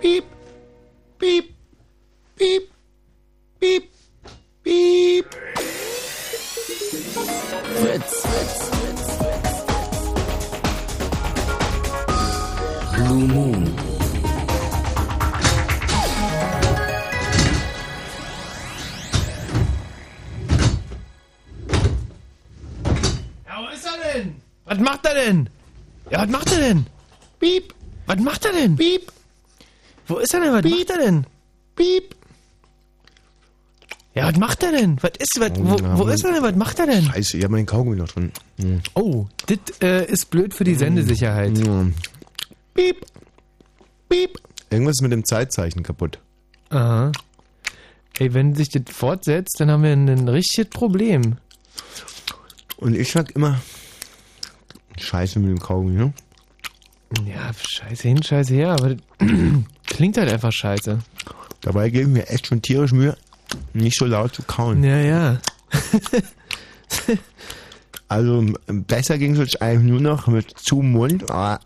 Piep. Piep. Piep. Piep. Piep. Fritz. Fritz. Blue Moon. Ja, wo ist er denn? Was macht er denn? Ja, was macht er denn? Piep. Was macht er denn? Piep. Ist er denn? Was macht er denn? Piep. Ja, was macht er denn? Was ist, was, wo, wo ist er denn? Was macht er denn? Scheiße, ich hab mal den Kaugummi noch drin. Hm. Oh, das äh, ist blöd für die Sendesicherheit. Hm. Piep. Piep. Irgendwas ist mit dem Zeitzeichen kaputt. Aha. Ey, wenn sich das fortsetzt, dann haben wir ein, ein richtiges Problem. Und ich sag immer, Scheiße mit dem Kaugummi, ne? Ja, scheiße hin, scheiße her, aber das klingt halt einfach scheiße. Dabei gebe ich mir echt schon tierisch Mühe, nicht so laut zu kauen. Ja, ja. Also besser ging es eigentlich nur noch mit zu Mund, aber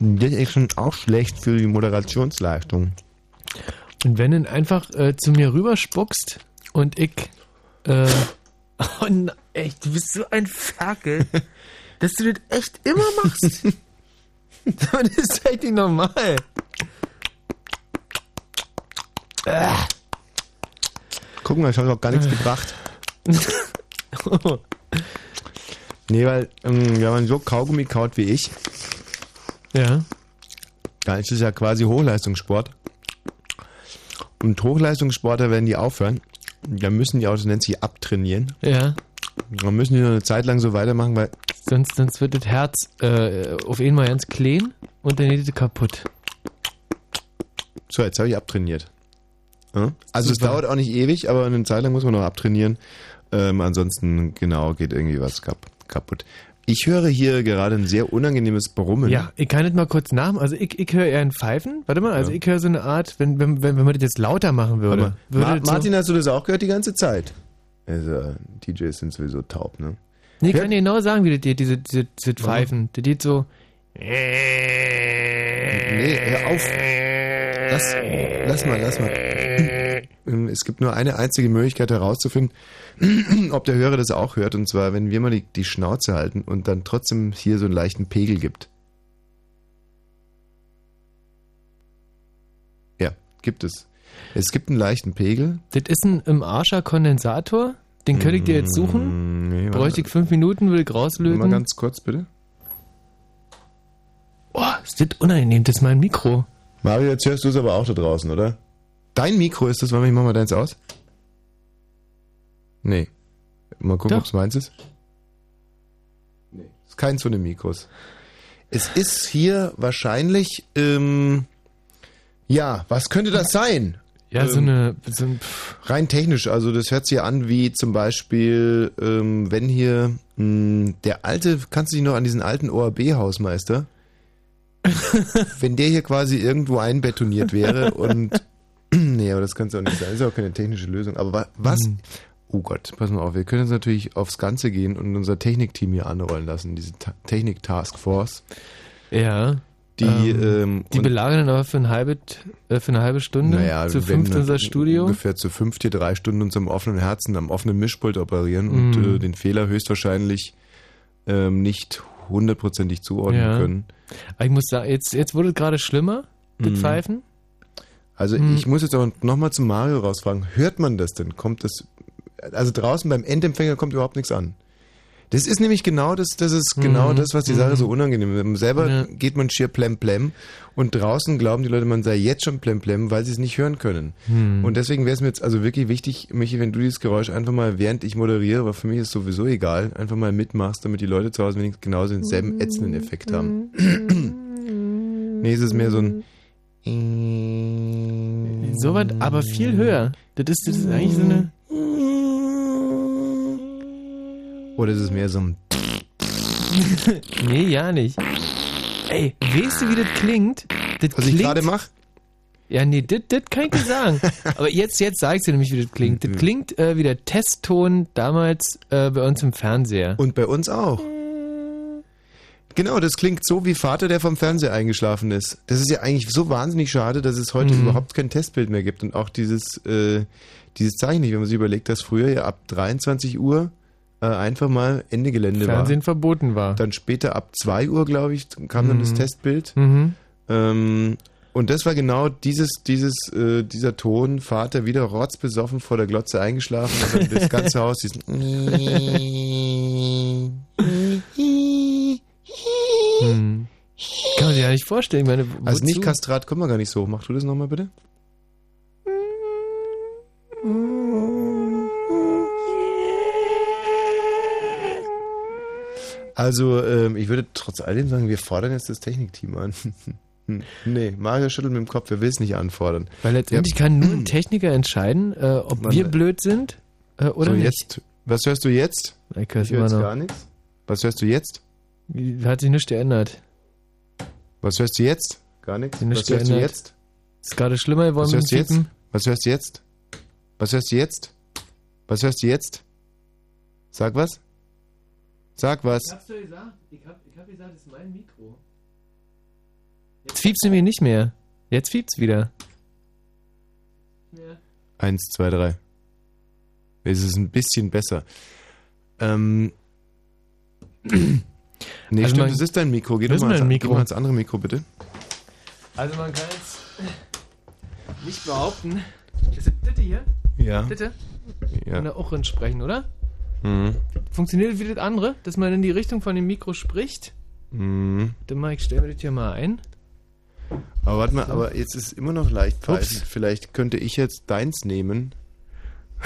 das ist schon auch schlecht für die Moderationsleistung. Und wenn du einfach äh, zu mir rüberspuckst und ich. Äh, oh nein, echt, du bist so ein Ferkel, dass du das echt immer machst. das ist echt nicht normal. Guck mal, das hat doch gar nichts gebracht. Nee, weil ähm, wenn man so Kaugummi kaut wie ich, Ja. dann ist es ja quasi Hochleistungssport. Und Hochleistungssportler, wenn die aufhören, dann müssen die auch, das nennt sich abtrainieren. Ja. Dann müssen die noch eine Zeit lang so weitermachen, weil Sonst, sonst wird das Herz äh, auf einmal ganz klein und dann geht es kaputt. So, jetzt habe ich abtrainiert. Ja? Also es Super. dauert auch nicht ewig, aber eine Zeit lang muss man noch abtrainieren. Ähm, ansonsten, genau, geht irgendwie was kap kaputt. Ich höre hier gerade ein sehr unangenehmes Brummen. Ja, ich kann das mal kurz nach. Also ich, ich höre eher ein Pfeifen. Warte mal, also ich höre so eine Art, wenn, wenn, wenn, wenn man das jetzt lauter machen würde. Würde Ma das so, Martin, hast du das auch gehört die ganze Zeit? Also, DJs sind sowieso taub, ne? Nee, ich kann dir genau sagen, wie das geht, diese, diese, diese Pfeifen. Das geht so. Nee, hör auf. Lass, lass mal, lass mal. Ähm, Es gibt nur eine einzige Möglichkeit herauszufinden, ob der Hörer das auch hört. Und zwar, wenn wir mal die, die Schnauze halten und dann trotzdem hier so einen leichten Pegel gibt. Ja, gibt es. Es gibt einen leichten Pegel. Das ist ein im Arscher Kondensator. Den könnte ich dir jetzt suchen. Mm, Nee, Bräuchte ich fünf Minuten, will ich Mal rauslöten. ganz kurz, bitte. Oh, ist das unangenehm, das ist mein Mikro. Mario, jetzt hörst du es aber auch da draußen, oder? Dein Mikro ist das, warte mal, ich mach mal deins aus. Nee. Mal gucken, ob es meins ist. Nee. Ist keins von den Mikros. Es ist hier wahrscheinlich, ähm, ja, was könnte das sein? Ja, so Ähm, eine. So ein, Rein technisch, also das hört sich an wie zum Beispiel, ähm, wenn hier mh, der alte, kannst du dich noch an diesen alten ORB-Hausmeister? wenn der hier quasi irgendwo einbetoniert wäre und nee, aber das kann es auch nicht sein. Das ist auch keine technische Lösung. Aber wa was? Mhm. Oh Gott, pass mal auf, wir können jetzt natürlich aufs Ganze gehen und unser Technikteam hier anrollen lassen, diese Ta Technik-Taskforce. ja. Die, Ähm, ähm, Die und- belagern dann aber für, ein halbe, äh, für eine halbe Stunde naja, zu fünft unser Studio. Ungefähr zu fünft hier drei Stunden uns am offenen Herzen, am offenen Mischpult operieren und Mhm. äh, den Fehler höchstwahrscheinlich ähm, nicht hundertprozentig zuordnen Ja. können. Aber ich muss sagen, jetzt, jetzt wurde es gerade schlimmer, das Mhm. Pfeifen. Also Mhm. ich muss jetzt aber nochmal zu Mario rausfragen, hört man das denn? Kommt das, also draußen beim Endempfänger kommt überhaupt nichts an. Das ist nämlich genau das, das ist genau Mhm. das, was die Sache Mhm. so unangenehm ist. Selber Ja. geht man schier plem plem und draußen glauben die Leute, man sei jetzt schon plem plem, weil sie es nicht hören können. Hm. Und deswegen wäre es mir jetzt also wirklich wichtig, Michi, wenn du dieses Geräusch einfach mal, während ich moderiere, aber für mich ist sowieso egal, einfach mal mitmachst, damit die Leute zu Hause wenigstens genauso denselben ätzenden Effekt haben. nee, es ist mehr so ein So was, aber viel höher. Das ist, das ist eigentlich so eine. Oder ist es mehr so ein nee, ja nicht. Ey, weißt du, wie das klingt? Das was ich gerade mache? Ja, nee, das das kann ich dir sagen. Aber jetzt, jetzt sag ich dir nämlich, wie das klingt. Das klingt äh, wie der Testton damals äh, bei uns im Fernseher. Und bei uns auch. Genau, das klingt so wie Vater, der vom Fernseher eingeschlafen ist. Das ist ja eigentlich so wahnsinnig schade, dass es heute Mhm. überhaupt kein Testbild mehr gibt und auch dieses, äh, dieses Zeichen nicht, wenn man sich überlegt, dass früher ja ab 23 Uhr äh, einfach mal Ende Gelände Fernsehen verboten war. war. Dann später ab 2 Uhr, glaube ich, kam dann das Mhm. Testbild. Mhm. Ähm, und das war genau dieses, dieses, äh, dieser Ton, Vater wieder rotzbesoffen vor der Glotze eingeschlafen dann das ganze Haus diesen Hm. Kann man sich ja nicht vorstellen. Meine, Also nicht? Kastrat, komm mal gar nicht so hoch. Mach du das nochmal bitte. Also, ähm, ich würde trotz alledem sagen, wir fordern jetzt das Technikteam an. nee, Mario schüttelt mit dem Kopf, wir will es nicht anfordern. Weil letztendlich kann nur ein Techniker entscheiden, äh, ob Mann, wir blöd sind äh, oder so, nicht. jetzt, was hörst du jetzt? Ich hör's Ich höre jetzt noch. gar nichts. Was hörst du jetzt? Hat sich nichts geändert. Was hörst du jetzt? Gar nichts. Was hörst du geändert. jetzt? Ist gerade schlimmer geworden Was hörst du jetzt? Was hörst du jetzt? Was hörst du jetzt? Was hörst du jetzt? Sag was? Sag was. hab's doch gesagt. Ich hab, ich hab gesagt, das ist mein Mikro. Jetzt fiebst du mir nicht mehr. Jetzt fiebt's wieder. Eins, zwei, drei. Es ist ein bisschen besser. Ähm. Nee, Also stimmt, man- das ist dein Mikro. Geh doch mal, ans, geh Mikro. mal ans andere Mikro, bitte. Also man kann jetzt nicht behaupten. Ist das hier? Ja. Kann ja. da auch sprechen, oder? Mhm. Funktioniert wie das andere, dass man in die Richtung von dem Mikro spricht? Mhm. Dann ich, stell mir das hier mal ein. Aber warte mal, aber jetzt ist es immer noch leicht pfeifend. Vielleicht könnte ich jetzt deins nehmen.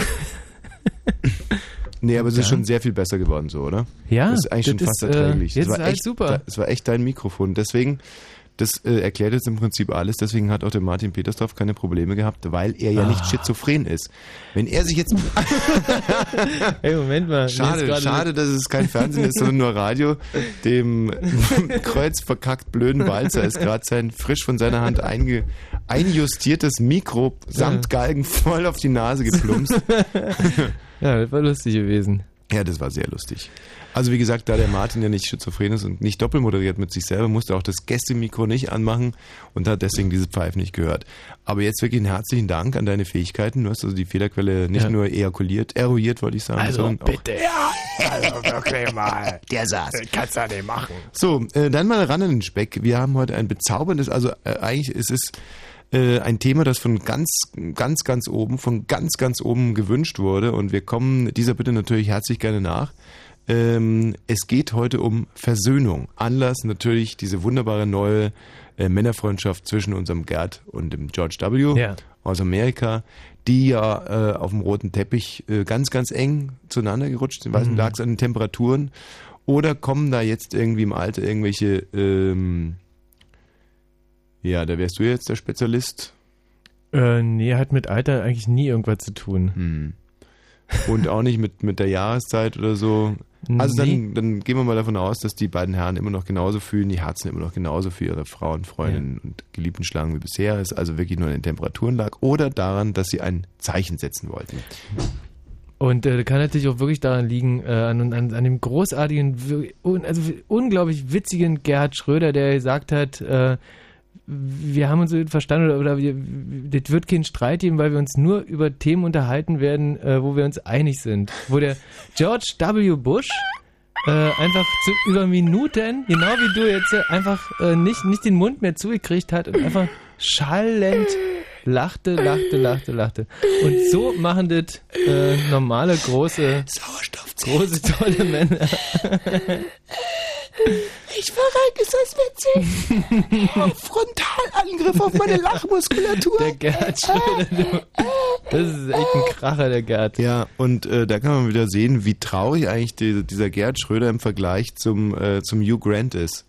nee, aber es ist schon sehr viel besser geworden so, oder? Ja, Das ist eigentlich schon fast ist, äh, erträglich. jetzt das ist war alles echt, super. Das war echt dein Mikrofon. Deswegen, das äh, erklärt jetzt im Prinzip alles. Deswegen hat auch der Martin Petersdorf keine Probleme gehabt, weil er ja Ah. nicht schizophren ist. Wenn er sich jetzt... Hey, Moment mal. Schade, schade, dass es kein Fernsehen ist, sondern nur Radio. Dem kreuzverkackt blöden Walzer ist gerade sein frisch von seiner Hand einge, einjustiertes Mikro samt Galgen voll auf die Nase geplumpst. Ja, das war lustig gewesen. Ja, das war sehr lustig. Also wie gesagt, da der Martin ja nicht schizophren ist und nicht doppelmoderiert mit sich selber, musste er auch das Gästemikro nicht anmachen und hat deswegen diese Pfeife nicht gehört. Aber jetzt wirklich einen herzlichen Dank an deine Fähigkeiten. Du hast also die Fehlerquelle nicht Ja. nur ejakuliert, eruiert, wollte ich sagen, Also sondern auch bitte. Ja, also wirklich mal. Der saß. Kannst du nicht machen. So, äh, dann mal ran an den Speck. Wir haben heute ein bezauberndes, also äh, eigentlich ist es äh, ein Thema, das von ganz, ganz, ganz oben, von ganz, ganz oben gewünscht wurde und wir kommen dieser Bitte natürlich herzlich gerne nach. Ähm, es geht heute um Versöhnung. Anlass natürlich diese wunderbare neue äh, Männerfreundschaft zwischen unserem Gerd und dem George W. Ja. aus Amerika, die ja äh, auf dem roten Teppich äh, ganz, ganz eng zueinander gerutscht sind. Weiß Mhm. lag es an den Temperaturen? Oder kommen da jetzt irgendwie im Alter irgendwelche, ähm, ja, da wärst du jetzt der Spezialist. Äh, nee, hat mit Alter eigentlich nie irgendwas zu tun. Hm. Und auch nicht mit, mit der Jahreszeit oder so. Also Nee. dann, dann gehen wir mal davon aus, dass die beiden Herren immer noch genauso fühlen, die Herzen immer noch genauso für ihre Frauen, Freundinnen und geliebten Schlangen wie bisher ist, also wirklich nur an den Temperaturen lag oder daran, dass sie ein Zeichen setzen wollten. Und äh, kann natürlich auch wirklich daran liegen, äh, an, an, an dem großartigen, also unglaublich witzigen Gerhard Schröder, der gesagt hat, äh, wir haben uns verstanden oder, oder wir, das wird kein Streit geben, weil wir uns nur über Themen unterhalten werden, äh, wo wir uns einig sind. Wo der George W. Bush äh, einfach zu, über Minuten, genau wie du jetzt, äh, einfach äh, nicht, nicht den Mund mehr zugekriegt hat und einfach schallend lachte, lachte, lachte, lachte. Und so machen das äh, normale, große, große, tolle Männer. Ich verreck, ist das witzig? Frontalangriff auf meine Lachmuskulatur. Der Gerd Schröder, du, das ist echt ein Kracher, der Gerd. Ja, und äh, da kann man wieder sehen, wie traurig eigentlich die, dieser Gerd Schröder im Vergleich zum, äh, zum Hugh Grant ist.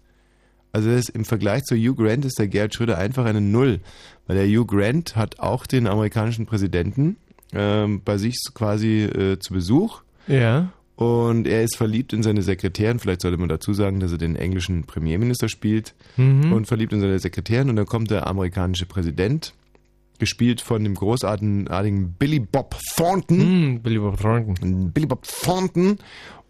Also das, im Vergleich zu Hugh Grant ist der Gerd Schröder einfach eine Null. Weil der Hugh Grant hat auch den amerikanischen Präsidenten ähm, bei sich quasi äh, zu Besuch. Ja. Und er ist verliebt in seine Sekretärin. Vielleicht sollte man dazu sagen, dass er den englischen Premierminister spielt. Mhm. Und verliebt in seine Sekretärin. Und dann kommt der amerikanische Präsident, gespielt von dem großartigen Billy Bob Thornton. Mm, Billy Bob Thornton. Billy Bob Thornton.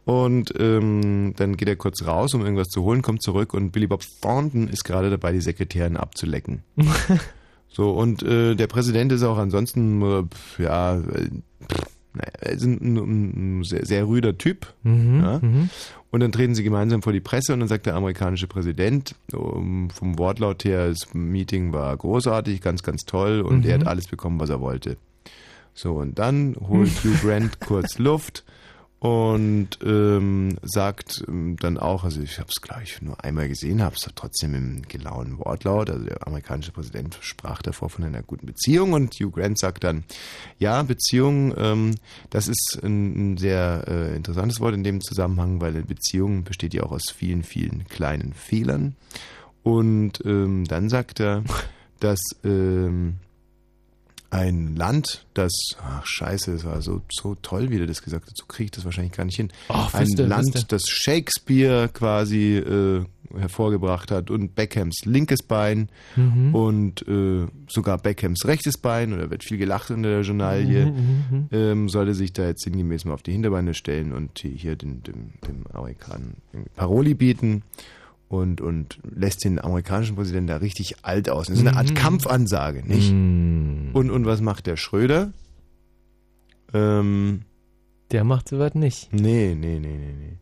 Und ähm, dann geht er kurz raus, um irgendwas zu holen, kommt zurück und Billy Bob Thornton ist gerade dabei, die Sekretärin abzulecken. so, und äh, der Präsident ist auch ansonsten, äh, ja, äh, pff, naja, er ist ein, ein, ein sehr, sehr rüder Typ. Mhm, Ja? mhm. Und dann treten sie gemeinsam vor die Presse und dann sagt der amerikanische Präsident, um, vom Wortlaut her, das Meeting war großartig, ganz, ganz toll und Mhm. er hat alles bekommen, was er wollte. So, und dann holt Hugh Grant kurz Luft und ähm, sagt ähm, dann auch, also ich habe es gleich nur einmal gesehen, habe es trotzdem im gelauen Wortlaut, also der amerikanische Präsident sprach davor von einer guten Beziehung und Hugh Grant sagt dann, ja, Beziehung, ähm, das ist ein, ein sehr äh, interessantes Wort in dem Zusammenhang, weil eine Beziehung besteht ja auch aus vielen, vielen kleinen Fehlern. Und ähm, dann sagt er, dass ähm, ein Land, das, ach scheiße, es war so, so toll, wie der das gesagt hat, so kriege ich das wahrscheinlich gar nicht hin. Ach, ein wüsste, Land, das Shakespeare quasi äh, hervorgebracht hat und Beckhams linkes Bein Mhm. und äh, sogar Beckhams rechtes Bein, oder wird viel gelacht unter der Journalie, Mhm, ähm, sollte sich da jetzt sinngemäß mal auf die Hinterbeine stellen und hier den, dem, dem Amerikanern Paroli bieten und, und lässt den amerikanischen Präsidenten da richtig alt aus. Das ist eine Art Kampfansage, nicht? Mhm. Und, und was macht der Schröder? Ähm, Der macht sowas nicht. nee, nee, nee, nee, nee.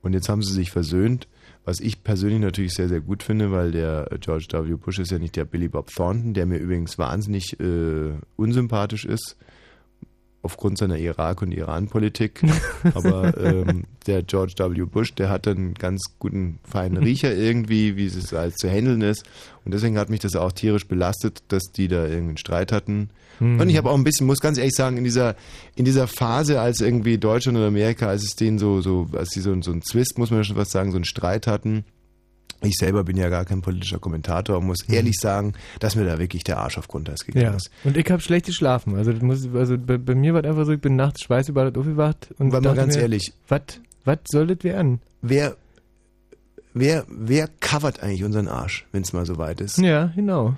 Und jetzt haben sie sich versöhnt, was ich persönlich natürlich sehr, sehr gut finde, weil der George W. Bush ist ja nicht der Billy Bob Thornton, der mir übrigens wahnsinnig äh, unsympathisch ist, aufgrund seiner Irak- und Iran-Politik. Aber ähm, der George W. Bush, der hat einen ganz guten, feinen Riecher irgendwie, wie es halt zu handeln ist. Und deswegen hat mich das auch tierisch belastet, dass die da irgendeinen Streit hatten. Und ich habe auch ein bisschen, muss ganz ehrlich sagen, in dieser, in dieser Phase, als irgendwie Deutschland und Amerika, als es denen so, so, als sie so, so einen Zwist, muss man schon fast sagen, so einen Streit hatten. Ich selber bin ja gar kein politischer Kommentator und muss ehrlich sagen, dass mir da wirklich der Arsch auf Grundeis gegangen Ja. ist. Und ich habe schlecht geschlafen. Also, muss, also bei, bei mir war es einfach so, ich bin nachts schweißüberladet aufgewacht und Weil mal ganz mir, ehrlich, was soll das werden? wer, wer, wer covert eigentlich unseren Arsch, wenn es mal so weit ist? Ja, genau.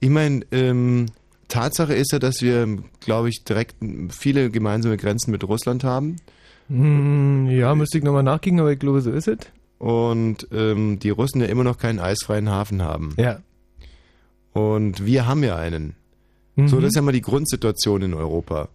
Ich meine, ähm, Tatsache ist ja, dass wir, glaube ich, direkt viele gemeinsame Grenzen mit Russland haben. Hm, ja, müsste ich nochmal nachgucken, aber ich glaube, so ist es. Und ähm, die Russen ja immer noch keinen eisfreien Hafen haben. Ja. Und wir haben ja einen. Mhm. So, das ist ja mal die Grundsituation in Europa.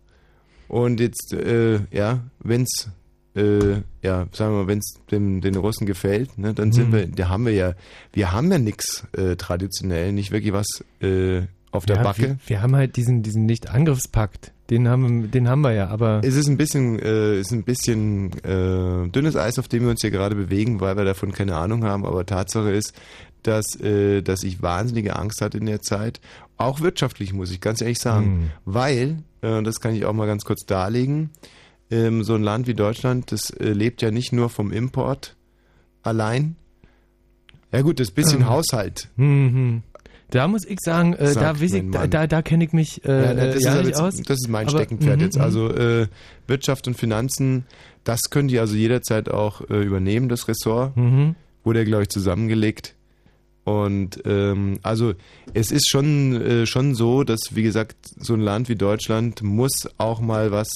Und jetzt, äh, ja, wenn's, äh, ja, sagen wir mal, wenn's dem, den Russen gefällt, ne, dann sind Mhm. wir, da haben wir ja, wir haben ja nix äh, traditionell, nicht wirklich was äh, auf der ja, Backe. Wir, wir haben halt diesen, diesen Nicht-Angriffspakt. Den haben, wir- den haben wir ja, aber. Es ist ein bisschen, äh, ist ein bisschen äh, dünnes Eis, auf dem wir uns hier gerade bewegen, weil wir davon keine Ahnung haben. Aber Tatsache ist, dass, äh, dass ich wahnsinnige Angst hatte in der Zeit. Auch wirtschaftlich, muss ich ganz ehrlich sagen. Hm. Weil, äh, das kann ich auch mal ganz kurz darlegen, ähm, so ein Land wie Deutschland, das äh, lebt ja nicht nur vom Import allein. Ja gut, das bisschen Ähm. Haushalt. Hm, hm. Da muss ich sagen, äh, da, ich, da, da, da kenne ich mich äh, Ja, das, äh, ist ja nicht jetzt, aus. das ist mein Aber- Steckenpferd mhm, jetzt. mhm. Also äh, Wirtschaft und Finanzen, das können die also jederzeit auch äh, übernehmen, das Ressort. Mhm. Wurde ja, glaube ich, zusammengelegt. Und ähm, also es ist schon, äh, schon so, dass, wie gesagt, so ein Land wie Deutschland muss auch mal was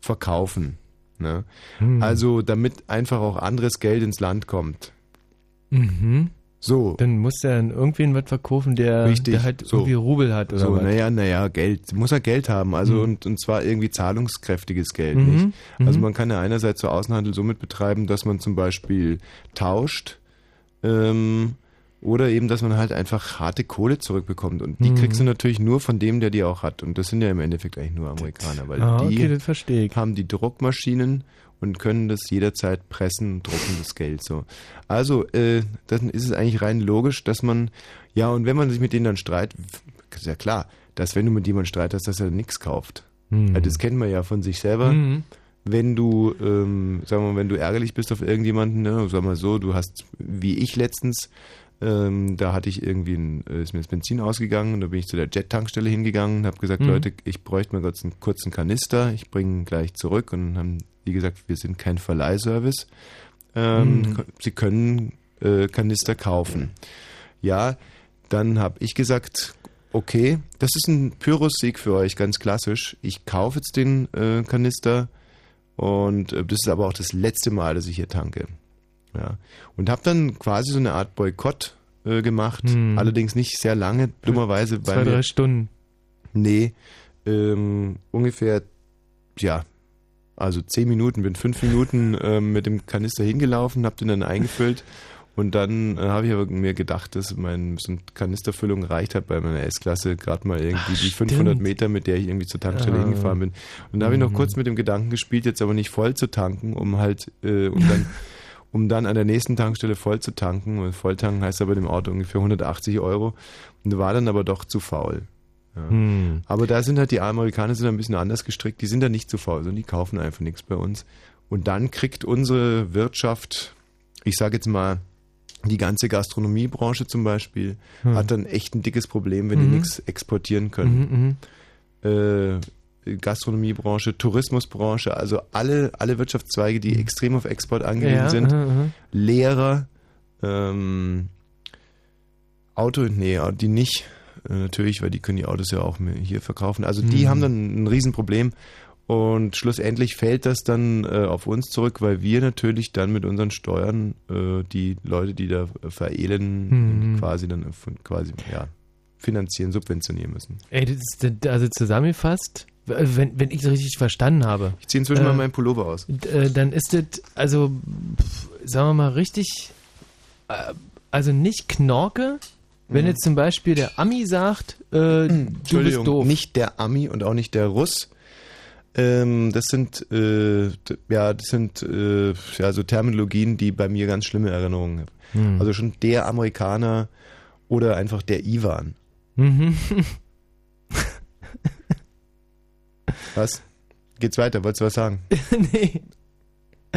verkaufen. Ne? Hm. Also damit einfach auch anderes Geld ins Land kommt. Mhm. So. Dann muss der dann irgendwen was verkaufen, der, Richtig, der halt so. irgendwie Rubel hat oder So, was. naja, naja, Geld. Muss er Geld haben. Also Mhm. und, und zwar irgendwie zahlungskräftiges Geld, Mhm, nicht? Also mhm. man kann ja einerseits so Außenhandel somit betreiben, dass man zum Beispiel tauscht, ähm, oder eben, dass man halt einfach harte Kohle zurückbekommt. Und die Mhm. kriegst du natürlich nur von dem, der die auch hat. Und das sind ja im Endeffekt eigentlich nur Amerikaner, weil Ah, die okay, ich. haben die Druckmaschinen und können das jederzeit pressen, drucken das Geld so. Also, äh, dann ist es eigentlich rein logisch, dass man, ja, und wenn man sich mit denen dann streitet, ist ja klar, dass wenn du mit jemandem streitest, dass er nichts kauft. Hm. Also das kennt man ja von sich selber. Mhm. Wenn du, ähm, sagen wir mal, wenn du ärgerlich bist auf irgendjemanden, ne, sag mal so, du hast, wie ich letztens, ähm, da hatte ich irgendwie, ein, äh, ist mir das Benzin ausgegangen und da bin ich zu der Jet-Tankstelle hingegangen und habe gesagt, Mhm. Leute, ich bräuchte mal kurz einen kurzen Kanister, ich bringe ihn gleich zurück und haben, wie gesagt, wir sind kein Verleihservice. Ähm, Mhm. Sie können äh, Kanister kaufen. Ja, dann habe ich gesagt, okay, das ist ein Pyrrhus-Sieg für euch, ganz klassisch. Ich kaufe jetzt den äh, Kanister Und äh, das ist aber auch das letzte Mal, dass ich hier tanke. Ja. Und habe dann quasi so eine Art Boykott äh, gemacht. Hm. Allerdings nicht sehr lange, dummerweise bei Zwei, mir. drei Stunden. Nee, ähm, ungefähr, ja, also zehn Minuten, bin fünf Minuten ähm, mit dem Kanister hingelaufen, hab den dann eingefüllt und dann äh, habe ich aber mir gedacht, dass mein so eine Kanisterfüllung reicht hat bei meiner S-Klasse gerade mal irgendwie Ach, die 500 stimmt. Meter, mit der ich irgendwie zur Tankstelle Ah. hingefahren bin. Und da habe ich noch Mhm. kurz mit dem Gedanken gespielt, jetzt aber nicht voll zu tanken, um halt, äh, um dann um dann an der nächsten Tankstelle voll zu tanken. Und Volltanken heißt aber dem Auto ungefähr 180 Euro. Und war dann aber doch zu faul. Ja. Hm. Aber da sind halt die Amerikaner sind ein bisschen anders gestrickt. Die sind da nicht zu faul, sondern die kaufen einfach nichts bei uns. Und dann kriegt unsere Wirtschaft, ich sage jetzt mal, die ganze Gastronomiebranche zum Beispiel, Hm. hat dann echt ein dickes Problem, wenn Mhm. die nichts exportieren können. Mhm, mhm. Äh, Gastronomiebranche, Tourismusbranche, also alle, alle Wirtschaftszweige, die extrem auf Export angewiesen Ja, sind. aha, aha. Lehrer, ähm, Auto, nee, die nicht, äh, natürlich, weil die können die Autos ja auch hier verkaufen. Also die Mhm. haben dann ein Riesenproblem und schlussendlich fällt das dann äh, auf uns zurück, weil wir natürlich dann mit unseren Steuern äh, die Leute, die da verelenden, Mhm. quasi dann quasi ja finanzieren, subventionieren müssen. Ey, das ist, also zusammengefasst, wenn, wenn ich es richtig verstanden habe, Ich ziehe inzwischen Äh, mal meinen Pullover aus. äh, dann ist das, also, sagen wir mal, richtig, äh, also nicht Knorke, wenn jetzt zum Beispiel der Ami sagt, äh, du bist Entschuldigung, doof. nicht der Ami und auch nicht der Russ. Ähm, das sind äh, ja, das sind äh, ja so Terminologien, die bei mir ganz schlimme Erinnerungen haben. Hm. Also schon der Amerikaner oder einfach der Ivan. Mhm. Was? Geht's weiter? Wolltest du was sagen? nee.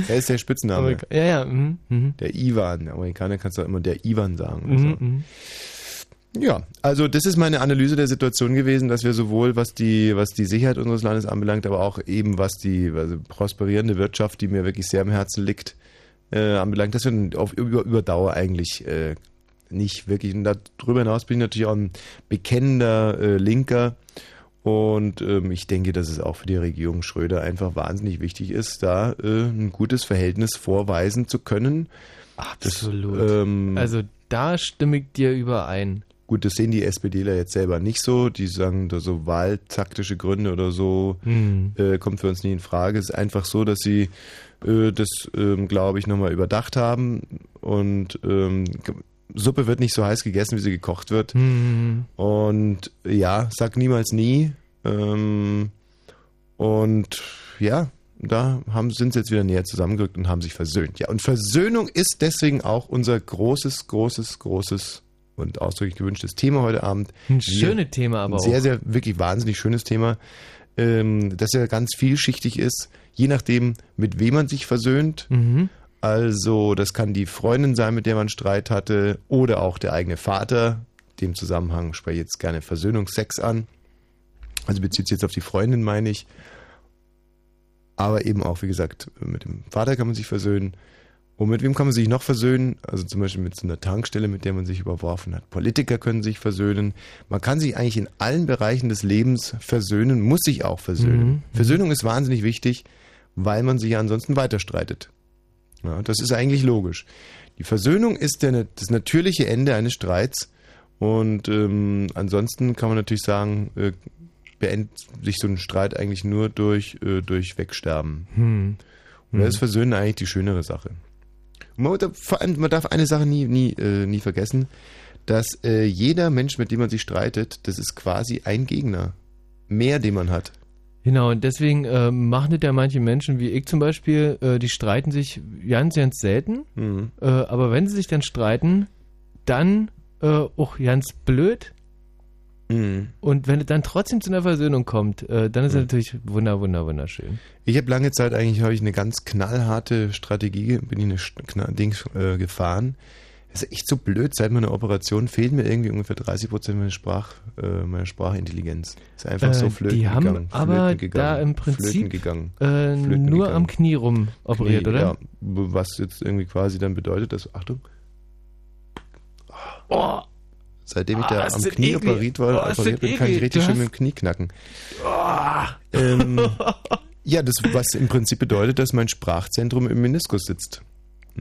Er ist der Spitzname. Amerika- Ja, ja. Mhm. Mhm. Der Ivan. Der Amerikaner kannst du auch immer der Ivan sagen. Mhm. so. Mhm. Ja, also das ist meine Analyse der Situation gewesen, dass wir sowohl was die, was die Sicherheit unseres Landes anbelangt, aber auch eben was die also prosperierende Wirtschaft, die mir wirklich sehr am Herzen liegt, äh, anbelangt, dass wir auf über, über Dauer eigentlich äh, nicht wirklich. Und darüber hinaus bin ich natürlich auch ein bekennender äh, Linker. Und ähm, ich denke, dass es auch für die Regierung Schröder einfach wahnsinnig wichtig ist, da äh, ein gutes Verhältnis vorweisen zu können. Absolut. Das, ähm, also da stimme ich dir überein. Gut, das sehen die SPDler jetzt selber nicht so. Die sagen, da so wahltaktische Gründe oder so Hm. äh, kommt für uns nie in Frage. Es ist einfach so, dass sie äh, das, ähm, glaube ich, nochmal überdacht haben. Und ähm, Suppe wird nicht so heiß gegessen, wie sie gekocht wird. Hm. Und ja, sag niemals nie. Ähm, und ja, da haben, sind sie jetzt wieder näher zusammengerückt und haben sich versöhnt. Ja, und Versöhnung ist deswegen auch unser großes, großes, großes und ausdrücklich gewünschtes Thema heute Abend. Ein schönes Thema aber ein auch. sehr, sehr, wirklich wahnsinnig schönes Thema, ähm, das ja ganz vielschichtig ist, je nachdem, mit wem man sich versöhnt. Mhm. Also, das kann die Freundin sein, mit der man Streit hatte, oder auch der eigene Vater. In dem Zusammenhang spreche ich jetzt gerne Versöhnungsex an. Also bezieht sich jetzt auf die Freundin, meine ich. Aber eben auch, wie gesagt, mit dem Vater kann man sich versöhnen. Und mit wem kann man sich noch versöhnen? Also zum Beispiel mit so einer Tankstelle, mit der man sich überworfen hat. Politiker können sich versöhnen. Man kann sich eigentlich in allen Bereichen des Lebens versöhnen, muss sich auch versöhnen. Mhm. Versöhnung ist wahnsinnig wichtig, weil man sich ja ansonsten weiter streitet. Ja, das ist eigentlich logisch. Die Versöhnung ist der, das natürliche Ende eines Streits. Und ähm, ansonsten kann man natürlich sagen, äh, beendet sich so ein Streit eigentlich nur durch, äh, durch Wegsterben. Hm. Und da ist Versöhnen eigentlich die schönere Sache. Man, darf- vor allem, man darf eine Sache nie, nie, äh, nie vergessen, dass äh, jeder Mensch, mit dem man sich streitet, das ist quasi ein Gegner. Mehr, den man hat. Genau, und deswegen äh, machen das ja manche Menschen, wie ich zum Beispiel, äh, die streiten sich ganz, ganz selten. Mhm. Äh, aber wenn sie sich dann streiten, dann äh, auch ganz blöd. Mhm. Und wenn es dann trotzdem zu einer Versöhnung kommt, äh, dann ist es Mhm. natürlich wunder, wunder, wunderschön. Ich habe lange Zeit eigentlich habe ich eine ganz knallharte Strategie, bin ich eine knall, Dings äh, gefahren. Ist echt so blöd. Seit meiner Operation fehlt mir irgendwie ungefähr 30 Prozent meiner, Sprach, äh, meiner Sprachintelligenz. Ist einfach Äh, so flöten die haben gegangen. aber gegangen, da im Prinzip gegangen. Äh, nur gegangen. am Knie rum operiert, Knie, oder? Ja, was jetzt irgendwie quasi dann bedeutet, dass, Achtung, Oh, seitdem ich Ah, da ist am Knie eklig. operiert war, Oh, operiert bin, kann ich richtig schön mit dem Knie knacken. oh. Ähm, Ja, das, was im Prinzip bedeutet, dass mein Sprachzentrum im Meniskus sitzt.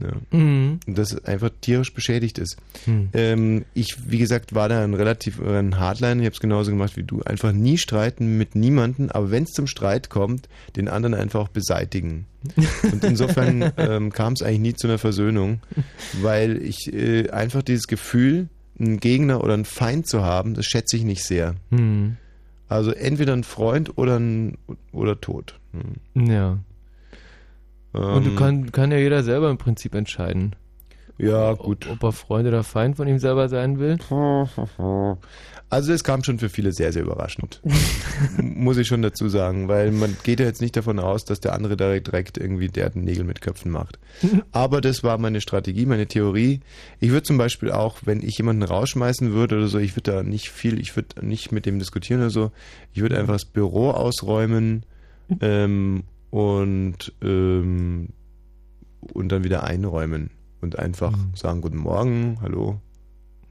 Ja. Mhm. Und das einfach tierisch beschädigt ist. Hm. Ähm, ich, wie gesagt, war da ein relativ äh, ein Hardliner. Ich habe es genauso gemacht wie du. Einfach nie streiten mit niemanden, aber wenn es zum Streit kommt, den anderen einfach beseitigen. Und insofern ähm, kam es eigentlich nie zu einer Versöhnung, weil ich äh, einfach dieses Gefühl, einen Gegner oder einen Feind zu haben, das schätze ich nicht sehr. Hm. Also entweder ein Freund oder ein oder tot. Hm. Ja. Und du Ähm, kann, kann ja jeder selber im Prinzip entscheiden. ja, gut. Ob, ob er Freund oder Feind von ihm selber sein will. Also es kam schon für viele sehr, sehr überraschend. Muss ich schon dazu sagen, weil man geht ja jetzt nicht davon aus, dass der andere direkt, direkt irgendwie der Nägel mit Köpfen macht. Aber das war meine Strategie, meine Theorie. Ich würde zum Beispiel auch, wenn ich jemanden rausschmeißen würde oder so, ich würde da nicht viel, ich würde nicht mit dem diskutieren oder so. Ich würde einfach das Büro ausräumen ähm, und, ähm, und dann wieder einräumen und einfach sagen, guten Morgen, hallo,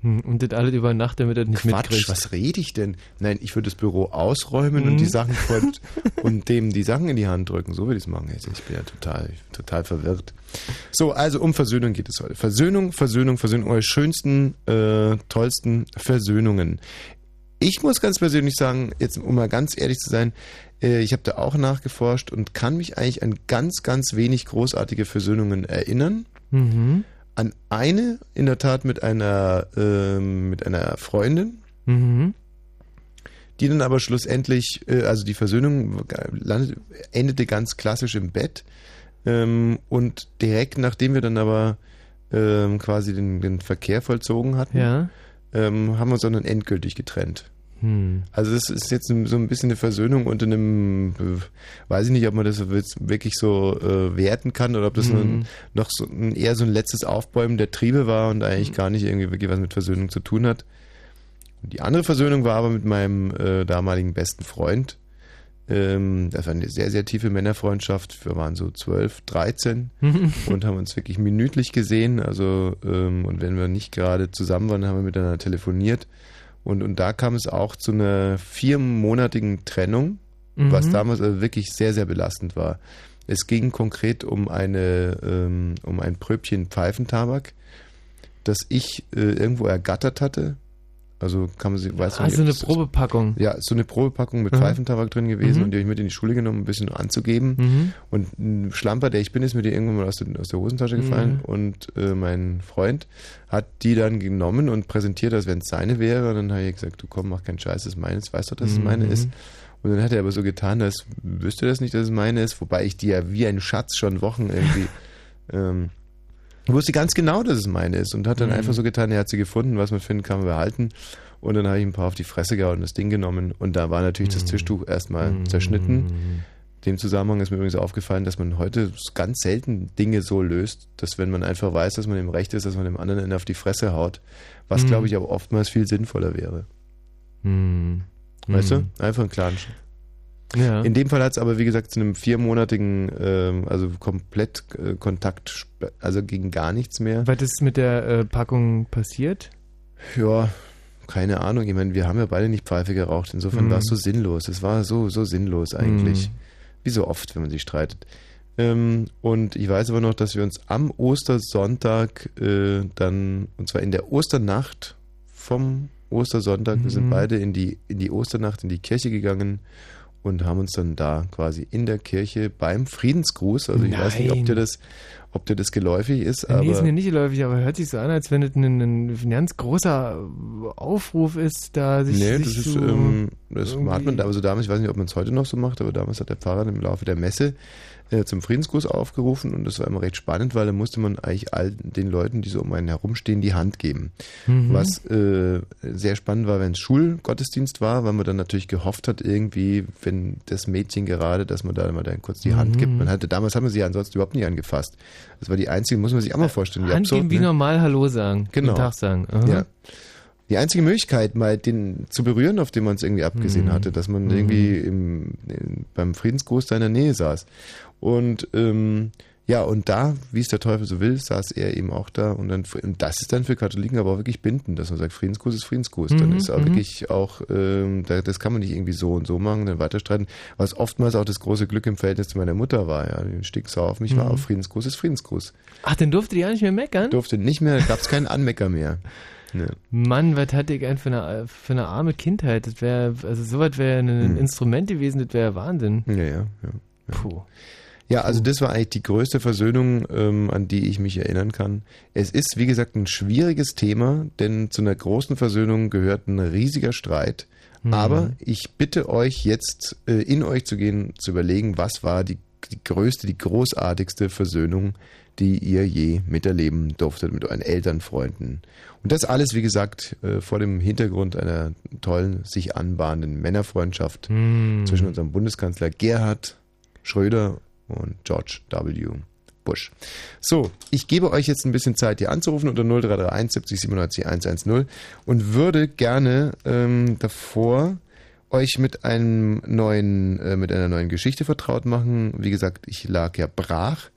Hm, Und das alles über Nacht, damit er nicht Quatsch, mitkriegt. was rede ich denn? Nein, ich würde das Büro ausräumen Mhm. und die Sachen vor, und dem die Sachen in die Hand drücken. So würde ich es machen. Jetzt, Ich bin ja total, total verwirrt. So, also um Versöhnung geht es heute. Versöhnung, Versöhnung, Versöhnung. Eure schönsten, äh, tollsten Versöhnungen. Ich muss ganz persönlich sagen, jetzt um mal ganz ehrlich zu sein, ich habe da auch nachgeforscht und kann mich eigentlich an ganz, ganz wenig großartige Versöhnungen erinnern Mhm. an eine in der Tat mit einer ähm, mit einer Freundin, Mhm. die dann aber schlussendlich, äh, also die Versöhnung landete, endete ganz klassisch im Bett ähm, und direkt nachdem wir dann aber ähm, quasi den, den Verkehr vollzogen hatten, Ja. ähm, haben wir uns dann endgültig getrennt. Hm. Also das ist jetzt so ein bisschen eine Versöhnung unter einem, weiß ich nicht, ob man das jetzt wirklich so äh, werten kann oder ob das Mhm. ein, noch so ein, eher so ein letztes Aufbäumen der Triebe war und eigentlich gar nicht irgendwie wirklich was mit Versöhnung zu tun hat. Und die andere Versöhnung war aber mit meinem äh, damaligen besten Freund. Ähm, das war eine sehr, sehr tiefe Männerfreundschaft. Wir waren so 12, 13 und haben uns wirklich minütlich gesehen. Also, ähm, und wenn wir nicht gerade zusammen waren, haben wir miteinander telefoniert. Und, und da kam es auch zu einer viermonatigen Trennung, was Mhm. damals also wirklich sehr, sehr belastend war. Es ging konkret um eine, ähm, um ein Pröbchen Pfeifentabak, das ich äh, irgendwo ergattert hatte. Also kann man sich, weiß Also nicht, eine ob das- Probepackung. ja, ist so eine Probepackung mit Mhm. Pfeifentabak drin gewesen Mhm. und die habe ich mit in die Schule genommen, um ein bisschen anzugeben. Mhm. Und ein Schlamper, der ich bin, ist mir die irgendwann mal aus der, aus der Hosentasche gefallen Mhm. und äh, mein Freund hat die dann genommen und präsentiert, als wenn es seine wäre. Und dann habe ich gesagt, du komm, mach keinen Scheiß, das ist meines, weißt du, dass es meine Mhm. ist. Und dann hat er aber so getan, als wüsste das nicht, dass es meine ist, wobei ich die ja wie ein Schatz schon Wochen irgendwie ähm, wusste ganz genau, dass es meine ist und hat dann Mhm. einfach so getan, er hat sie gefunden, was man finden kann, behalten. Und dann habe ich ein paar auf die Fresse gehauen und das Ding genommen und da war natürlich das Tischtuch erstmal Mhm. zerschnitten. Dem Zusammenhang ist mir übrigens aufgefallen, dass man heute ganz selten Dinge so löst, dass wenn man einfach weiß, dass man im Recht ist, dass man dem anderen Ende auf die Fresse haut, was Mhm. glaube ich aber oftmals viel sinnvoller wäre. Mhm. Weißt Mhm. du? Einfach einen klaren Ja. In dem Fall hat es aber, wie gesagt, zu einem viermonatigen, ähm, also komplett äh, Kontakt, also gegen gar nichts mehr. Was ist mit der äh, Packung passiert? Ja, keine Ahnung. Ich meine, wir haben ja beide nicht Pfeife geraucht. Insofern Mhm. war es so sinnlos. Es war so, so sinnlos eigentlich. Mhm. Wie so oft, wenn man sich streitet. Ähm, und ich weiß aber noch, dass wir uns am Ostersonntag äh, dann, und zwar in der Osternacht vom Ostersonntag, wir sind Mhm. beide in die, in die Osternacht in die Kirche gegangen und haben uns dann da quasi in der Kirche beim Friedensgruß, also ich weiß nicht, ob Nein. dir das, ob dir das geläufig ist, nee, ist aber mir nicht geläufig, aber hört sich so an, als wenn es ein, ein ganz großer Aufruf ist, da sich, Nee, sich das ist, so ähm, das hat man also damals, ich weiß nicht, ob man es heute noch so macht, aber damals hat der Pfarrer im Laufe der Messe äh, zum Friedensgruß aufgerufen und das war immer recht spannend, weil da musste man eigentlich all den Leuten, die so um einen herumstehen, die Hand geben. Mhm. Was äh, sehr spannend war, wenn es Schulgottesdienst war, weil man dann natürlich gehofft hat, irgendwie, wenn das Mädchen gerade, dass man da mal dann kurz die Hand Mhm. gibt. Man hatte, damals haben wir sie ja ansonsten überhaupt nicht angefasst. Das war die einzige, muss man sich auch mal vorstellen. wie Hand geben wie ne? normal Hallo sagen. Genau. Guten Tag sagen. Aha. Ja. Die einzige Möglichkeit, mal den zu berühren, auf den man es irgendwie abgesehen Mhm. hatte, dass man Mhm. irgendwie im, in, beim Friedensgruß da in der Nähe saß. Und ähm, Ja, und da, wie es der Teufel so will, saß er eben auch da und dann und das ist dann für Katholiken aber auch wirklich bindend, dass man sagt, Friedensgruß ist Friedensgruß. dann Mhm, ist auch mhm. wirklich auch, ähm, da, das kann man nicht irgendwie so und so machen, dann weiter streiten. Was oftmals auch das große Glück im Verhältnis zu meiner Mutter war, ja, die stieg auf mich war, Mhm. auch Friedensgruß ist Friedensgruß. Ach, dann durfte die ja nicht mehr meckern? Durfte nicht mehr, gab es keinen Anmecker mehr. Ne. Mann, was hatte ich ein für eine, für eine arme Kindheit? Das wäre, also sowas wäre ein Mhm. Instrument gewesen, das wäre Wahnsinn. Ja, ja, ja. Puh. Ja, also das war eigentlich die größte Versöhnung, ähm, an die ich mich erinnern kann. Es ist, wie gesagt, ein schwieriges Thema, denn zu einer großen Versöhnung gehört ein riesiger Streit. Mhm. Aber ich bitte euch jetzt äh, in euch zu gehen, zu überlegen, was war die, die größte, die großartigste Versöhnung, die ihr je miterleben durftet mit euren Eltern, Freunden. Und das alles, wie gesagt, äh, vor dem Hintergrund einer tollen, sich anbahnenden Männerfreundschaft Hm. zwischen unserem Bundeskanzler Gerhard Schröder und George W. Bush. So, ich gebe euch jetzt ein bisschen Zeit, hier anzurufen unter 0331 70 97 110 und würde gerne ähm, davor euch mit einem neuen, äh, mit einer neuen Geschichte vertraut machen. Wie gesagt, ich lag ja brach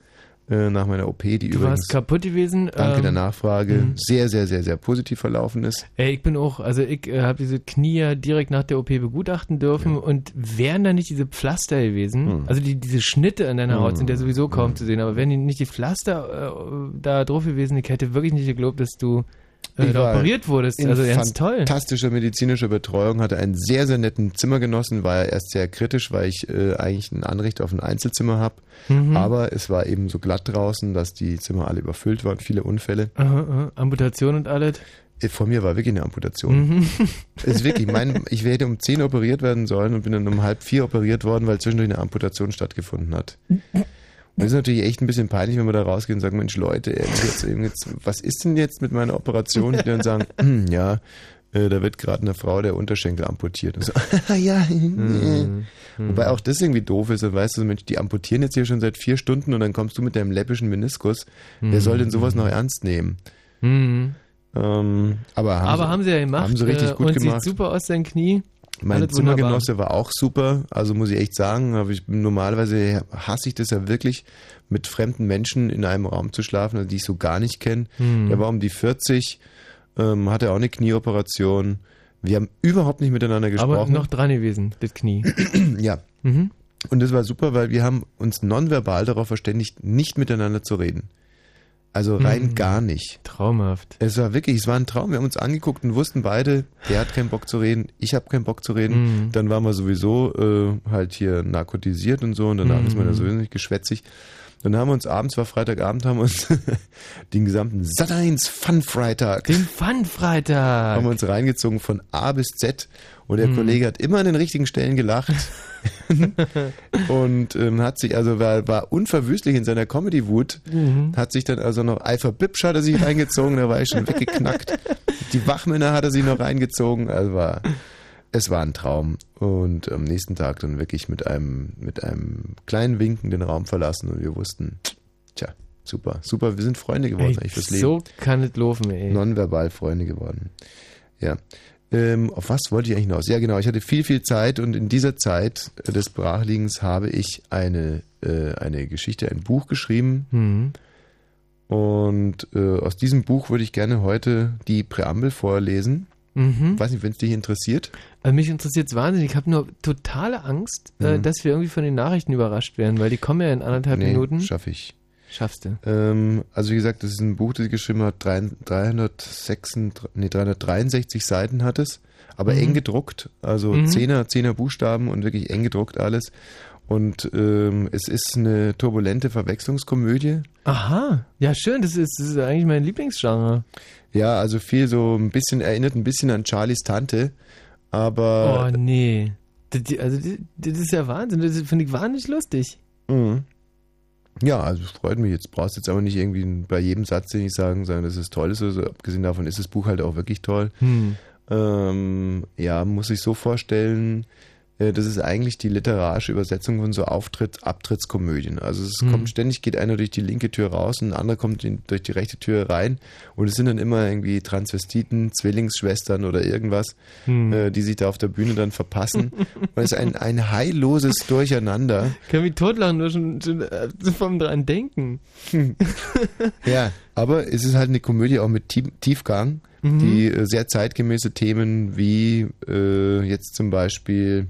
äh, nach meiner OP, die Du übrigens warst kaputt gewesen. danke ähm, der Nachfrage mhm. sehr, sehr, sehr, sehr positiv verlaufen ist. Ey, ich bin auch, also ich äh, habe diese Knie ja direkt nach der OP begutachten dürfen und wären da nicht diese Pflaster gewesen, Hm. also die, diese Schnitte an deiner Haut Hm. sind ja sowieso kaum zu sehen, aber wären die nicht die Pflaster äh, da drauf gewesen, ich hätte wirklich nicht geglaubt, dass du äh, da operiert wurdest. in Also ganz toll. fantastischer medizinischer Betreuung, hatte einen sehr, sehr netten Zimmergenossen, war ja erst sehr kritisch, weil ich äh, eigentlich ein Anrecht auf ein Einzelzimmer habe. Mhm. Aber es war eben so glatt draußen, dass die Zimmer alle überfüllt waren, viele Unfälle. Aha, aha. Amputation und alles. Äh, Vor mir war wirklich eine Amputation. Mhm. Es ist wirklich, mein, ich hätte um 10 operiert werden sollen und bin dann um halb vier operiert worden, weil zwischendurch eine Amputation stattgefunden hat. Und das ist natürlich echt ein bisschen peinlich, wenn wir da rausgehen und sagen, Mensch Leute, jetzt, jetzt, was ist denn jetzt mit meiner Operation? Die dann sagen, "Hm, ja, äh, da wird gerade einer Frau der Unterschenkel amputiert. Und so, ja, Mhm. Wobei auch das irgendwie doof ist, dann weißt du, Mensch, die amputieren jetzt hier schon seit vier Stunden und dann kommst du mit deinem läppischen Meniskus. Wer soll denn sowas noch ernst nehmen? Mhm. Ähm, aber haben, Aber sie, haben sie ja gemacht. haben sie richtig äh, gut und gemacht. sieht super aus, sein Knie. Mein Alles wunderbar. Zimmergenosse war auch super, also muss ich echt sagen, aber ich normalerweise hasse ich das ja wirklich, mit fremden Menschen in einem Raum zu schlafen, also die ich so gar nicht kenne. Hm. Der war um die 40, ähm, hatte auch eine Knieoperation. Wir haben überhaupt nicht miteinander gesprochen. Aber noch dran gewesen, das Knie. ja. Mhm. Und das war super, weil wir haben uns nonverbal darauf verständigt, nicht miteinander zu reden. Also rein Mhm. gar nicht. Traumhaft. Es war wirklich, es war ein Traum. Wir haben uns angeguckt und wussten beide, der hat keinen Bock zu reden, ich habe keinen Bock zu reden. Mhm. Dann waren wir sowieso äh, halt hier narkotisiert und so und danach Mhm. ist man ja sowieso nicht geschwätzig. Dann haben wir uns abends, war Freitagabend, haben wir uns den gesamten Sat1 Fun Freitag Den Fun-Freitag. haben wir uns reingezogen von A bis Z und der Mhm. Kollege hat immer an den richtigen Stellen gelacht und ähm, hat sich also war, war unverwüstlich in seiner Comedy-Wut, Mhm. hat sich dann also noch Alpha Bipsch hat er sich reingezogen, da war ich schon weggeknackt. Die Wachmänner hat er sich noch reingezogen, also war es war ein Traum und am nächsten Tag dann wirklich mit einem mit einem kleinen Winken den Raum verlassen und wir wussten, tja, super, super, wir sind Freunde geworden Ey, eigentlich fürs Leben so kann es laufen, ey. nonverbal Freunde geworden. Ja. Ähm, auf was wollte ich eigentlich hinaus? Ja, genau. Ich hatte viel, viel Zeit und in dieser Zeit äh, des Brachliegens habe ich eine, äh, eine Geschichte, ein Buch geschrieben. Mhm. Und äh, aus diesem Buch würde ich gerne heute die Präambel vorlesen. Mhm. Ich weiß nicht, wenn es dich interessiert. Also mich interessiert es wahnsinnig. Ich habe nur totale Angst, äh, Mhm. dass wir irgendwie von den Nachrichten überrascht werden, weil die kommen ja in anderthalb Nee, Minuten. schaffe ich. Schaffst du. Ähm, also wie gesagt, das ist ein Buch, das ich geschrieben habe, 366, nee, 363 Seiten hat es, aber Mhm. eng gedruckt, also Mhm. Zehner, Zehner Buchstaben und wirklich eng gedruckt alles. Und ähm, es ist eine turbulente Verwechslungskomödie. Aha. Ja, schön. Das ist, das ist eigentlich mein Lieblingsgenre. Ja, also viel so ein bisschen, erinnert ein bisschen an Charlies Tante, aber oh, nee. Das, also, das ist ja Wahnsinn. Das finde ich wahnsinnig lustig. Mhm. Ja, also es freut mich. Jetzt brauchst du jetzt aber nicht irgendwie bei jedem Satz, den ich sagen, sagen, dass es toll ist. Also abgesehen davon ist das Buch halt auch wirklich toll. Hm. Ähm, ja, muss ich so vorstellen, Das ist eigentlich die literarische Übersetzung von so Auftritt, Abtrittskomödien. Also es Hm. kommt ständig, geht einer durch die linke Tür raus und ein anderer kommt durch die rechte Tür rein. Und es sind dann immer irgendwie Transvestiten, Zwillingsschwestern oder irgendwas, Hm. äh, die sich da auf der Bühne dann verpassen. und es ist ein, ein heilloses Durcheinander. Kann mich totlachen, nur schon, schon äh, vom dran denken. Ja, aber es ist halt eine Komödie auch mit Tief- Tiefgang, Mhm. die äh, sehr zeitgemäße Themen wie äh, jetzt zum Beispiel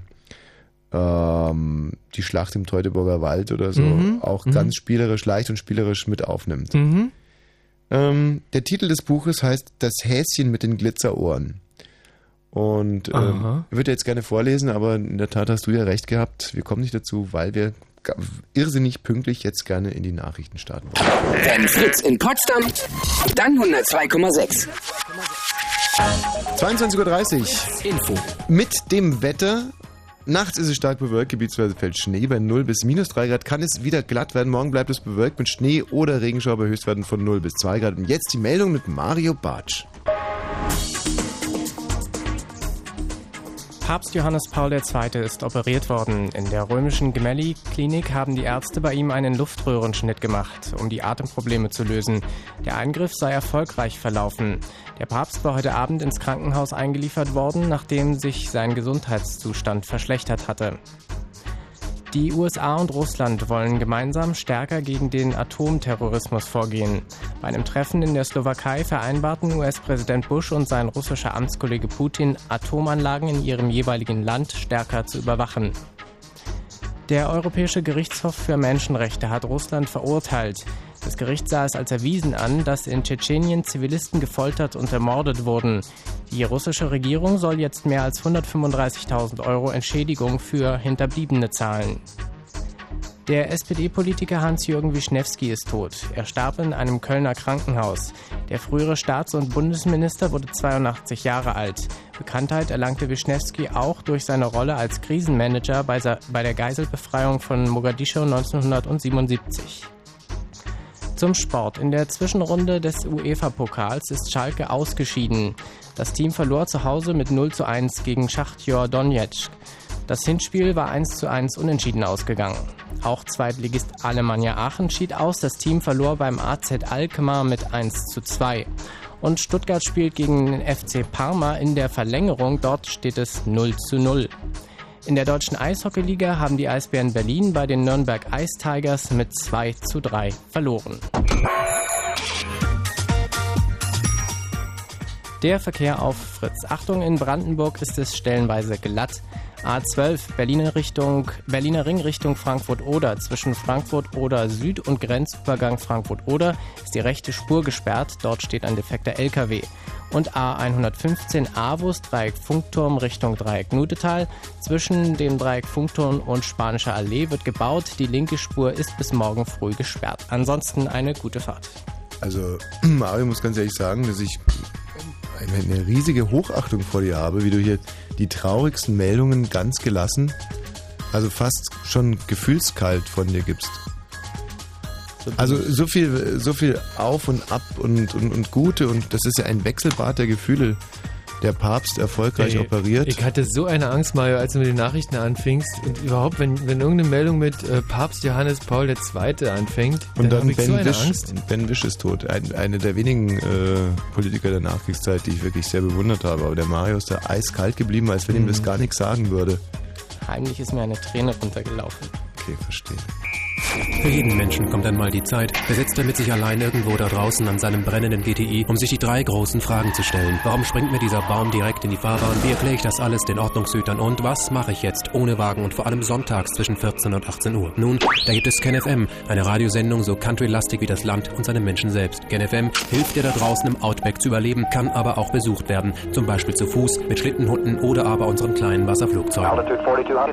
ähm, die Schlacht im Teutoburger Wald oder so Mhm, auch mhm. ganz spielerisch, leicht und spielerisch mit aufnimmt. Mhm. Ähm, der Titel des Buches heißt Das Häschen mit den Glitzerohren. Und ähm, würde jetzt gerne vorlesen, aber in der Tat hast du ja recht gehabt. Wir kommen nicht dazu, weil wir irrsinnig pünktlich jetzt gerne in die Nachrichten starten wollen. Wenn Fritz in Potsdam, dann 102,6. 22.30 Uhr. Info. Mit dem Wetter. Nachts ist es stark bewölkt, gebietsweise fällt Schnee bei 0 bis minus 3 Grad. Kann es wieder glatt werden. Morgen bleibt es bewölkt mit Schnee oder Regenschauer bei Höchstwerten von 0 bis 2 Grad. Und jetzt die Meldung mit Mario Bartsch. Papst Johannes Paul II. ist operiert worden. In der römischen Gemelli-Klinik haben die Ärzte bei ihm einen Luftröhrenschnitt gemacht, um die Atemprobleme zu lösen. Der Eingriff sei erfolgreich verlaufen. Der Papst war heute Abend ins Krankenhaus eingeliefert worden, nachdem sich sein Gesundheitszustand verschlechtert hatte. Die USA und Russland wollen gemeinsam stärker gegen den Atomterrorismus vorgehen. Bei einem Treffen in der Slowakei vereinbarten US-Präsident Bush und sein russischer Amtskollege Putin, Atomanlagen in ihrem jeweiligen Land stärker zu überwachen. Der Europäische Gerichtshof für Menschenrechte hat Russland verurteilt. Das Gericht sah es als erwiesen an, dass in Tschetschenien Zivilisten gefoltert und ermordet wurden. Die russische Regierung soll jetzt mehr als 135.000 Euro Entschädigung für Hinterbliebene zahlen. Der SPD-Politiker Hans-Jürgen Wischnewski ist tot. Er starb in einem Kölner Krankenhaus. Der frühere Staats- und Bundesminister wurde 82 Jahre alt. Bekanntheit erlangte Wischnewski auch durch seine Rolle als Krisenmanager bei bei der Geiselbefreiung von Mogadischu 1977. Zum Sport. In der Zwischenrunde des UEFA-Pokals ist Schalke ausgeschieden. Das Team verlor zu Hause mit 0 zu 1 gegen Schachtjor Donetsk. Das Hinspiel war 1 zu 1 unentschieden ausgegangen. Auch Zweitligist Alemannia Aachen schied aus. Das Team verlor beim AZ Alkmaar mit 1 zu 2. Und Stuttgart spielt gegen den FC Parma in der Verlängerung. Dort steht es 0 zu 0. In der deutschen Eishockeyliga haben die Eisbären Berlin bei den Nürnberg Ice Tigers mit 2 zu 3 verloren. Der Verkehr auf Fritz. Achtung, in Brandenburg ist es stellenweise glatt. A12 Berliner Richtung Berliner Ring Richtung Frankfurt-Oder zwischen Frankfurt-Oder Süd und Grenzübergang Frankfurt-Oder ist die rechte Spur gesperrt. Dort steht ein defekter LKW. Und A115 Avus Dreieck Funkturm Richtung Dreieck Nudetal. Zwischen dem Dreieck Funkturm und Spanischer Allee wird gebaut. Die linke Spur ist bis morgen früh gesperrt. Ansonsten eine gute Fahrt. Also, Mario muss ganz ehrlich sagen, dass ich eine, eine riesige Hochachtung vor dir habe, wie du hier die traurigsten Meldungen ganz gelassen, also fast schon gefühlskalt von dir gibst. Also so viel, so viel auf und ab und, und, und Gute und das ist ja ein Wechselbad der Gefühle. Der Papst erfolgreich Ey, operiert. Ich hatte so eine Angst, Mario, als du mit den Nachrichten anfingst. Und überhaupt, wenn, wenn irgendeine Meldung mit äh, Papst Johannes Paul II. anfängt, Und dann habe ich Ben, so eine Wisch, Angst. ben Wisch ist tot. Ein, eine der wenigen äh, Politiker der Nachkriegszeit, die ich wirklich sehr bewundert habe. Aber der Mario ist da eiskalt geblieben, als wenn ihm Mhm. das gar nichts sagen würde. Heimlich ist mir eine Träne runtergelaufen. Okay, verstehe. Für jeden Menschen kommt einmal die Zeit, da sitzt er mit sich allein irgendwo da draußen an seinem brennenden GTI, um sich die drei großen Fragen zu stellen. Warum springt mir dieser Baum direkt in die Fahrbahn? Wie erkläre ich das alles den Ordnungshütern? Und was mache ich jetzt ohne Wagen und vor allem sonntags zwischen 14 und 18 Uhr? Nun, da gibt es KenFM, eine Radiosendung so countrylastig wie das Land und seine Menschen selbst. KenFM hilft dir da draußen im Outback zu überleben, kann aber auch besucht werden, zum Beispiel zu Fuß, mit Schlittenhunden oder aber unseren kleinen Wasserflugzeugen.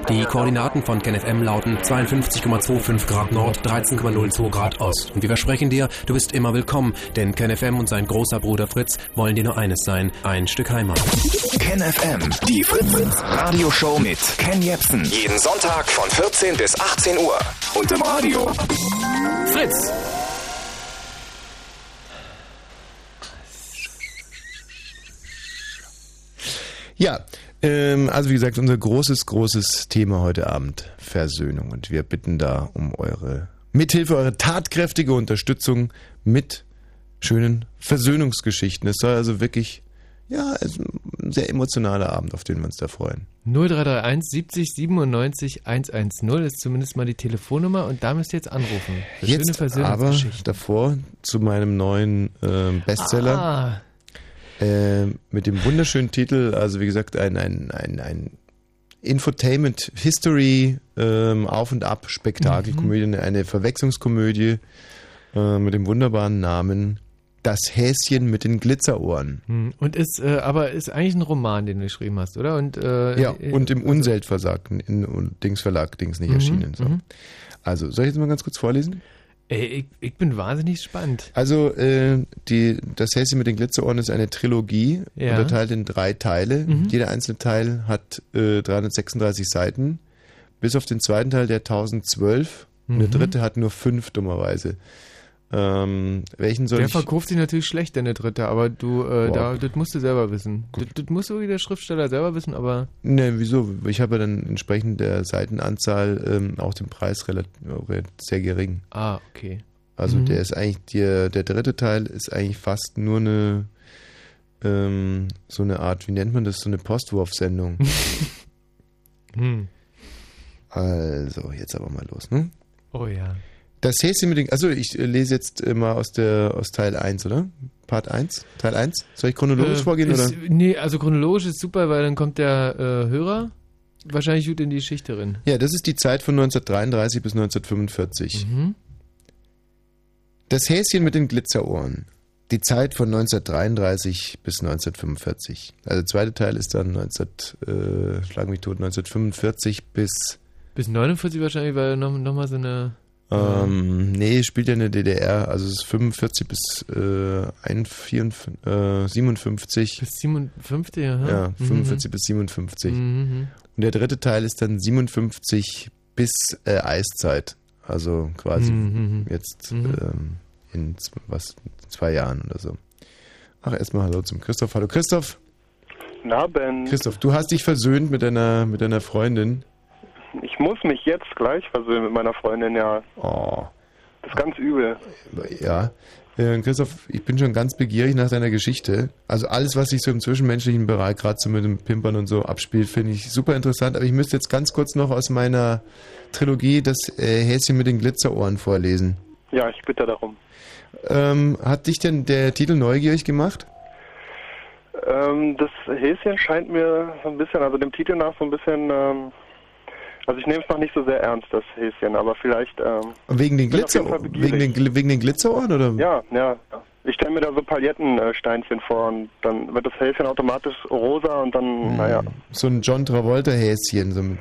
Die Koordinaten von KenFM lauten 52,25 Grad Nord, 13,02 Grad Ost. Und wir versprechen dir, du bist immer willkommen, denn KenFM und sein großer Bruder Fritz wollen dir nur eines sein, ein Stück Heimat. Ken FM, die Fritz Radioshow mit Ken Jepsen. Jeden Sonntag von 14 bis 18 Uhr. Und im Radio. Fritz! Ja, Ähm, also wie gesagt, unser großes, großes Thema heute Abend, Versöhnung. Und wir bitten da um eure Mithilfe, eure tatkräftige Unterstützung mit schönen Versöhnungsgeschichten. Es soll also wirklich, ja, ein sehr emotionaler Abend, auf den wir uns da freuen. 0331 70 97 110 ist zumindest mal die Telefonnummer und da müsst ihr jetzt anrufen. Für schöne Jetzt aber Versöhnungsgeschichten. davor zu meinem neuen ähm, Bestseller. Ah, Äh, mit dem wunderschönen Titel, also wie gesagt, ein, ein, ein, ein Infotainment History ähm, Auf und Ab Spektakelkomödie, eine Verwechslungskomödie äh, mit dem wunderbaren Namen Das Häschen mit den Glitzerohren. hm. und ist, äh, aber ist eigentlich ein Roman, den du geschrieben hast, oder? Und, äh, Ja, äh, und im Unselt Verlag, in, Dings Verlag, Dings nicht erschienen. So. mhm. Also, soll ich jetzt mal ganz kurz vorlesen? Ey, ich, ich bin wahnsinnig gespannt. Also, äh, die, das Häschen mit den Glitzerohren ist eine Trilogie, Ja. unterteilt in drei Teile. Mhm. Jeder einzelne Teil hat äh, 336 Seiten, bis auf den zweiten Teil, der 1012. Und der Mhm. dritte hat nur fünf, dummerweise. Ähm, welchen soll Der ich... verkauft sich natürlich schlecht, der dritte, aber du, äh, da, das musst du selber wissen. Das, das musst du wie der Schriftsteller selber wissen, aber Ne, wieso? Ich habe ja dann entsprechend der Seitenanzahl ähm, auch den Preis relativ sehr gering. ah, okay. Also Mhm. der ist eigentlich, der, der dritte Teil ist eigentlich fast nur eine ähm, so eine Art, wie nennt man das, so eine Postwurfsendung. Hm. also, jetzt aber mal los, ne? Oh ja. Das Häschen mit den, also ich äh, lese jetzt mal aus der aus Teil 1, oder? Part 1? Teil 1? Soll ich chronologisch Äh, vorgehen, ist, oder? Nee, also chronologisch ist super, weil dann kommt der äh, Hörer wahrscheinlich gut in die Geschichte drin. Ja, das ist die Zeit von 1933 bis 1945. Mhm. Das Häschen mit den Glitzerohren. Die Zeit von 1933 bis 1945. Also der zweite Teil ist dann 19, äh, schlag mich tot, 1945 bis, Bis 49 wahrscheinlich, weil noch, noch mal so eine... ähm, nee, spielt ja in der DDR, also es ist 45 bis äh, 51, äh, 57. Bis 57, aha. ja, Mhm. 45 bis 57. Mhm. Und der dritte Teil ist dann 57 bis äh, Eiszeit. Also quasi Mhm. jetzt Mhm. ähm, in was, zwei Jahren oder so. Ach, erstmal Hallo zum Christoph. Hallo Christoph. Na, Ben, Christoph, du hast dich versöhnt mit deiner, mit deiner Freundin. Ich muss mich jetzt gleich versöhnen mit meiner Freundin, ja. Oh, Das ist ganz übel. ja. Äh, Christoph, ich bin schon ganz begierig nach deiner Geschichte. Also alles, was sich so im zwischenmenschlichen Bereich gerade so mit dem Pimpern und so abspielt, finde ich super interessant. Aber ich müsste jetzt ganz kurz noch aus meiner Trilogie das äh, Häschen mit den Glitzerohren vorlesen. Ja, ich bitte darum. Ähm, hat dich denn der Titel neugierig gemacht? Ähm, das Häschen scheint mir so ein bisschen, also dem Titel nach so ein bisschen, ähm, also ich nehme es noch nicht so sehr ernst, das Häschen, aber vielleicht, ähm, Wegen den, Glitzer wegen, den, wegen den Glitzerohren oder? ja, ja. Ich stelle mir da so Palettensteinchen vor und dann wird das Häschen automatisch rosa und dann, Hm. naja, So ein John Travolta Häschen so mit.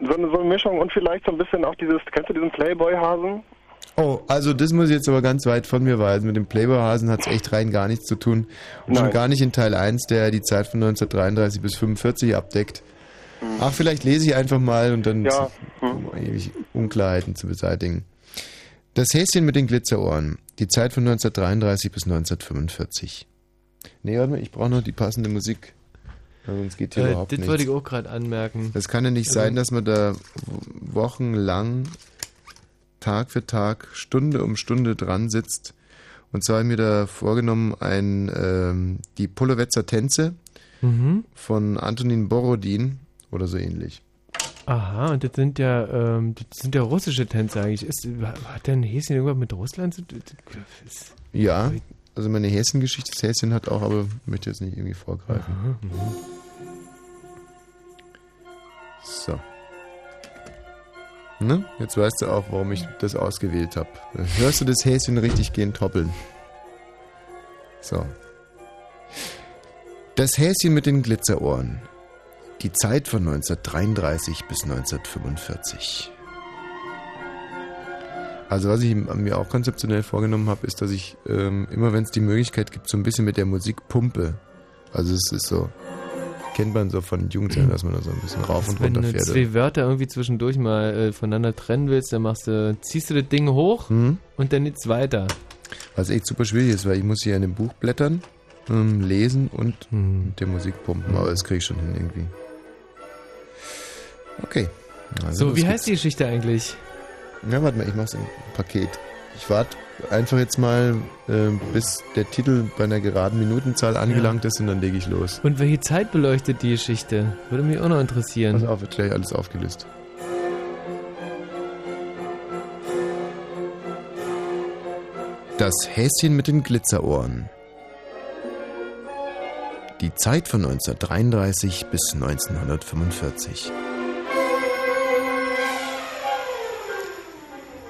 so eine, so eine Mischung und vielleicht so ein bisschen auch dieses, kennst du diesen Playboy-Hasen? Oh, also das muss ich jetzt aber ganz weit von mir weisen. Mit dem Playboy-Hasen hat es echt rein gar nichts zu tun. Und schon Nein. gar nicht in Teil 1, der die Zeit von 1933 bis 45 abdeckt. Ach, vielleicht lese ich einfach mal und dann Ja, hm. um ewig Unklarheiten zu beseitigen. Das Häschen mit den Glitzerohren. Die Zeit von 1933 bis 1945. Nee, warte mal, ich brauche noch die passende Musik. Sonst geht hier Äh, überhaupt das nichts. wollte ich auch gerade anmerken. Das kann ja nicht Also- sein, dass man da wochenlang, Tag für Tag, Stunde um Stunde dran sitzt. Und zwar habe ich mir da vorgenommen, ein, ähm, die Polowetzer Tänze Mhm. von Antonin Borodin oder so ähnlich. Aha, und das sind ja, ähm, das sind ja russische Tänze eigentlich. Ist, hat denn Häschen irgendwas mit Russland zu tun? Ja, also meine Häschen-Geschichte, das Häschen hat auch, aber ich möchte jetzt nicht irgendwie vorgreifen. So. Ne? Jetzt weißt du auch, warum ich das ausgewählt habe. Hörst du das Häschen richtig gehen toppeln? So. Das Häschen mit den Glitzerohren. Die Zeit von 1933 bis 1945. Also was ich mir auch konzeptionell vorgenommen habe, ist, dass ich ähm, immer, wenn es die Möglichkeit gibt, so ein bisschen mit der Musik pumpe. Also es ist so, kennt man so von Jugendzeit, dass man da so ein bisschen rauf und Wenn runter du fährt. zwei Wörter irgendwie zwischendurch mal äh, voneinander trennen willst, dann machst du, ziehst du das Ding hoch Hm? und dann geht's weiter. Was echt super schwierig ist, weil ich muss hier in dem Buch blättern, ähm, lesen und Hm. mit der Musik pumpen. Aber das kriege ich schon hin irgendwie. Okay. Also So, wie heißt die Geschichte eigentlich? Ja, warte mal, ich mach's im Paket. Ich warte einfach jetzt mal, äh, bis der Titel bei einer geraden Minutenzahl angelangt ist und dann lege ich los. Und welche Zeit beleuchtet die Geschichte? Würde mich auch noch interessieren. Pass auf, wird gleich alles aufgelöst. Das Häschen mit den Glitzerohren. Die Zeit von 1933 bis 1945.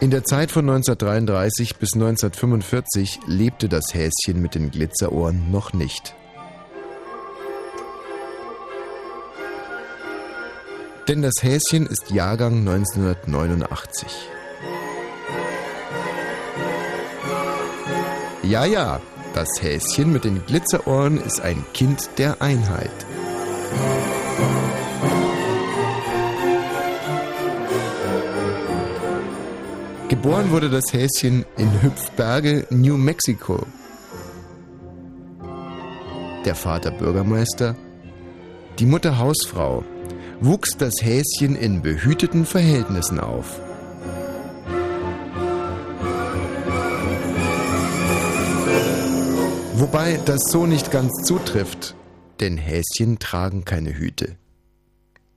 In der Zeit von 1933 bis 1945 lebte das Häschen mit den Glitzerohren noch nicht. Denn das Häschen ist Jahrgang 1989. Ja, ja, das Häschen mit den Glitzerohren ist ein Kind der Einheit. Geboren wurde das Häschen in Hüpfberge, New Mexico. Der Vater Bürgermeister, die Mutter Hausfrau, wuchs das Häschen in behüteten Verhältnissen auf. Wobei das so nicht ganz zutrifft, denn Häschen tragen keine Hüte.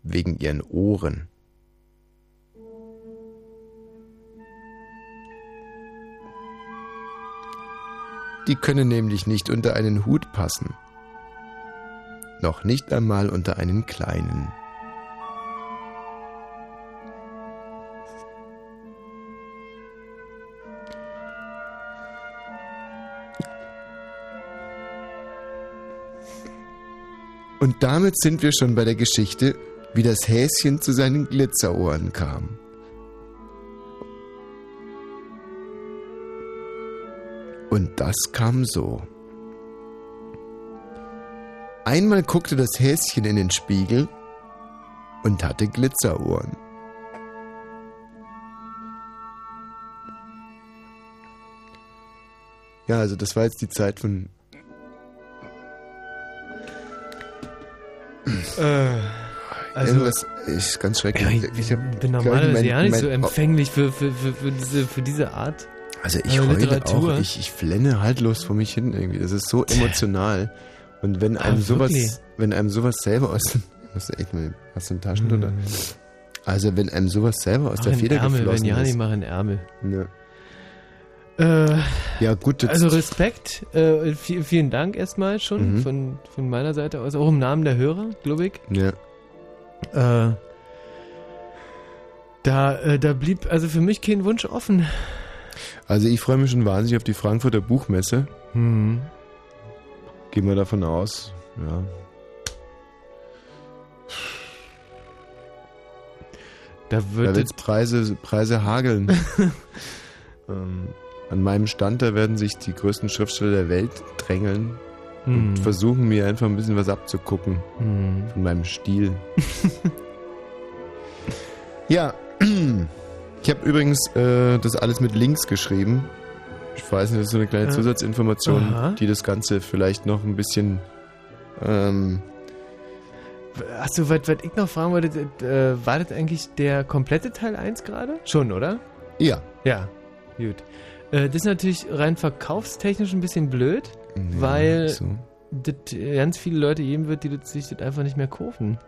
Wegen ihren Ohren. Die können nämlich nicht unter einen Hut passen. Noch nicht einmal unter einen kleinen. Und damit sind wir schon bei der Geschichte, wie das Häschen zu seinen Glitzerohren kam. Und das kam so. Einmal guckte das Häschen in den Spiegel und hatte Glitzerohren. Ja, also das war jetzt die Zeit von Also, Irgendwas ist ganz schrecklich. ja, ich, bin glaub ich, normalerweise mein- ja nicht so empfänglich für, für, für, für, diese, für diese Art. Also ich äh, heule auch, ich, ich flenne haltlos vor mich hin irgendwie. Das ist so emotional. Und wenn einem Ah, sowas, wirklich? wenn einem sowas selber aus musst du echt mal, hast du ein Taschentuch Hm. Also wenn einem sowas selber aus Mach der einen Feder Ärmel, wenn geflossen ja, ich ist. mache einen Ärmel. Ja. Äh, ja gut, also Respekt, äh, vi- vielen Dank erstmal schon Mhm. von, von meiner Seite aus, auch im Namen der Hörer, glaube ich. ja. Äh, da, äh, da blieb also für mich kein Wunsch offen. Also ich freue mich schon wahnsinnig auf die Frankfurter Buchmesse. Hm. Gehen wir davon aus. Ja. Da wird wird Preise, Preise hageln. ähm, an meinem Stand, da werden sich die größten Schriftsteller der Welt drängeln hm. und versuchen mir einfach ein bisschen was abzugucken Hm. von meinem Stil. ja, ich habe übrigens äh, das alles mit Links geschrieben. Ich weiß nicht, das ist so eine kleine Ja. Zusatzinformation, Aha. die das Ganze vielleicht noch ein bisschen ähm, Achso, was, was ich noch fragen wollte, äh, war das eigentlich der komplette Teil 1 gerade? Schon, oder? ja. Ja, gut. Äh, das ist natürlich rein verkaufstechnisch ein bisschen blöd, Ja, Weil- So. das ganz viele Leute geben wird, die das sich das einfach nicht mehr kaufen.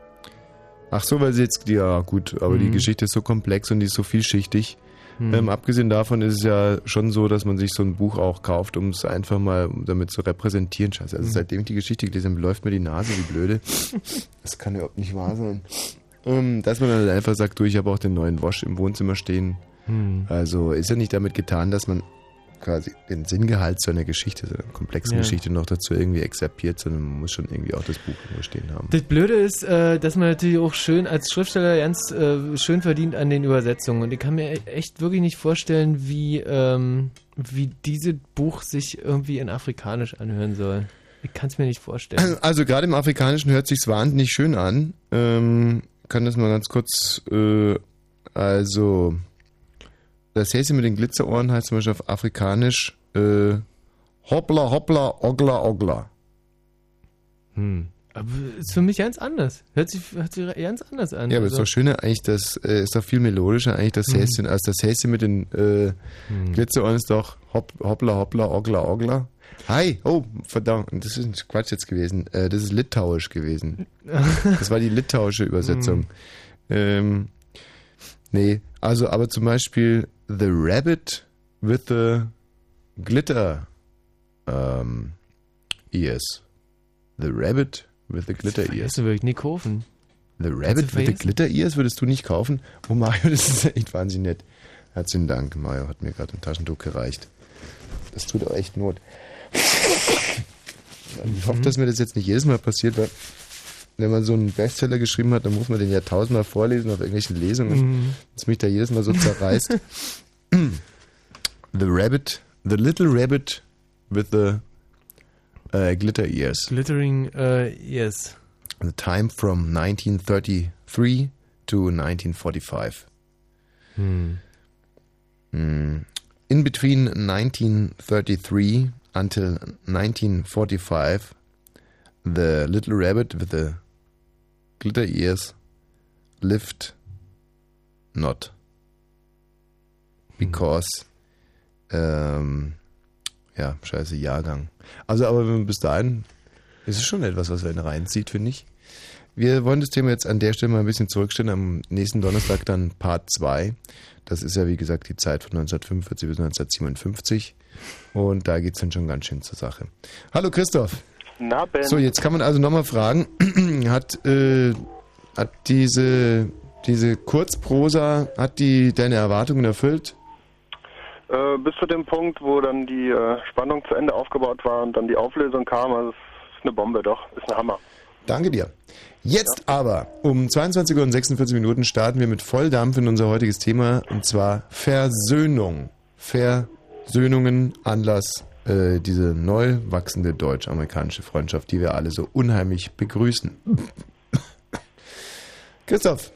Ach so, weil sie jetzt, ja gut, aber die Mhm. Geschichte ist so komplex und die ist so vielschichtig. Hm. Ähm, abgesehen davon ist es ja schon so, dass man sich so ein Buch auch kauft, um es einfach mal damit zu repräsentieren. Scheiße, also Mhm. seitdem ich die Geschichte gelesen habe, läuft mir die Nase wie blöde. Das kann überhaupt nicht wahr sein. Ähm, dass man dann halt einfach sagt, du, ich habe auch den neuen Wasch im Wohnzimmer stehen. Hm. Also ist ja nicht damit getan, dass man quasi den Sinngehalt so einer Geschichte, so einer komplexen Ja. Geschichte noch dazu irgendwie exerpiert, sondern man muss schon irgendwie auch das Buch irgendwo stehen haben. Das Blöde ist, äh, dass man natürlich auch schön als Schriftsteller ganz äh, schön verdient an den Übersetzungen. Und ich kann mir echt wirklich nicht vorstellen, wie, ähm, wie dieses Buch sich irgendwie in Afrikanisch anhören soll. Ich kann es mir nicht vorstellen. Also gerade im Afrikanischen hört sich's wahnsinnig schön an. Ähm, kann das mal ganz kurz, äh, also das Häschen mit den Glitzerohren heißt zum Beispiel auf Afrikanisch äh, Hoppla, hoppla, ogla, ogla. Hm. Aber ist für mich ganz anders. Hört sich, hört sich ganz anders an. Ja, aber ist Also, doch schöner eigentlich, das äh, ist doch viel melodischer eigentlich das Mhm. Häschen, als das Häschen mit den äh, Glitzerohren ist doch hopp, hoppla, hoppla, ogla, ogla. Hi, oh, verdammt, das ist ein Quatsch jetzt gewesen. Äh, das ist litauisch gewesen. Das war die litauische Übersetzung. Ähm, nee, also aber zum Beispiel The Rabbit with the Glitter ähm, Ears. The Rabbit with the Glitter Ears. Das würde ich nie kaufen. The Rabbit with the? Glitter Ears würdest du nicht kaufen? Oh Mario, das ist echt wahnsinnig nett. Herzlichen Dank, Mario hat mir gerade ein Taschentuch gereicht. Das tut auch echt Not. Ich hoffe, dass mir das jetzt nicht jedes Mal passiert, weil wenn man so einen Bestseller geschrieben hat, dann muss man den ja tausendmal vorlesen auf irgendwelchen Lesungen, Mhm. dass mich da jedes Mal so zerreißt. the Rabbit, the Little Rabbit with the äh, Glitter Ears. Glittering, äh, yes. The time from 1933 to 1945. Hm. Mm. In between 1933 until 1945, the little rabbit with the glitter ears lived not. Because, ähm, ja, scheiße, Jahrgang. Also, aber bis dahin ist es schon etwas, was einen reinzieht, finde ich. Wir wollen das Thema jetzt an der Stelle mal ein bisschen zurückstellen. Am nächsten Donnerstag dann Part 2. Das ist ja, wie gesagt, die Zeit von 1945 bis 1957. Und da geht es dann schon ganz schön zur Sache. Hallo Christoph. Na, Ben. So, jetzt kann man also nochmal fragen, hat, äh, hat diese, diese Kurzprosa, hat die deine Erwartungen erfüllt? Äh, bis zu dem Punkt, wo dann die äh, Spannung zu Ende aufgebaut war und dann die Auflösung kam, also es ist eine Bombe doch, ist ein Hammer. Danke dir. Jetzt aber, um 22 Uhr und 46 Minuten starten wir mit Volldampf in unser heutiges Thema, und zwar Versöhnung. Versöhnungen, Anlass, äh, diese neu wachsende deutsch-amerikanische Freundschaft, die wir alle so unheimlich begrüßen. Christoph,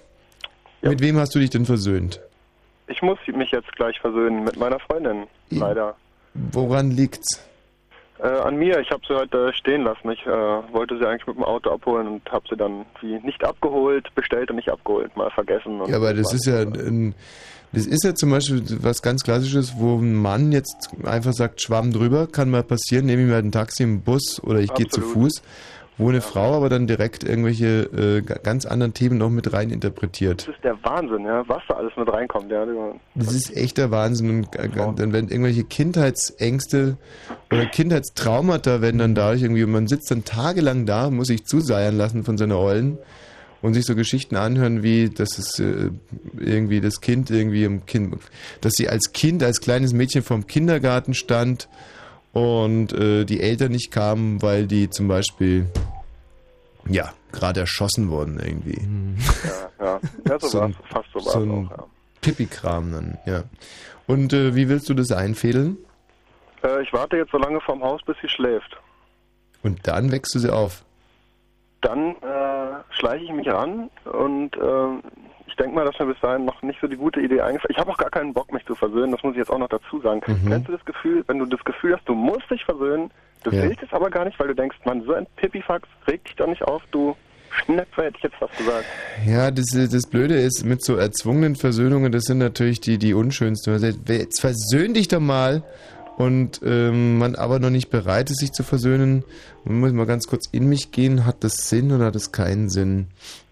mit wem hast du dich denn versöhnt? Ich muss mich jetzt gleich versöhnen mit meiner Freundin, leider. Woran liegt's? Äh, an mir, ich habe sie heute stehen lassen. Ich äh, wollte sie eigentlich mit dem Auto abholen und habe sie dann wie nicht abgeholt, bestellt und nicht abgeholt, mal vergessen. Ja, aber das ist ja ein, das ist ja zum Beispiel was ganz Klassisches, wo ein Mann jetzt einfach sagt, Schwamm drüber, kann mal passieren, nehme ich mir halt ein Taxi, einen Bus oder ich gehe zu. Fuß, wo eine Frau aber dann direkt irgendwelche äh, ga- ganz anderen Themen noch mit rein interpretiert. Das ist der Wahnsinn, ja, was da alles mit reinkommt. Ja. Das ist echter Wahnsinn. Und äh, dann werden irgendwelche Kindheitsängste oder Kindheitstraumata werden dann dadurch irgendwie, und man sitzt dann tagelang da, muss sich zuseiern lassen von seiner Ollen und sich so Geschichten anhören, wie, dass es äh, irgendwie das Kind irgendwie im Kind, dass sie als Kind, als kleines Mädchen vorm Kindergarten stand und äh, die Eltern nicht kamen, weil die zum Beispiel, ja, gerade erschossen wurden irgendwie. Ja, ja. ja so, So war's, ein- fast so war so es ein auch. Ja. Pipi-Kram dann, ja. Und äh, wie willst du das einfädeln? Äh, ich warte jetzt so lange vorm Haus, bis sie schläft. Und dann wächst du sie auf. Dann äh, schleiche ich mich ran und äh, ich denke mal, dass mir bis dahin noch nicht so die gute Idee eingefallen Ich habe auch gar keinen Bock, mich zu versöhnen, das muss ich jetzt auch noch dazu sagen. Mhm. Kennst du das Gefühl, wenn du das Gefühl hast, du musst dich versöhnen, du Ja. willst es aber gar nicht, weil du denkst, man, so ein Pipifax, reg dich doch nicht auf, du Schnepfe, hätte ich jetzt fast gesagt. Ja, das, das Blöde ist, mit so erzwungenen Versöhnungen, das sind natürlich die, die unschönsten. Wer- Jetzt versöhn dich doch mal. Und ähm, man aber noch nicht bereit ist, sich zu versöhnen. Man muss mal ganz kurz in mich gehen. Hat das Sinn oder hat das keinen Sinn?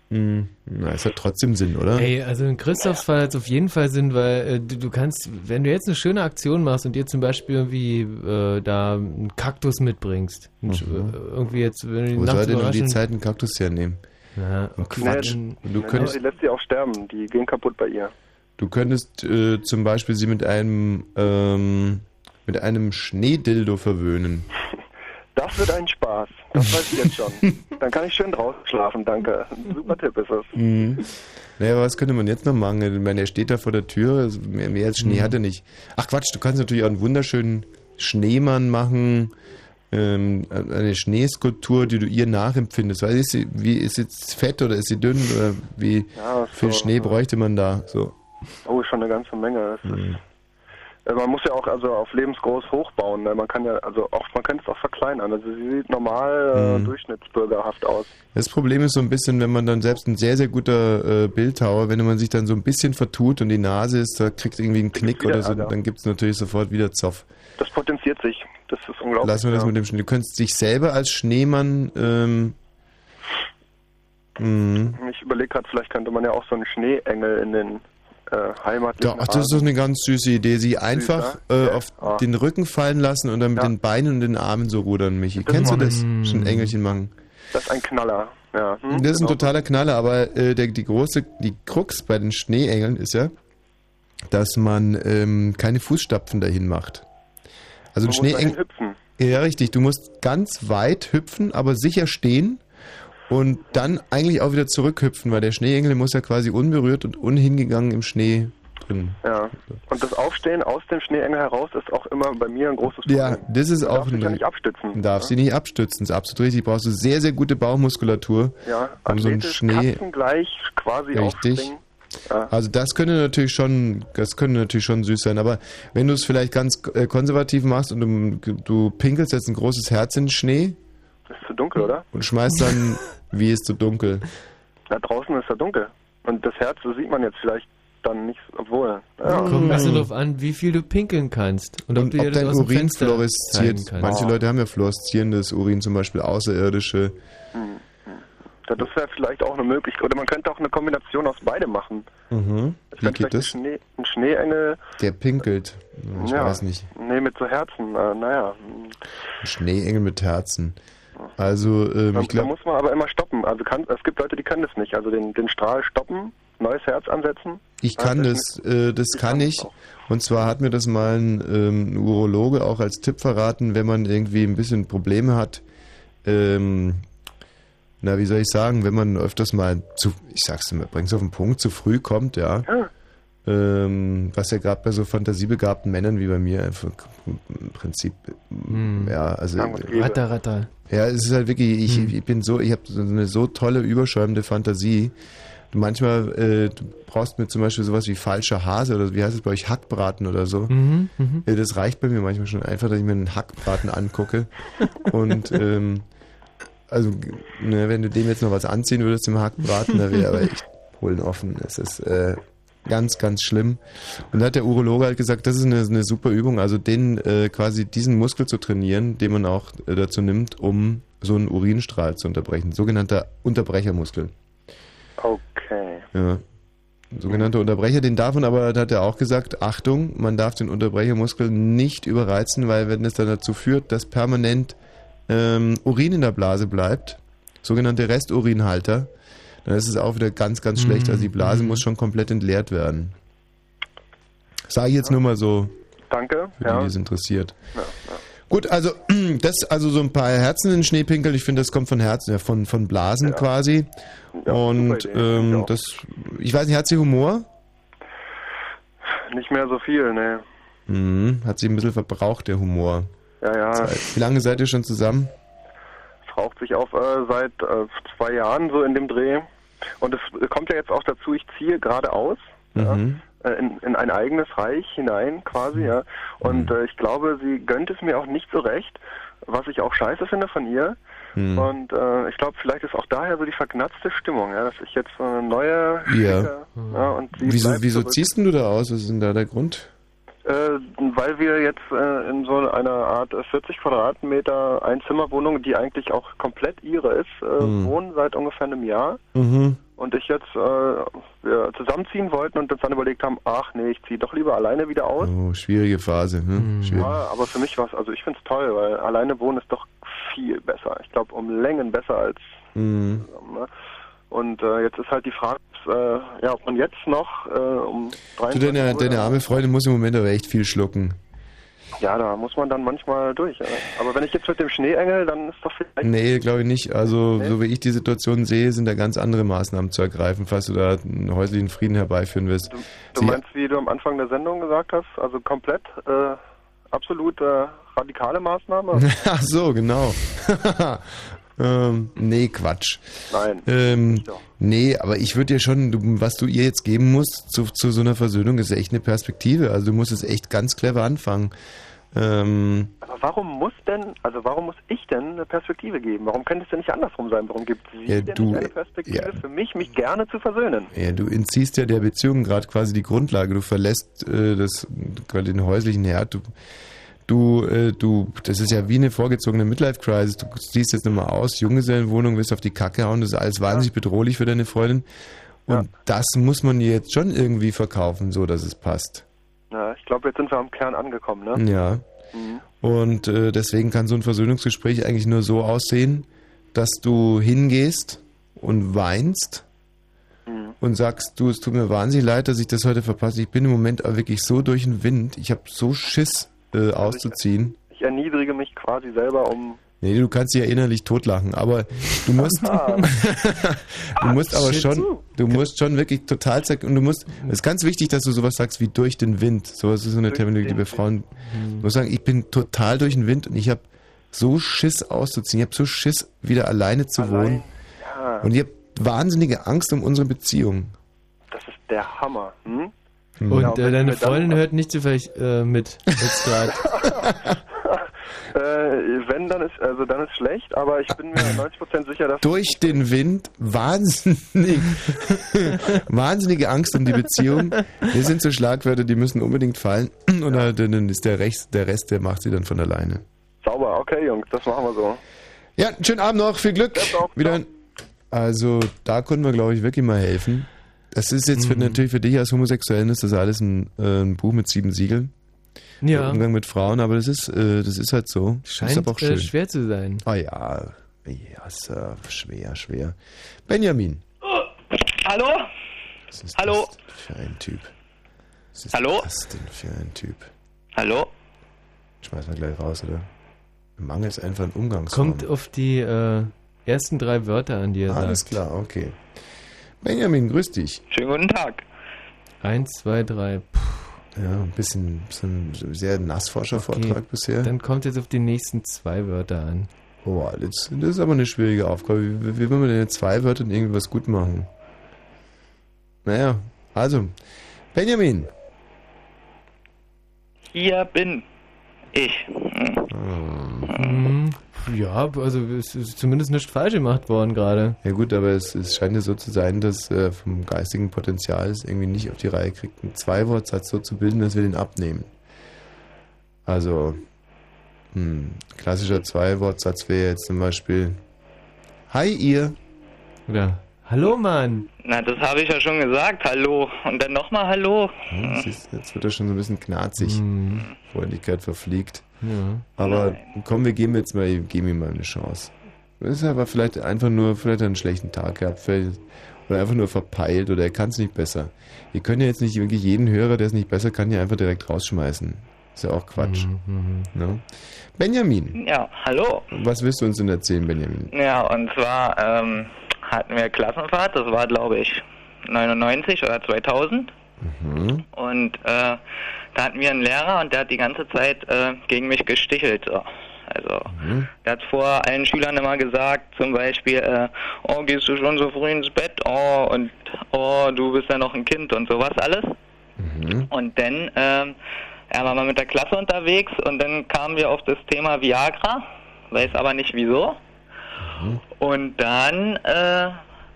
Hm, na, es hat trotzdem Sinn, oder? Ey, also in Christophs Fall hat es auf jeden Fall Sinn, weil äh, du, du kannst, wenn du jetzt eine schöne Aktion machst und dir zum Beispiel irgendwie äh, da einen Kaktus mitbringst, Mhm. äh, irgendwie jetzt, wenn du die Wo soll denn um die Zeit einen Kaktus hernehmen? Ja, Oh, Quatsch. Nee, Du könntest, sie lässt sie auch sterben, die gehen kaputt bei ihr. du könntest äh, zum Beispiel sie mit einem ähm, mit einem Schneedildo verwöhnen. Das wird ein Spaß, das weiß ich jetzt schon. Dann kann ich schön draußen schlafen, danke. Ein super Tipp ist es. Mhm. Naja, was könnte man jetzt noch machen? Ich meine, er steht da vor der Tür, mehr, mehr als Schnee Mhm. hat er nicht. Ach Quatsch, du kannst natürlich auch einen wunderschönen Schneemann machen, ähm, eine Schneeskulptur, die du ihr nachempfindest. Weil ist sie, wie ist sie jetzt fett oder ist sie dünn oder wie Ja, viel so, Schnee bräuchte man da? So. Oh, schon eine ganze Menge. Ist, Mhm. Äh, Man muss ja auch also auf lebensgroß hochbauen. Ne? Man kann ja also auch man kann es auch verkleinern. Also sie sieht normal äh, Mhm. durchschnittsbürgerhaft aus. Das Problem ist so ein bisschen, wenn man dann selbst ein sehr, sehr guter äh, Bildhauer, wenn man sich dann so ein bisschen vertut und die Nase ist, da kriegt irgendwie einen Knick wieder oder so, dann gibt es natürlich sofort wieder Zoff. Das potenziert sich. Das ist unglaublich. Lassen wir das ja. mit dem Schnee. Du könntest dich selber als Schneemann, ähm, Ich überlege gerade, vielleicht könnte man ja auch so einen Schneeengel in den äh, heimatlichen Doch, das ist doch eine ganz süße Idee. Sie einfach äh, auf Ah. den Rücken fallen lassen und dann mit Ja. den Beinen und den Armen so rudern, Michi. Das Kennst du das? Schon Engelchen machen. Das ist ein Knaller. Ja. Hm, Das ist ein genau. totaler Knaller, aber äh, der, die große, die Krux bei den Schneeengeln ist ja, dass man ähm, keine Fußstapfen dahin macht. Also ein Schneeengel. hüpfen. Ja, richtig. Du musst ganz weit hüpfen, aber sicher stehen und dann eigentlich auch wieder zurückhüpfen, weil der Schneeengel muss ja quasi unberührt und unhingegangen im Schnee drin. Ja. Und das Aufstehen aus dem Schneeengel heraus ist auch immer bei mir ein großes Problem. Ja, das ist Du auch darfst dich ja nicht abstützen. Darfst sie nicht abstützen, das ist absolut richtig. Brauchst du sehr, sehr gute Bauchmuskulatur, Ja, um so einen Schnee. katzengleich quasi Richtig. aufspringen. Ja. Also das könnte natürlich schon, das könnte natürlich schon süß sein. Aber wenn du es vielleicht ganz äh, konservativ machst und du, du pinkelst jetzt ein großes Herz in den Schnee Ist zu dunkel, oder? und schmeißt dann, wie ist zu dunkel. Da draußen ist ja dunkel. Und das Herz, das sieht man jetzt vielleicht dann nicht, obwohl. Ja. Kommt ein bisschen drauf an, wie viel du pinkeln kannst. Und ob Und du ob das dein Urin fluoresziert. Manche Leute haben ja fluoreszierendes Urin, zum Beispiel Außerirdische. Ja, Das wäre vielleicht auch eine Möglichkeit. Oder man könnte auch eine Kombination aus beidem machen. Mhm. Es Wie geht das? Ein, Schnee, ein Schneeengel. Der pinkelt. Ich ja. weiß nicht. Nee, mit so Herzen. Äh, naja. Ein Schneeengel mit Herzen. Also, ähm, Da, ich da glaube, muss man aber immer stoppen. Also kann, es gibt Leute, die können das nicht. Also den, den Strahl stoppen, neues Herz ansetzen. ich kann das, äh, das kann ich. Und zwar hat mir das mal ein, ähm, Urologe auch als Tipp verraten, wenn man irgendwie ein bisschen Probleme hat, ähm, na, wie soll ich sagen, wenn man öfters mal zu, ich sag's dir, bring's auf den Punkt, zu früh kommt, ja. Ja. Ähm, was ja gerade bei so fantasiebegabten Männern wie bei mir einfach im Prinzip, Hm. ja, also. Ratter, ratter. ja, es ist halt wirklich, ich, Hm. ich bin so, ich habe so eine so tolle, überschäumende Fantasie. Du manchmal, äh, du brauchst mir zum Beispiel sowas wie falscher Hase oder wie heißt es bei euch, Hackbraten oder so. Mhm. Ja, das reicht bei mir manchmal schon einfach, dass ich mir einen Hackbraten angucke. Und ähm, also, ne, wenn du dem jetzt noch was anziehen würdest, dem Hackbraten, da wäre aber echt Polen offen. Es ist äh, ganz, ganz schlimm. Und da hat der Urologe halt gesagt, das ist eine, eine super Übung, also den äh, quasi diesen Muskel zu trainieren, den man auch äh, dazu nimmt, um so einen Urinstrahl zu unterbrechen. Sogenannter Unterbrechermuskel. Okay. Ja. Sogenannter Unterbrecher, den darf man aber, hat er auch gesagt, Achtung, man darf den Unterbrechermuskel nicht überreizen, weil wenn es dann dazu führt, dass permanent ähm, Urin in der Blase bleibt, sogenannte Resturinhalter, dann ist es auch wieder ganz, ganz schlecht. Also die Blase muss schon komplett entleert werden. Sage ich jetzt nur mal so, Danke. für die, Ja. die es interessiert. Ja, Gut, also das, also so ein paar Herzen in den Schneepinkel, ich finde, das kommt von Herzen, ja, von, von Blasen quasi. Ja, Und ähm, das, ich weiß nicht, hat sie Humor? Nicht mehr so viel, ne. Mhm, hat sie ein bisschen verbraucht, der Humor. Ja, ja. Wie lange seid ihr schon zusammen? Es raucht sich auf äh, seit äh, zwei Jahren so in dem Dreh. Und es kommt ja jetzt auch dazu, ich ziehe gerade aus. Mhm. äh, in, in ein eigenes Reich hinein quasi, ja. Und äh, ich glaube, sie gönnt es mir auch nicht so recht, was ich auch scheiße finde von ihr. Mhm. Und äh, ich glaube, vielleicht ist auch daher so die verknatzte Stimmung, ja, dass ich jetzt so eine neue Ja. schicke, ja und sie Wieso, wieso zurück. ziehst denn du da aus? Was ist denn da der Grund? Äh, weil wir jetzt äh, in so einer Art äh, 40 Quadratmeter Einzimmerwohnung, die eigentlich auch komplett ihre ist, äh, Mhm. wohnen seit ungefähr einem Jahr. Mhm. Und ich jetzt äh, wir zusammenziehen wollten und uns dann überlegt haben, ach nee, ich ziehe doch lieber alleine wieder aus. Oh, schwierige Phase. Ne? Schwierig. Ja, aber für mich war es, also ich finde es toll, weil alleine wohnen ist doch viel besser. Ich glaube, um Längen besser als Mhm. zusammen. Ne? Und äh, jetzt ist halt die Frage, äh, ja, ob man jetzt noch äh, um Du, 23 deine, Uhr, deine arme Freundin muss im Moment aber echt viel schlucken. ja, da muss man dann manchmal durch. Aber wenn ich jetzt mit dem Schneeengel, dann ist doch vielleicht Nee, glaube ich nicht. Also, Nee? so wie ich die Situation sehe, sind da ganz andere Maßnahmen zu ergreifen, falls du da einen häuslichen Frieden herbeiführen willst. Du Sie- meinst, wie du am Anfang der Sendung gesagt hast, also komplett äh, absolut äh, radikale Maßnahme? Ach so, genau. Ähm, nee, Quatsch. Nein. Ähm, Ja. nee, aber ich würde dir schon, du, was du ihr jetzt geben musst zu, zu so einer Versöhnung, ist echt eine Perspektive. Also du musst es echt ganz clever anfangen. Ähm, Aber warum muss denn, also warum muss ich denn eine Perspektive geben? Warum könnte es denn nicht andersrum sein? Warum gibt sie Ja, denn du- eine Perspektive ja. für mich, mich gerne zu versöhnen? ja, du entziehst ja der Beziehung gerade quasi die Grundlage. Du verlässt äh, das, den häuslichen Herd. Du, du, äh, du, das ist ja wie eine vorgezogene Midlife-Crisis. Du ziehst jetzt nochmal aus, Junggesellenwohnung, willst auf die Kacke hauen, das ist alles wahnsinnig bedrohlich für deine Freundin. Und Ja. das muss man dir jetzt schon irgendwie verkaufen, so dass es passt. Ja, ich glaube, jetzt sind wir am Kern angekommen, ne? Ja. Mhm. Und äh, deswegen kann so ein Versöhnungsgespräch eigentlich nur so aussehen, dass du hingehst und weinst Mhm. und sagst, du, es tut mir wahnsinnig leid, dass ich das heute verpasse. Ich bin im Moment wirklich so durch den Wind. Ich habe so Schiss äh, auszuziehen. Ich erniedrige mich quasi selber, um. Nee, du kannst dich ja innerlich totlachen, aber du musst, Ah, du musst aber schon, du musst schon wirklich total und du musst, es ist ganz wichtig, dass du sowas sagst wie durch den Wind. Sowas ist so eine Terminologie, die bei Frauen, du musst sagen, ich bin total durch den Wind und ich habe so Schiss auszuziehen, ich habe so Schiss, wieder alleine zu wohnen ja, und ich habe wahnsinnige Angst um unsere Beziehung. das ist der Hammer. Hm? Und Ja, äh, deine Freundin hört nicht zufällig äh, mit. Jetzt gerade. Äh, wenn, dann ist, also dann ist schlecht, aber ich bin mir 90% sicher, dass. Durch den Wind, wahnsinnig, wahnsinnige Angst um die Beziehung. Das sind so Schlagwörter, die müssen unbedingt fallen und dann ist der Rest, der Rest, der macht sie dann von alleine. Sauber, okay, Jungs, das machen wir so. Ja, schönen Abend noch, viel Glück. Wieder. Also, da konnten wir, glaube ich, wirklich mal helfen. Das ist jetzt für, Mhm. natürlich für dich als Homosexuellen ist das alles ein, äh, ein Buch mit sieben Siegeln. Ja. Umgang mit Frauen, aber das ist, äh, das ist halt so. ist Scheint aber auch äh, schön. schwer zu sein. Ah ja, ja, ist äh, schwer, schwer. Benjamin. Hallo? Was ist Hallo? das für ein Typ? Was ist Hallo? das denn für ein Typ? Hallo? Schmeiß mal gleich raus, oder? Mangels einfach an Umgangsformen. Kommt auf die äh, ersten drei Wörter an, die er Alles sagt. klar, okay. Benjamin, grüß dich. Schönen guten Tag. Eins, zwei, drei. Puh, Ja, ein bisschen, bisschen sehr Nassforscher-Vortrag Okay, bisher. Dann kommt jetzt auf die nächsten zwei Wörter an. Oh, das, das ist aber eine schwierige Aufgabe. Wie, wie will man denn jetzt zwei Wörter und irgendwas gut machen? Naja, also, Benjamin. Hier bin ich. Hm. Hm, ja, also es ist zumindest nicht falsch gemacht worden gerade. Ja gut, aber es, es scheint ja so zu sein, dass äh, vom geistigen Potenzial es irgendwie nicht auf die Reihe kriegt, einen Zwei-Wortsatz so zu bilden, dass wir den abnehmen. Also, hm, klassischer Zwei-Wortsatz wäre jetzt zum Beispiel Hi ihr. Oder Hallo Mann. Na, das habe ich ja schon gesagt. Hallo. Und dann nochmal Hallo. Ja, siehst, jetzt wird er schon so ein bisschen knarzig. Hm, Freundlichkeit verfliegt. Ja. Aber komm, wir geben jetzt mal, geben ihm mal eine Chance. Das ist aber vielleicht einfach nur, vielleicht hat er einen schlechten Tag gehabt, vielleicht, oder einfach nur verpeilt oder er kann es nicht besser. Wir können ja jetzt nicht wirklich jeden Hörer, der es nicht besser kann, hier einfach direkt rausschmeißen. Ist ja auch Quatsch. Hm, hm, Ne? Benjamin, Ja, hallo. was willst du uns denn erzählen, Benjamin? Ja, und zwar ähm, hatten wir Klassenfahrt. Das war, glaube ich, 99 oder 2000. Mhm. Und äh, da hatten wir einen Lehrer und der hat die ganze Zeit äh, gegen mich gestichelt. So. Also, Mhm. der hat vor allen Schülern immer gesagt, zum Beispiel, äh, oh, gehst du schon so früh ins Bett? Oh, und oh, du bist ja noch ein Kind und sowas alles. Mhm. Und dann, ähm, er war mal mit der Klasse unterwegs und dann kamen wir auf das Thema Viagra, weiß aber nicht wieso. Und dann äh,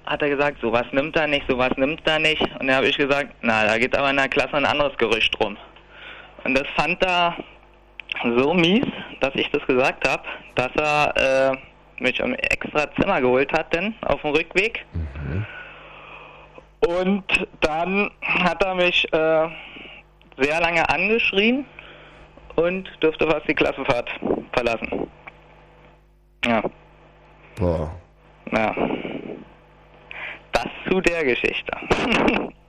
hat er gesagt, sowas nimmt er nicht, sowas nimmt er nicht. Und dann habe ich gesagt, na, da geht aber in der Klasse ein anderes Gerücht rum. Und das fand er so mies, dass ich das gesagt habe, dass er äh, mich im extra Zimmer geholt hat, denn auf dem Rückweg. Und dann hat er mich äh, sehr lange angeschrien und durfte fast die Klassenfahrt verlassen. Ja, Boah. ja. Das zu der Geschichte.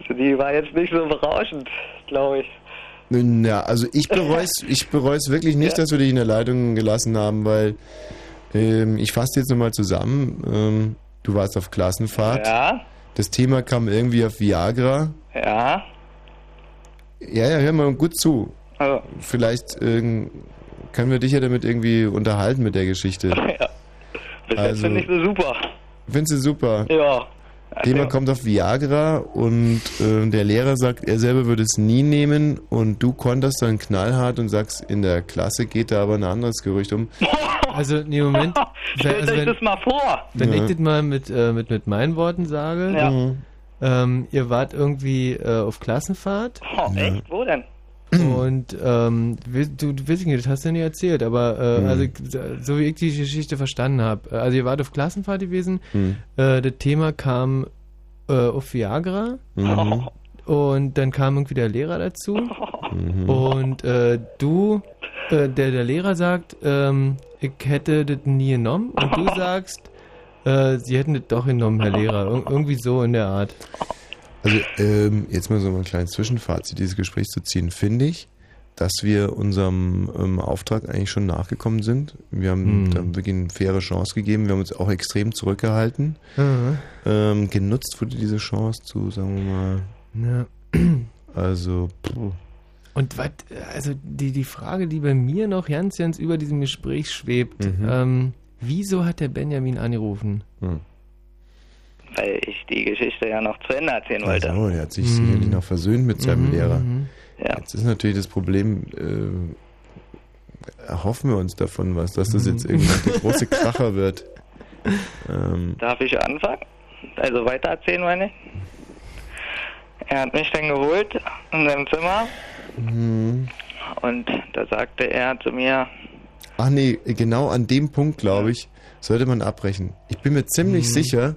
Also die war jetzt nicht so berauschend, glaube ich. Ja, also ich bereue es ich bereu's wirklich nicht, Ja. dass wir dich in der Leitung gelassen haben, weil ähm, ich fasse jetzt nochmal zusammen. Ähm, du warst auf Klassenfahrt. Ja, Das Thema kam irgendwie auf Viagra. ja. Ja, ja, hör mal gut zu. Also, Vielleicht ähm, können wir dich ja damit irgendwie unterhalten mit der Geschichte. ja. Bis Also- jetzt finde ich sie super. Findest du super? Ja. Jemand kommt auf Viagra und äh, der Lehrer sagt, er selber würde es nie nehmen und du konterst dann knallhart und sagst, in der Klasse geht da aber ein anderes Gerücht um. Also, nee, Moment. Stellt also, euch wenn, das mal vor. wenn Ja. ich das mal mit, äh, mit, mit meinen Worten sage, Ja. Mhm. ähm, ihr wart irgendwie äh, auf Klassenfahrt Oh, echt? Wo denn? Und ähm, du, du weißt nicht, das hast du ja nie erzählt, aber äh, Mhm. also so wie ich die Geschichte verstanden habe, also ihr wart auf Klassenfahrt gewesen, Mhm. äh, das Thema kam äh, auf Viagra Mhm. und dann kam irgendwie der Lehrer dazu Mhm. und äh, du, äh, der, der Lehrer sagt, ähm, ich hätte das nie genommen und du sagst, äh, sie hätten das doch genommen, Herr Lehrer. Ir irgendwie so in der Art. Also ähm, jetzt mal so ein kleines Zwischenfazit dieses Gesprächs zu ziehen, finde ich, dass wir unserem ähm, Auftrag eigentlich schon nachgekommen sind. Wir haben Hm. da wirklich eine faire Chance gegeben. Wir haben uns auch extrem zurückgehalten. Mhm. Ähm, genutzt wurde diese Chance zu, sagen wir mal, Ja. also, puh. Und was, also die, die Frage, die bei mir noch ganz, ganz über diesem Gespräch schwebt, Mhm. ähm, wieso hat der Benjamin angerufen? Hm. Weil ich die Geschichte ja noch zu Ende erzählen wollte. Also, der hat sich Mhm. sicherlich noch versöhnt mit seinem Mhm, Lehrer. mhm. Ja. Jetzt ist natürlich das Problem, äh, erhoffen wir uns davon was, dass das jetzt irgendwann der große Kracher wird. Ähm, Darf ich anfangen? Also weiter erzählen, meine ich? Er hat mich dann geholt in seinem Zimmer hm. und da sagte er zu mir, Ach nee, genau an dem Punkt, glaube ich, sollte man abbrechen. Ich bin mir ziemlich Mhm. sicher,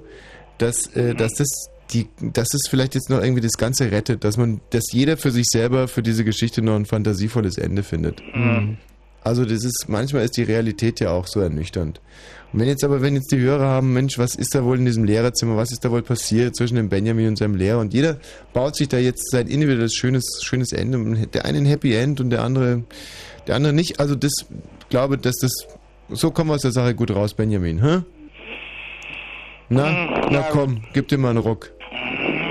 dass, äh, dass das die, dass es vielleicht jetzt noch irgendwie das Ganze rettet, dass man, dass jeder für sich selber für diese Geschichte noch ein fantasievolles Ende findet. Mhm. Also das ist, manchmal ist die Realität ja auch so ernüchternd. Und wenn jetzt aber, wenn jetzt die Hörer haben, Mensch, was ist da wohl in diesem Lehrerzimmer, was ist da wohl passiert zwischen dem Benjamin und seinem Lehrer und jeder baut sich da jetzt sein individuelles schönes, schönes Ende, und der eine ein Happy End und der andere, der andere nicht. Also das, glaube, dass das, so kommen wir aus der Sache gut raus, Benjamin, hä? Na, Hm, na komm, gib dir mal einen Ruck.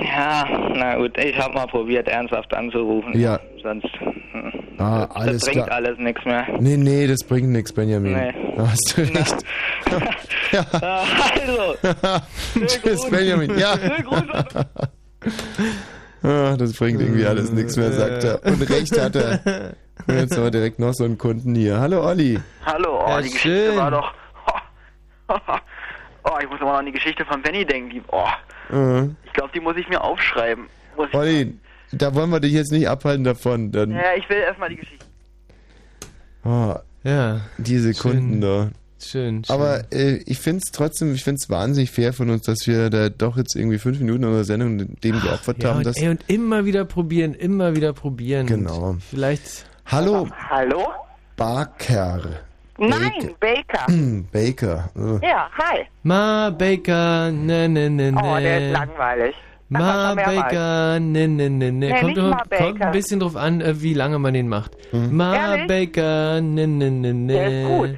ja, na gut, ich habe mal probiert, ernsthaft anzurufen. Ja. Sonst hm, Ah, das alles bringt klar. alles nichts mehr. Nee, nee, das bringt nichts, Benjamin. Nee. Da hast du recht. ja. Ah, also, Tschüss, Benjamin. Ja. Ah, das bringt irgendwie alles nichts mehr, sagt er. Und recht hat er. Und jetzt haben wir direkt noch so einen Kunden hier. Hallo Olli. Hallo, oh, Ja, die Geschichte schön. war doch. Immer noch an die Geschichte von Benny denken. Die, oh, Äh, ich glaube, die muss ich mir aufschreiben. Muss ich, Olli, da wollen wir dich jetzt nicht abhalten davon. Dann, ja, ich will erstmal die Geschichte. oh, Ja, diese Schön. Kunden da. schön. schön. Aber äh, ich finde es trotzdem, ich finde es wahnsinnig fair von uns, dass wir da doch jetzt irgendwie fünf Minuten unserer Sendung dem geopfert ja, haben. und, Dass, ey, und immer wieder probieren, immer wieder probieren. Genau. Vielleicht. Hallo Hallo? Barker. Nein, Baker. Hm, Baker. Äh. Ja, hi. Ma Baker, ne, ne, ne, ne. Oh, der ist langweilig. Mal Ma. Baker, ne, ne, ne, ne. Nee, kommt, Baker. kommt ein bisschen drauf an, äh, wie lange man den macht. Hm. Ma Ehrlich? Baker, ne, ne, ne, ne. Der ist gut.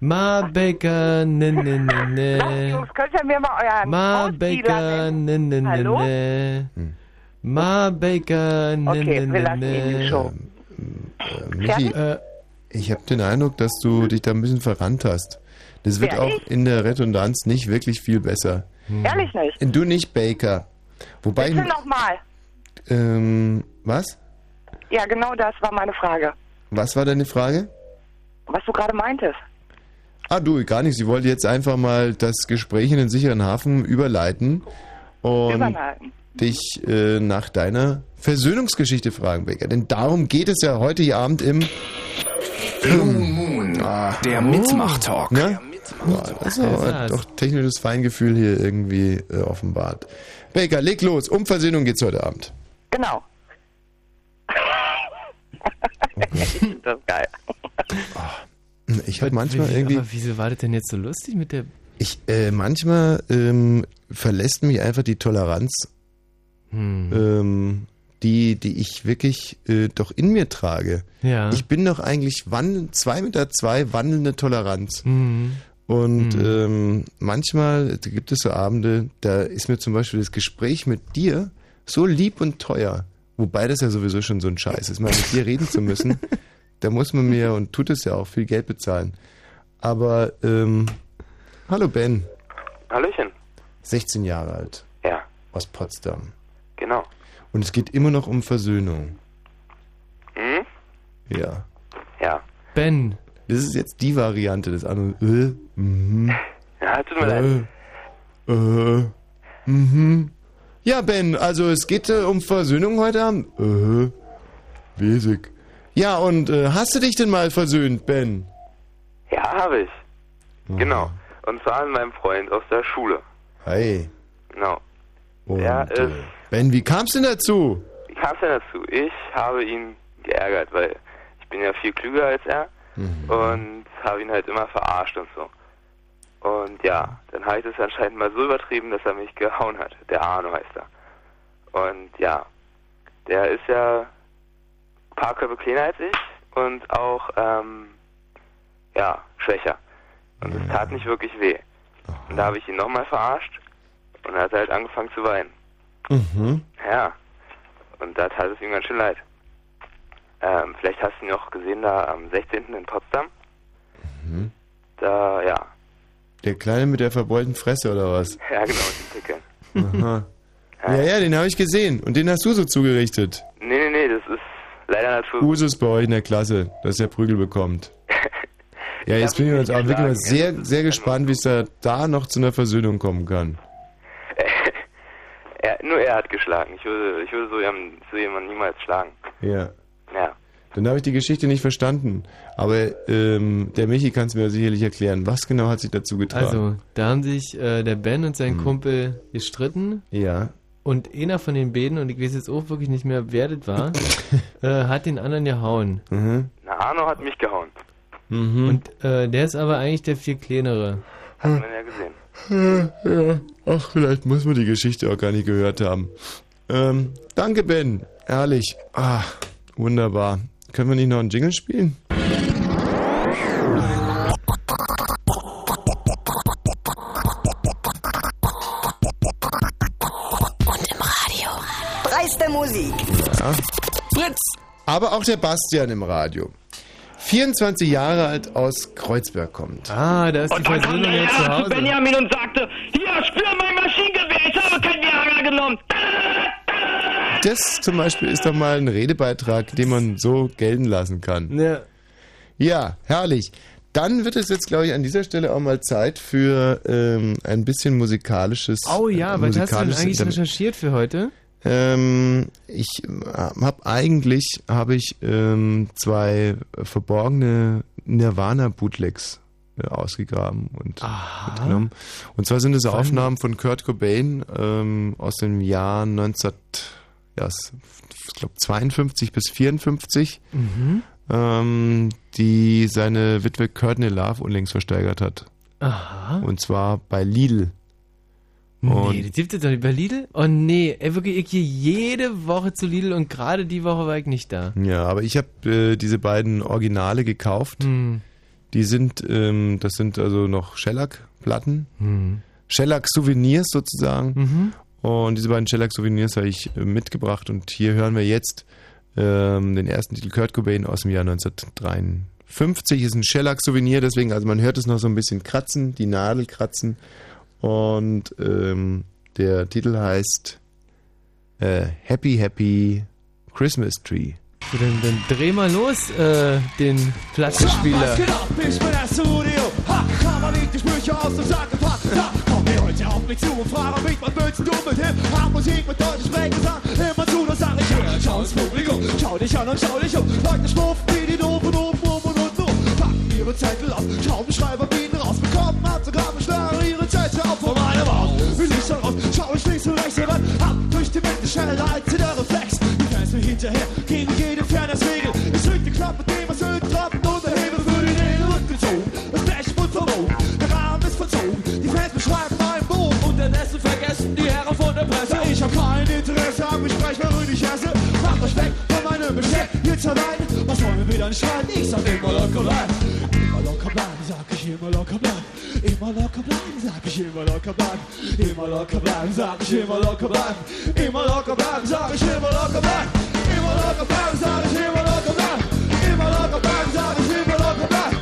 Ma Baker, ne, ne, ne, ne. Jungs, könnt ihr mir mal euren Ma Baker, nennen? ne, ne, ne, ne. Ma Baker, ne, Okay, ne, wir ne, lassen ihn die ne. Show. Äh, Michi, Äh, ich habe den Eindruck, dass du dich da ein bisschen verrannt hast. Das wird Wer, auch in der Redundanz nicht wirklich viel besser. Ehrlich nicht. Du nicht Baker. Wobei, Bitte nochmal. ähm, was? Ja, genau das war meine Frage. Was war deine Frage? Was du gerade meintest. Ah, du, gar nicht. Sie wollte jetzt einfach mal das Gespräch in den sicheren Hafen überleiten und Überleiten. dich äh, nach deiner Versöhnungsgeschichte fragen, Baker. Denn darum geht es ja heute Abend im Blue Moon, der Mitmach-Talk. Ne? Ja, das ist aber das. doch technisches Feingefühl hier irgendwie äh, offenbart. Baker, leg los. Um Versöhnung geht's heute Abend. Genau. das geil. Ich habe manchmal wie- irgendwie, Aber wieso war das denn jetzt so lustig mit der. ich äh, manchmal ähm, verlässt mich einfach die Toleranz, Hm. ähm, die die ich wirklich äh, doch in mir trage. Ja. Ich bin doch eigentlich wandelnd, zwei Meter zwei wandelnde Toleranz. Hm. Und Mhm. ähm, manchmal gibt es so Abende, da ist mir zum Beispiel das Gespräch mit dir so lieb und teuer. Wobei das ja sowieso schon so ein Scheiß ist, mal mit dir reden zu müssen. Da muss man mir, und tut es ja auch, viel Geld bezahlen. Aber ähm, Hallo Ben. Hallöchen. 16 Jahre alt. Ja. Aus Potsdam. Genau. Und es geht immer noch um Versöhnung. Hm? Ja. Ja. Ben. Das ist jetzt die Variante des anderen. Äh, mhm. Ja, tut mir leid. Äh, äh, mhm. Ja, Ben, also es geht äh, um Versöhnung heute Abend. Äh, Wesig. Ja, und äh, hast du dich denn mal versöhnt, Ben? Ja, habe ich. Genau. Und zwar mit meinem Freund aus der Schule. Hi. Genau. Und, Der äh. Ben, wie kam's denn dazu? Wie kam es denn dazu? Ich habe ihn geärgert, weil ich bin ja viel klüger als er und habe ihn halt immer verarscht und so. Und ja, dann habe ich das anscheinend mal so übertrieben, dass er mich gehauen hat. Der Arno heißt er. Und ja, der ist ja ein paar Köpfe kleiner als ich und auch, ähm, ja, schwächer. Und es tat nicht wirklich weh. Und da habe ich ihn nochmal verarscht und er hat halt angefangen zu weinen. Mhm. Ja. Und da tat es ihm ganz schön leid. Ähm, vielleicht hast du ihn auch gesehen da am 16. in Potsdam. Mhm. Da, ja. Der Kleine mit der verbeulten Fresse oder was? Ja, genau, die Dicke. Aha. Ja, ja, den habe ich gesehen. Und den hast du so zugerichtet. Nee, nee, nee, das ist leider Natur. Usus bei euch in der Klasse, dass er Prügel bekommt. Ja, jetzt bin ich jetzt auch wirklich mal sehr, sehr gespannt, wie es da, da noch zu einer Versöhnung kommen kann. Er, nur er hat geschlagen. Ich würde, ich würde so, jemanden, so jemanden niemals schlagen. Ja. Ja. Dann habe ich die Geschichte nicht verstanden. Aber ähm, der Michi kann es mir sicherlich erklären. Was genau hat sich dazu getan? Also, da haben sich äh, der Ben und sein Kumpel gestritten. Ja. Und einer von den beiden, und ich weiß jetzt auch wirklich nicht mehr, wer das war, äh, hat den anderen gehauen. Mhm. Na, Arno hat mich gehauen. Und äh, der ist aber eigentlich der viel kleinere. Hat man ja gesehen. Ja, ja. Ach, vielleicht muss man die Geschichte auch gar nicht gehört haben. Ähm, danke, Ben. Ehrlich. Ah, wunderbar. Können wir nicht noch einen Jingle spielen? Dreiste Musik. Ja. Fritz. Aber auch der Bastian im Radio. 24 Jahre alt aus Kreuzberg kommt. Ah, da ist Und dann kam der Herr zu Benjamin und sagte, hier, spür mein Maschinengewehr, ich habe kein Viagra genommen. Das zum Beispiel ist doch mal ein Redebeitrag, den man so gelten lassen kann. Ja. Ja, herrlich. Dann wird es jetzt, glaube ich, an dieser Stelle auch mal Zeit für ähm, ein bisschen musikalisches. Oh ja, was hast du denn eigentlich Interme- recherchiert für heute? Ähm, ich habe eigentlich habe ich ähm, zwei verborgene Nirvana-Bootlegs äh, ausgegraben und mitgenommen. Und zwar sind es Aufnahmen von Kurt Cobain ähm, aus dem Jahr 19, ja, s- ich glaube 52 bis 54, Mhm. ähm, die seine Witwe Courtney Love unlängst versteigert hat. Aha. Und zwar bei Lidl. Und nee, das gibt es doch nicht bei Lidl? Oh nee, ey, wirklich, ich gehe jede Woche zu Lidl und gerade die Woche war ich nicht da. Ja, aber ich habe äh, diese beiden Originale gekauft. Hm. Die sind, ähm, das sind also noch Shellac-Platten. Hm. Shellac-Souvenirs sozusagen. Mhm. Und diese beiden Shellac-Souvenirs habe ich äh, mitgebracht. Und hier hören wir jetzt ähm, den ersten Titel Kurt Cobain aus dem Jahr 1953. Ist ein Shellac-Souvenir, deswegen, also man hört es noch so ein bisschen kratzen, die Nadel kratzen. Und ähm, der Titel heißt äh, Happy Happy Christmas Tree. So, dann, dann dreh mal los, äh, den Plattenspieler. Was geht ab? Ich bin das Studio. Ha, Kammer liegt die Sprüche aus dem Sack gepackt. Da komm mir heute auf mich zu und frage mich, was willst du mit Hip? Hab Musik mit deutschen Sprechgesang. Immer zu, das sag ich hier. Schau ins Publikum, schau dich an und schau dich um. Leute schmuffen wie die Doofen oben, ihre Zettel auf, Schraubenschreiber bieten raus. Bekommen Autogramme, schlagen ihre Zettel auf von meiner Maus. Wie Licht raus, schau ich links und rechts heran. Ab durch die Mitte, schneller als der Reflex. Die Fans mir hinterher, gegen jede Fairness-Regel. Ich zünd die Klappe, dem was Öltrappen und der Hebel für die Nähe rückgezogen. Das Blech wurde verbogen, der Rahmen ist verzogen. Die Fans beschreiben meinen Bogen. Unterdessen vergessen die Herren von der Presse. Ich hab kein Interesse am Gespräch, wenn ich esse. Macht euch weg von meinem Besteck, jetzt allein. Was wollen wir wieder nicht streiten? Ich sag immer locker bleiben. Immer locker bleiben, sag ich immer locker bleiben. Immer locker bleiben, sag ich immer locker bleiben. Immer locker bleiben, sag ich immer locker bleiben. Immer locker bleiben, sag ich immer locker bleiben. Immer locker bleiben, sag ich immer locker bleiben. Immer locker bleiben, sag ich immer locker bleiben. Immer locker bleiben, sag ich immer locker bleiben.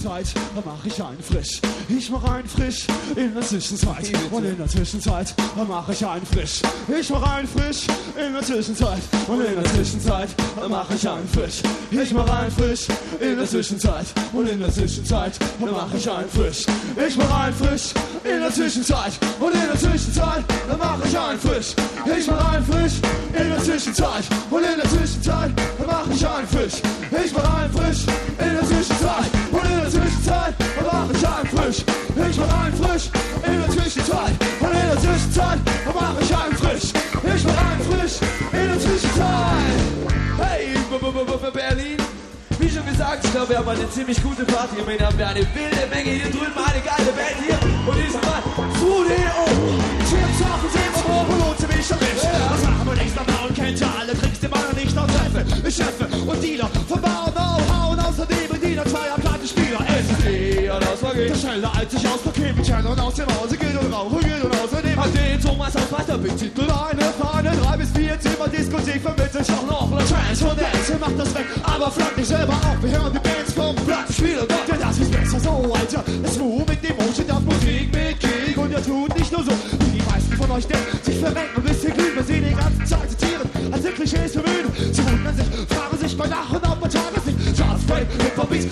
Zwischenzeit mach ich einen frisch. Ich mach einen frisch in der Zwischenzeit. Und in der Zwischenzeit mach ich einen frisch. Ich mach einen frisch in der Zwischenzeit. Und in der Zwischenzeit mach ich einen frisch. Ich mach einen frisch in der Zwischenzeit. Und in der Zwischenzeit mach ich einen frisch. Ich mach einen frisch in der Zwischenzeit. Und in der Zwischenzeit mach ich einen frisch. Ich mach einen frisch in der Zwischenzeit. Und in der Zwischenzeit mach ich einen frisch. Ich mach einen frisch in der Zwischenzeit. Und ich einen frisch. Ich mach einen frisch in der Zwischenzeit. Und in der Zwischenzeit mach ich einen frisch. Ich mach einen frisch in der Zwischenzeit. Hey, B- B- B- B- Berlin. Wie schon gesagt, ich glaube, wir haben eine ziemlich gute Party. Meine, haben wir eine wilde Menge hier drüben, eine geile Band hier. Und diesmal Studio. Chips auf und Chips hoch und lohnt mich schon nicht. Das machen wir nächster Mal und kennt ja alle Tricks, die man nicht noch treffe. Chefe und Dealer von Bau und Know-how und außerdem Plattenspieler. Es ist eh und aus Der Schneller als ich aus Paket mit Channel und aus dem Hause geht und rauchen geht und außerdem hat den Thomas aus weiter Big Titel eine Fahne. Drei bis vier Zimmer Diskothek vermittelt auch noch eine Trance und Dance. Macht das weg, aber flankt nicht selber auf. Wir hören die Bands vom Plattenspieler. Denn das ist besser so, Alter. Es Move mit Emotion auf Musik mit Krieg und ihr tut nicht nur so, wie die meisten von euch denken. Sich verrenken ein bisschen glühen, wir sehen die ganze Zeit zitieren. Als sind Klischees bemühen. Sie wundern sich, fragen sich bei Nacht und Tageslicht. Fame, Hip-Hop-Beats,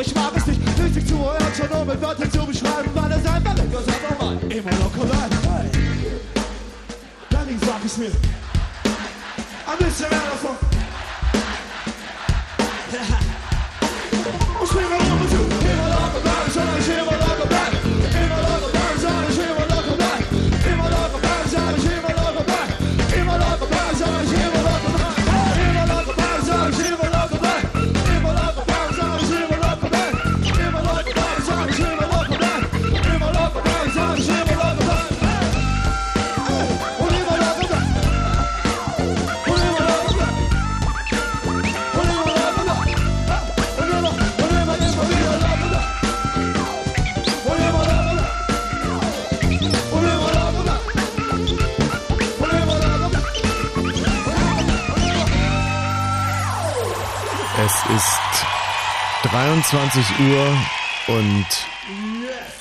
ich mag es nicht. Nötig zu hören, schon um mit Wörtern zu beschreiben, weil es einfach weg ist, einfach mal. Immer locker rein, hey. Dann sag ich's mir. Ein bisschen mehr davon. Ich bin 23 Uhr und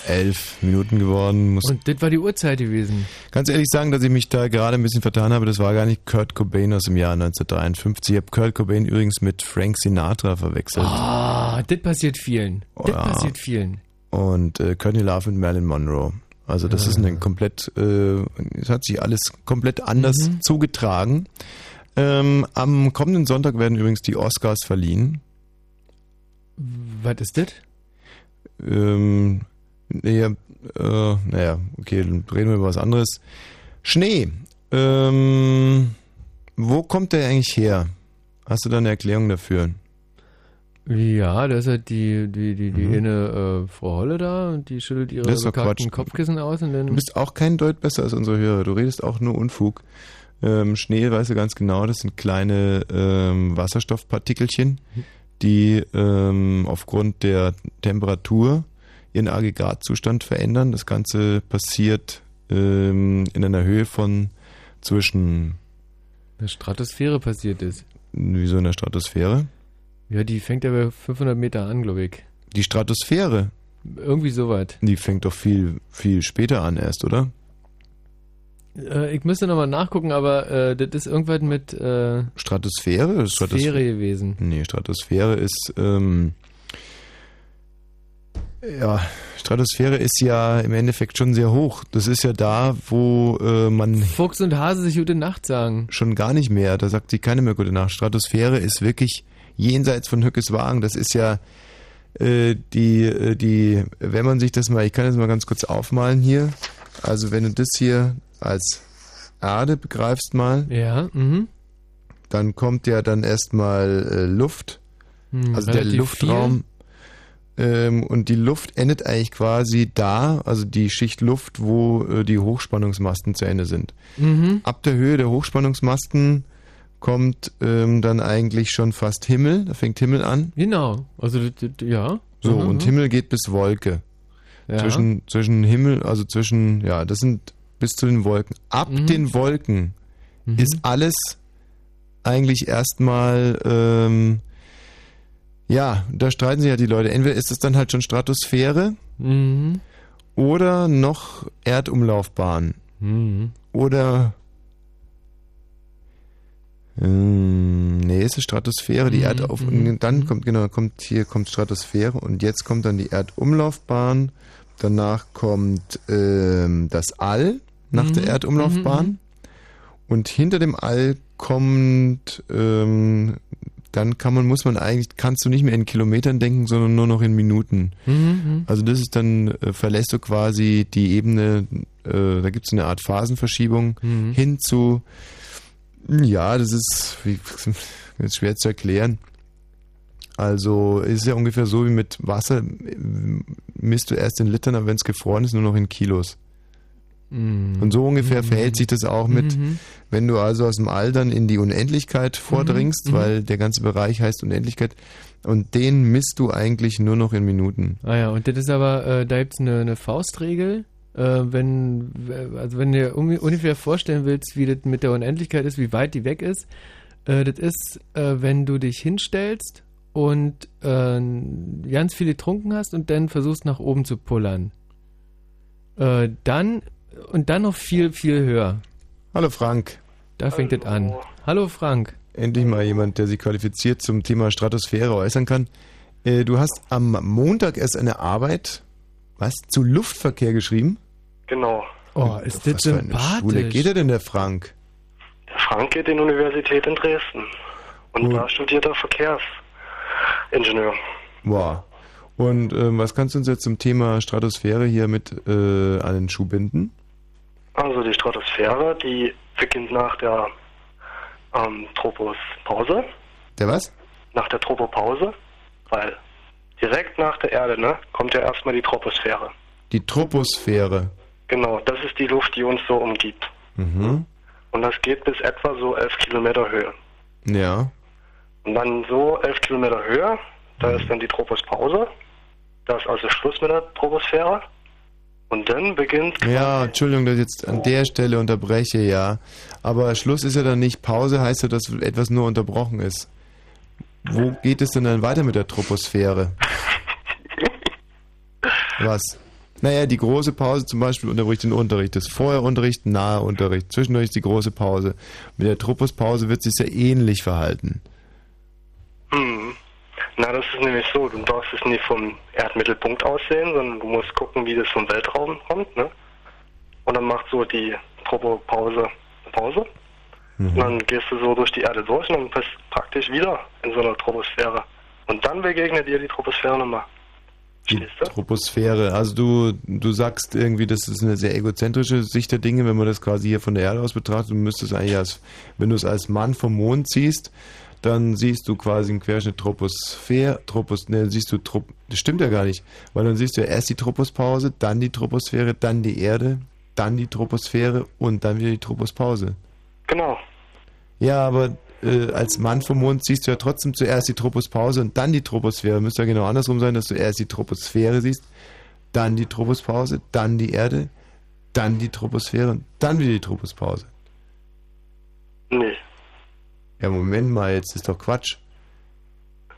11 Minuten geworden. Muss Und das war die Uhrzeit gewesen. ganz ehrlich sagen, dass ich mich da gerade ein bisschen vertan habe. Das war gar nicht Kurt Cobain aus dem Jahr 1953. Ich habe Kurt Cobain übrigens mit Frank Sinatra verwechselt. Ah, das passiert vielen. Das Ja. passiert vielen. Und äh, Courtney Love mit Marilyn Monroe. Also das ist ein komplett, äh, es hat sich alles komplett anders Mhm. zugetragen. Ähm, am kommenden Sonntag werden übrigens die Oscars verliehen. Was ist das? Ähm, naja, äh, naja, okay, dann reden wir über was anderes. Schnee. Ähm, wo kommt der eigentlich her? Hast du da eine Erklärung dafür? Ja, da ist halt die, die, die, die eine äh, Frau Holle da und die schüttelt ihre Mhm. Bekackten. Kopfkissen aus und dann. Du bist auch kein Deut besser als unsere Hörer. Du redest auch nur Unfug. Ähm, Schnee, weißt du ganz genau, das sind kleine ähm, Wasserstoffpartikelchen, die ähm, aufgrund der Temperatur ihren Aggregatzustand verändern. Das Ganze passiert ähm, in einer Höhe von zwischen der Stratosphäre passiert ist. Wieso in der Stratosphäre? Ja, die fängt ja bei 500 Meter an, glaube ich. Die Stratosphäre? Irgendwie soweit. Die fängt doch viel, viel später an erst, oder? Äh, ich müsste nochmal nachgucken, aber äh, das ist irgendwas mit äh, Stratosphäre? Stratos Sphäre gewesen. Nee, Stratosphäre ist, ähm, ja, Stratosphäre ist ja im Endeffekt schon sehr hoch. Das ist ja da, wo äh, man Fuchs und Hase sich gute Nacht sagen. schon gar nicht mehr, da sagt sie keine mehr gute Nacht. Stratosphäre ist wirklich jenseits von Hückes Wagen. Das ist ja äh, die, äh, die, wenn man sich das mal, ich kann das mal ganz kurz aufmalen hier. Also wenn du das hier als Erde begreifst mal, Ja, mhm. dann kommt ja dann erstmal äh, Luft, Hm, also der Luftraum. Ähm, und die Luft endet eigentlich quasi da, also die Schicht Luft, wo äh, die Hochspannungsmasten zu Ende sind. Mhm. Ab der Höhe der Hochspannungsmasten kommt ähm, dann eigentlich schon fast Himmel, da fängt Himmel an. Genau, also ja. So, Mhm, und mhm. Himmel geht bis Wolke. Ja. Zwischen, zwischen Himmel, also zwischen, ja, das sind bis zu den Wolken. Ab Mhm. den Wolken ist alles eigentlich erstmal, ähm, Ja, da streiten sich ja die Leute. Entweder ist es dann halt schon Stratosphäre Mhm. oder noch Erdumlaufbahn. Mhm. Oder. Ähm, nee, es ist Stratosphäre, die Mhm, Erdauf. mhm, und Dann kommt, genau, kommt hier kommt Stratosphäre und jetzt kommt dann die Erdumlaufbahn. Danach kommt ähm, das All nach Mhm, der Erdumlaufbahn. mhm, Und hinter dem All kommt, ähm, dann kann man, muss man eigentlich, kannst du nicht mehr in Kilometern denken, sondern nur noch in Minuten. Mhm. Also das ist dann, äh, verlässt du quasi die Ebene, äh, da gibt es eine Art Phasenverschiebung Mhm. hin zu, ja, das ist, wie, ist schwer zu erklären. Also es ist ja ungefähr so wie mit Wasser, äh, misst du erst in Litern, aber wenn es gefroren ist, nur noch in Kilos. Mhm. Und so ungefähr verhält sich das auch mit, Mhm. wenn du also aus dem All dann in die Unendlichkeit vordringst, Mhm. weil der ganze Bereich heißt Unendlichkeit, und den misst du eigentlich nur noch in Minuten. Ah ja, und das ist aber, äh, da gibt's eine, eine Faustregel. Äh, wenn, also wenn du dir ungefähr vorstellen willst, wie das mit der Unendlichkeit ist, wie weit die weg ist, äh, das ist, äh, wenn du dich hinstellst und äh, ganz viel getrunken hast und dann versuchst nach oben zu pullern. Äh, dann und dann noch viel, viel höher. Hallo Frank. Da fängt das an. Hallo Frank. Endlich mal jemand, der sich qualifiziert zum Thema Stratosphäre äußern kann. Äh, du hast am Montag erst eine Arbeit, was, zu Luftverkehr geschrieben? Genau. Oh, ist das eine Schule geht er denn, der Frank? Der Frank geht in die Universität in Dresden. Und da studiert er Verkehrsingenieur. Wow. Und ähm, was kannst du uns jetzt zum Thema Stratosphäre hier mit äh, an den Schuh binden? Also die Stratosphäre, die beginnt nach der ähm, Tropospause. Der was? Nach der Tropopause. Weil direkt nach der Erde, ne, kommt ja erstmal die Troposphäre. Die Troposphäre. Genau, das ist die Luft, die uns so umgibt. Mhm. Und das geht bis etwa so 11 Kilometer Höhe. Ja. Und dann so 11 Kilometer Höhe, da ist dann die Tropospause. Da ist also Schluss mit der Troposphäre. Und dann beginnt Ja, Entschuldigung, dass ich jetzt an der Stelle unterbreche, ja. Aber Schluss ist ja dann nicht Pause, heißt ja, dass etwas nur unterbrochen ist. Wo geht es denn dann weiter mit der Troposphäre? Was? Naja, die große Pause zum Beispiel unterbricht den Unterricht. Das Vorherunterricht, nahe Unterricht. Zwischendurch ist die große Pause. Mit der Tropospause wird sich sehr ähnlich verhalten. Hm. Na, das ist nämlich so, du darfst es nicht vom Erdmittelpunkt aus sehen, sondern du musst gucken, wie das vom Weltraum kommt, ne? Und dann macht so die Tropopause eine Pause. Und dann gehst du so durch die Erde durch und dann bist du praktisch wieder in so einer Troposphäre. Und dann begegnet dir die Troposphäre nochmal. Die Troposphäre. Also du, du sagst irgendwie, das ist eine sehr egozentrische Sicht der Dinge, wenn man das quasi hier von der Erde aus betrachtet. Du müsstest eigentlich als, wenn du es als Mann vom Mond siehst, dann siehst du quasi einen Querschnitt Troposphäre, Tropos, ne, siehst du, Trop, das stimmt ja gar nicht, weil dann siehst du ja erst die Tropospause, dann die Troposphäre, dann die Erde, dann die Troposphäre und dann wieder die Tropospause. Genau. Ja, aber äh, als Mann vom Mond siehst du ja trotzdem zuerst die Tropospause und dann die Troposphäre. Müsste ja genau andersrum sein, dass du erst die Troposphäre siehst, dann die Tropospause, dann die Erde, dann die Troposphäre und dann wieder die Tropospause. Nee. Ja, Moment mal, jetzt ist doch Quatsch.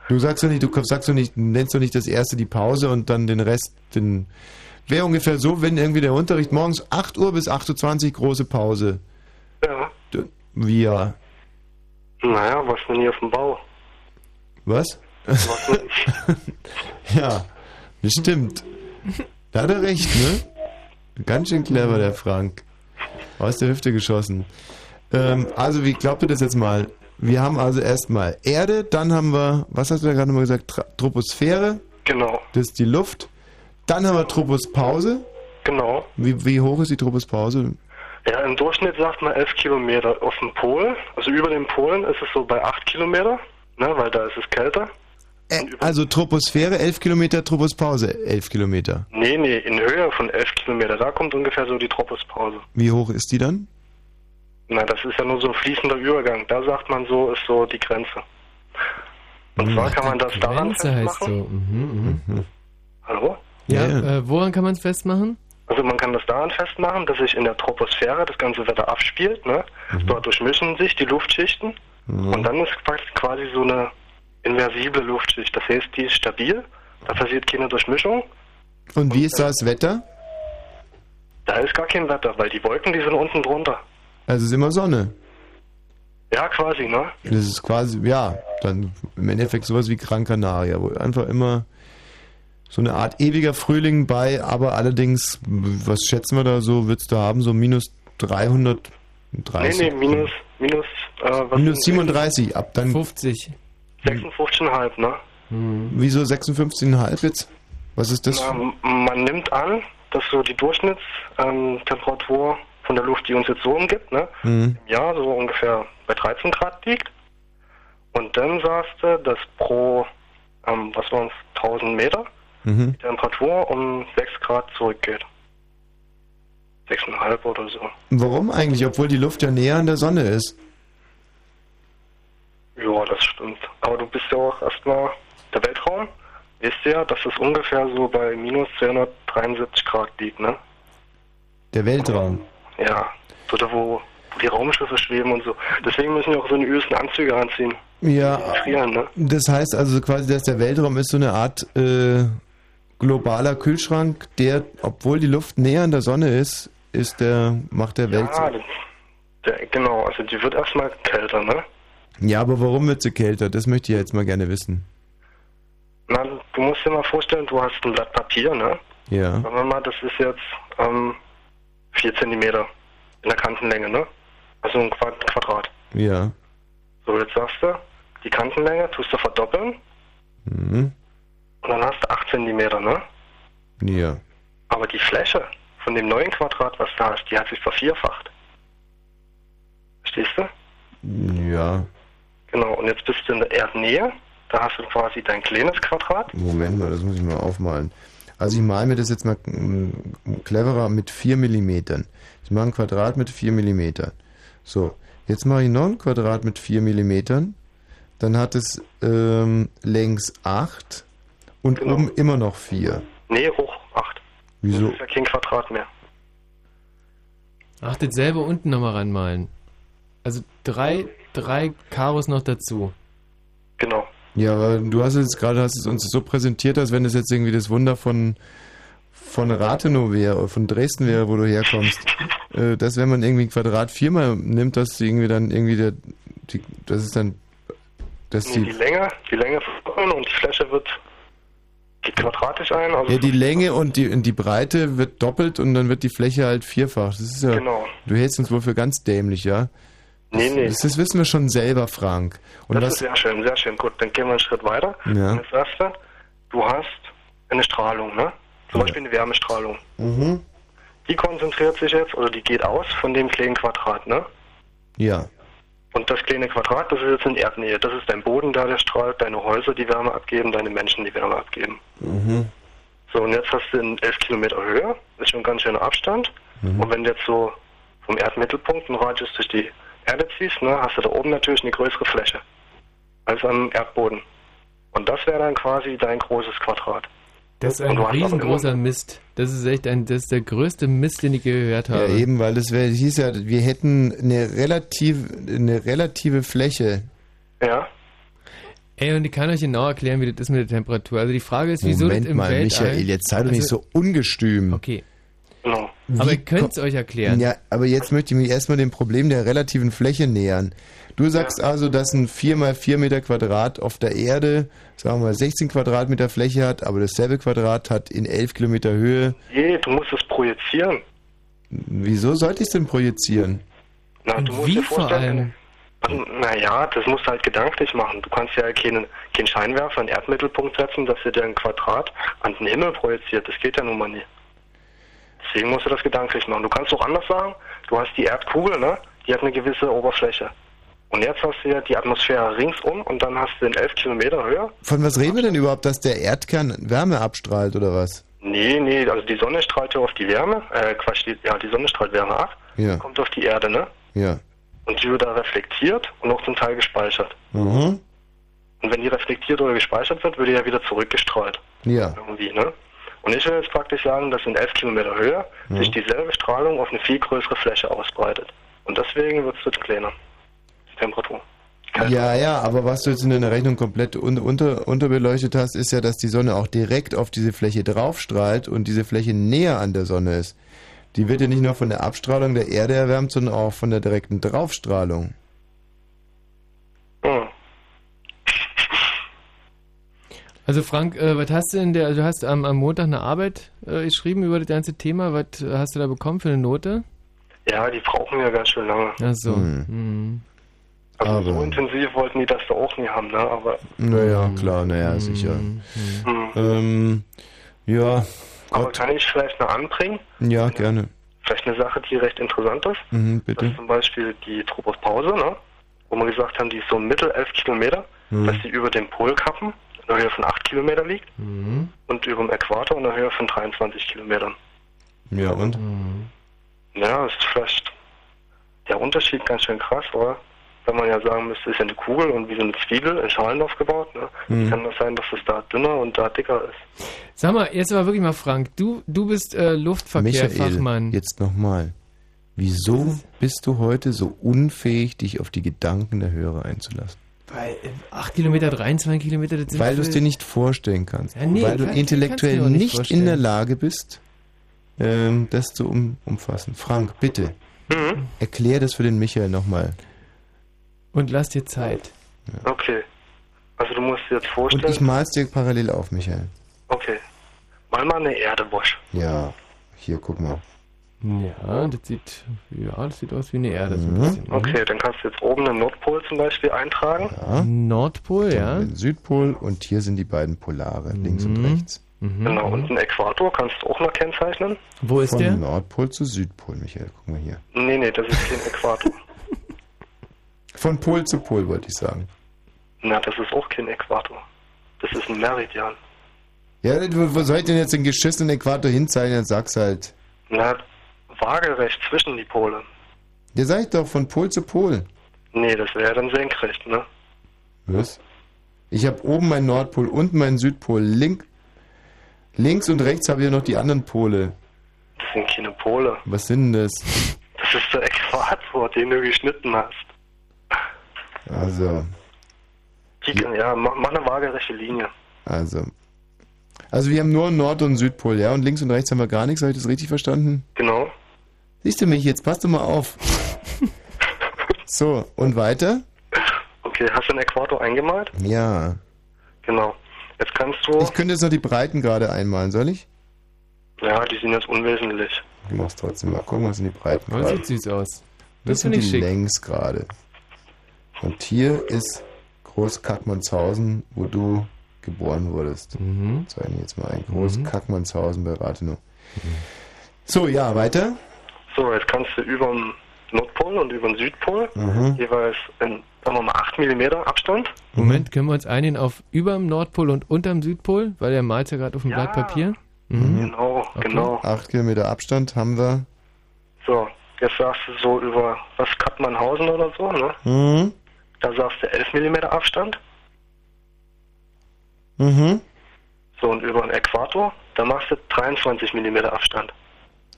Du sagst doch nicht, du sagst doch nicht, nennst doch nicht das erste die Pause und dann den Rest, den. Wäre ungefähr so, wenn irgendwie der Unterricht morgens 8 Uhr bis 8.20 Uhr große Pause. Ja. Ja? Naja, was denn hier auf dem Bau? Was? ja, das stimmt. Da hat er recht, ne? Ganz schön clever, der Frank. Aus der Hüfte geschossen. Ähm, also, wie glaubt ihr das jetzt mal? Wir haben also erstmal Erde, dann haben wir, was hast du da gerade nochmal gesagt? Tra Troposphäre. Genau. Das ist die Luft. Dann haben wir Tropospause. Genau. Wie, wie hoch ist die Tropospause? Ja, im Durchschnitt sagt man 11 Kilometer auf dem Pol. Also über den Polen ist es so bei 8 Kilometer, ne, weil da ist es kälter. Äh, also Troposphäre 11 Kilometer, Tropospause 11 Kilometer. Nee, nee, in Höhe von 11 Kilometer. Da kommt ungefähr so die Tropospause. Wie hoch ist die dann? Na, das ist ja nur so ein fließender Übergang. Da sagt man so, ist so die Grenze. Und zwar kann man das daran Grenze heißt so. festmachen. Mhm, mhm. Hallo? Ja, Ja. Äh, woran kann man es festmachen? Also man kann das daran festmachen, dass sich in der Troposphäre das ganze Wetter abspielt. Ne? Mhm. Dort durchmischen sich die Luftschichten und dann ist quasi so eine inversible Luftschicht. Das heißt, die ist stabil, da passiert keine Durchmischung. Und wie ist das Wetter? Da ist gar kein Wetter, weil die Wolken, die sind unten drunter. Also es ist immer Sonne. Ja, quasi, ne? Das ist quasi, ja, dann im Endeffekt sowas wie Gran Canaria, wo einfach immer so eine Art ewiger Frühling bei, aber allerdings, was schätzen wir da so, wird's da haben, so minus 330? Nee, nee, minus, minus, äh, was minus sind- 37, ab dann 50. 56,5, ne? Wieso 56,5 jetzt? Was ist das? Na, man nimmt an, dass so die Durchschnittstemperatur von der Luft, die uns jetzt so umgibt, ne, Mhm. im Jahr so ungefähr bei 13 Grad liegt. Und dann sagst du, dass pro, ähm, was waren es, 1000 Meter Mhm. die Temperatur um 6 Grad zurückgeht. 6,5 oder so. Warum eigentlich, obwohl die Luft ja näher an der Sonne ist? Ja, das stimmt. Aber du bist ja auch erstmal der Weltraum. Wisst ihr ja, dass es ungefähr so bei minus 273 Grad liegt, ne? Der Weltraum. Ja, so da, wo, wo die Raumschiffe schweben und so. Deswegen müssen wir auch so eine übelsten Anzüge anziehen. Ja, frieren, ne? das heißt also quasi, dass der Weltraum ist so eine Art äh, globaler Kühlschrank, der, obwohl die Luft näher an der Sonne ist, ist der, macht der Welt. Ja, das, der, genau, also die wird erstmal kälter, ne? Ja, aber warum wird sie kälter? Das möchte ich jetzt mal gerne wissen. Na, du musst dir mal vorstellen, du hast ein Blatt Papier, ne? Ja. Sagen wir mal, das ist jetzt ähm, 4 Zentimeter in der Kantenlänge, ne? Also ein Quad Quadrat. Ja. So, jetzt sagst du, die Kantenlänge tust du verdoppeln Mhm. und dann hast du 8 Zentimeter, ne? Ja. Aber die Fläche von dem neuen Quadrat, was da ist, die hat sich vervierfacht. Verstehst du? Ja. Genau, und jetzt bist du in der Erdnähe. Da hast du quasi dein kleines Quadrat. Moment mal, das muss ich mal aufmalen. Also ich male mir das jetzt mal mm, cleverer mit 4 Millimetern. Ich mache ein Quadrat mit 4 Millimetern. So, jetzt mache ich noch ein Quadrat mit 4 Millimetern. Dann hat es ähm, längs 8 und oben immer noch 4. Nee, hoch 8. Wieso? Das ist ja kein Quadrat mehr. Ach, das selber unten nochmal ranmalen. Also drei, drei Karos noch dazu. Genau. Ja, aber du hast es gerade hast es uns so präsentiert, als wenn es jetzt irgendwie das Wunder von von Rathenow wäre, oder von Dresden wäre, wo du herkommst. äh, dass wenn man irgendwie ein Quadrat viermal nimmt, dass irgendwie dann irgendwie der, die, das ist dann, dass die die, Länge, die Länge und die Fläche wird quadratisch ein. Also ja, die Länge und die, und die Breite wird doppelt und dann wird die Fläche halt vierfach. Das ist ja, Genau. du hältst uns wohl für ganz dämlich, ja? Nee, nee. Das, das wissen wir schon selber, Frank. Und das was, ist sehr schön, sehr schön. Gut, dann gehen wir einen Schritt weiter. Ja. Jetzt sagst du, hast eine Strahlung, ne? Zum Beispiel eine Wärmestrahlung. mhm. Die konzentriert sich jetzt, oder die geht aus von dem kleinen Quadrat, ne? ja, Und das kleine Quadrat, das ist jetzt in Erdnähe. Das ist dein Boden, da der strahlt, deine Häuser, die Wärme abgeben, deine Menschen, die Wärme abgeben. mhm. So, und jetzt hast du in 11 Kilometer Höhe, ist schon ein ganz schöner Abstand. Mhm. Und wenn du jetzt so vom Erdmittelpunkt einen Radius durch die Erde ziehst, ne, hast du da oben natürlich eine größere Fläche als am Erdboden. Und das wäre dann quasi dein großes Quadrat. Das ist ein riesengroßer Mist. Das ist echt ein, das ist der größte Mist, den ich gehört habe. Ja, eben, weil das wär, hieß ja, wir hätten eine relativ, eine relative Fläche. Ja. Ey, und ich kann euch genau erklären, wie das ist mit der Temperatur. Also die Frage ist, wieso Moment das im mal, Weltall... Michael, jetzt sei doch nicht Also- so ungestüm. Okay. Genau. Aber ihr könnt es euch erklären. Ja, aber jetzt möchte ich mich erstmal dem Problem der relativen Fläche nähern. Du sagst also, dass ein 4 mal 4 Meter Quadrat auf der Erde, sagen wir mal, 16 Quadratmeter Fläche hat, aber dasselbe Quadrat hat in 11 Kilometer Höhe. Je, du musst es projizieren. Wieso sollte ich es denn projizieren? Na, du musst Wie dir vor vorstellen, naja, das musst du halt gedanklich machen. Du kannst ja keinen, keinen Scheinwerfer in den Erdmittelpunkt setzen, dass dir ein Quadrat an den Himmel projiziert. Das geht ja nun mal nie. Deswegen musst du das gedanklich machen. Du kannst auch anders sagen, du hast die Erdkugel, ne? Die hat eine gewisse Oberfläche. Und jetzt hast du ja die Atmosphäre ringsum und dann hast du in 11 Kilometer Höhe. Von was reden wir denn überhaupt, dass der Erdkern Wärme abstrahlt oder was? Nee, nee, also die Sonne strahlt ja auf die Wärme, äh, Quatsch, die, ja, die Sonne strahlt Wärme ab, Ja, kommt auf die Erde, ne? ja. Und die wird da reflektiert und auch zum Teil gespeichert. Mhm. Und wenn die reflektiert oder gespeichert wird, wird die ja wieder zurückgestrahlt. Ja. Irgendwie, ne? Und ich will jetzt praktisch sagen, dass in 11 Kilometer Höhe Ja. sich dieselbe Strahlung auf eine viel größere Fläche ausbreitet. Und deswegen wird es kleiner. Die Temperatur. Ja, ja, aber was du jetzt in deiner Rechnung komplett un unter, unterbeleuchtet hast, ist ja, dass die Sonne auch direkt auf diese Fläche draufstrahlt und diese Fläche näher an der Sonne ist. Die wird ja nicht nur von der Abstrahlung der Erde erwärmt, sondern auch von der direkten Draufstrahlung. Also Frank, äh, was hast du denn der, du hast am, am Montag eine Arbeit äh, geschrieben über das ganze Thema, was äh, hast du da bekommen für eine Note? Ja, die brauchen ja ganz schön lange. Ach so. Hm. Mhm. Also so Aber- intensiv wollten die das da auch nie haben, ne? Aber Naja, klar, naja, sicher. Ähm, ja, Aber kann ich vielleicht noch anbringen? ja, gerne. Vielleicht eine Sache, die recht interessant ist. Mhm, Das bitte. ist zum Beispiel die Tropopause, ne? Wo wir gesagt haben, die ist so Mittel 11 Kilometer, Mhm. dass sie über dem Polkappen in der Höhe von 8 Kilometer liegt Mhm. und über dem Äquator in der Höhe von 23 Kilometern. Ja, und? Ja, ist vielleicht der Unterschied ganz schön krass, oder? Wenn man ja sagen müsste, ist ja eine Kugel und wie so eine Zwiebel in Schalen aufgebaut, ne? Mhm. Kann das sein, dass es da dünner und da dicker ist? Sag mal, jetzt aber wirklich mal Frank, du, du bist äh, Luftverkehrfachmann. Michael, jetzt nochmal. Wieso bist du heute so unfähig, dich auf die Gedanken der Hörer einzulassen? Weil 8 Kilometer, 23 Kilometer, das sind Weil du es dir nicht vorstellen kannst. Ja, nee, weil du intellektuell du nicht nicht, in der. Lage bist, ähm, das zu um, umfassen. Frank, bitte. Mhm. Erklär das für den Michael nochmal. Und lass dir Zeit. Okay. Also du musst dir jetzt Und vorstellen, ich mal's dir parallel auf, Michael. okay, mal mal eine Erdewasch. Ja, hier, guck mal. Ja, das sieht, ja, das sieht aus wie eine Erde. So ein Mhm. bisschen. Okay, dann kannst du jetzt oben den Nordpol zum Beispiel eintragen. Ja. Nordpol, Dann ja. Den Südpol und hier sind die beiden Polare, links und Mhm. rechts. Mhm. Genau, und den Äquator kannst du auch noch kennzeichnen. Wo ist Von der? Nordpol zu Südpol, Michael. Guck mal hier. Nee, nee, das ist kein Äquator. Von Pol zu Pol, wollte ich sagen. Na, das ist auch kein Äquator. Das ist ein Meridian. Ja, wo wo soll ich denn jetzt den geschissenen Äquator hinzeichnen? Jetzt sag's halt. Na, waagerecht zwischen die Pole. Sag ich doch, von Pol zu Pol. Nee, das wäre dann senkrecht, ne? Was? Ich habe oben meinen Nordpol und meinen Südpol. Link, links und rechts habe ich ja noch die anderen Pole. Das sind keine Pole. Was sind denn das? Das ist der Äquator, den du geschnitten hast. Also, Die, ja, mach, mach eine waagerechte Linie. also. Also wir haben nur Nord- und Südpol, ja? Und links und rechts haben wir gar nichts. Habe ich das richtig verstanden? Genau. Siehst du mich jetzt? Pass doch mal auf. So, und weiter? Okay, hast du den Äquator eingemalt? Ja. Genau. Jetzt kannst du. Ich könnte jetzt noch die Breiten gerade einmalen, soll ich? Ja, die sind jetzt unwesentlich. Du machst trotzdem mal. Gucken, was sind die Breiten Das gerade? sieht süß aus. Das Das sind die ich schick. Längsgrade. Und hier ist Groß Kackmannshausen, wo du geboren wurdest. Mhm. Ich jetzt mal ein. Groß Kackmannshausen bei Rathenow. So, ja, weiter. So, jetzt kannst du über den Nordpol und über den Südpol Mhm. jeweils in, sagen wir mal, 8 mm Abstand. Moment, können wir uns einigen auf überm Nordpol und unterm Südpol? Weil der malt ja gerade auf dem Blatt Papier. Mhm. Genau, genau. Acht Kilometer Abstand haben wir. So, jetzt sagst du so über, was, Kappmannhausen oder so, ne? Mhm. Da sagst du 11 mm Abstand. Mhm. So, und über den Äquator, da machst du 23 mm Abstand.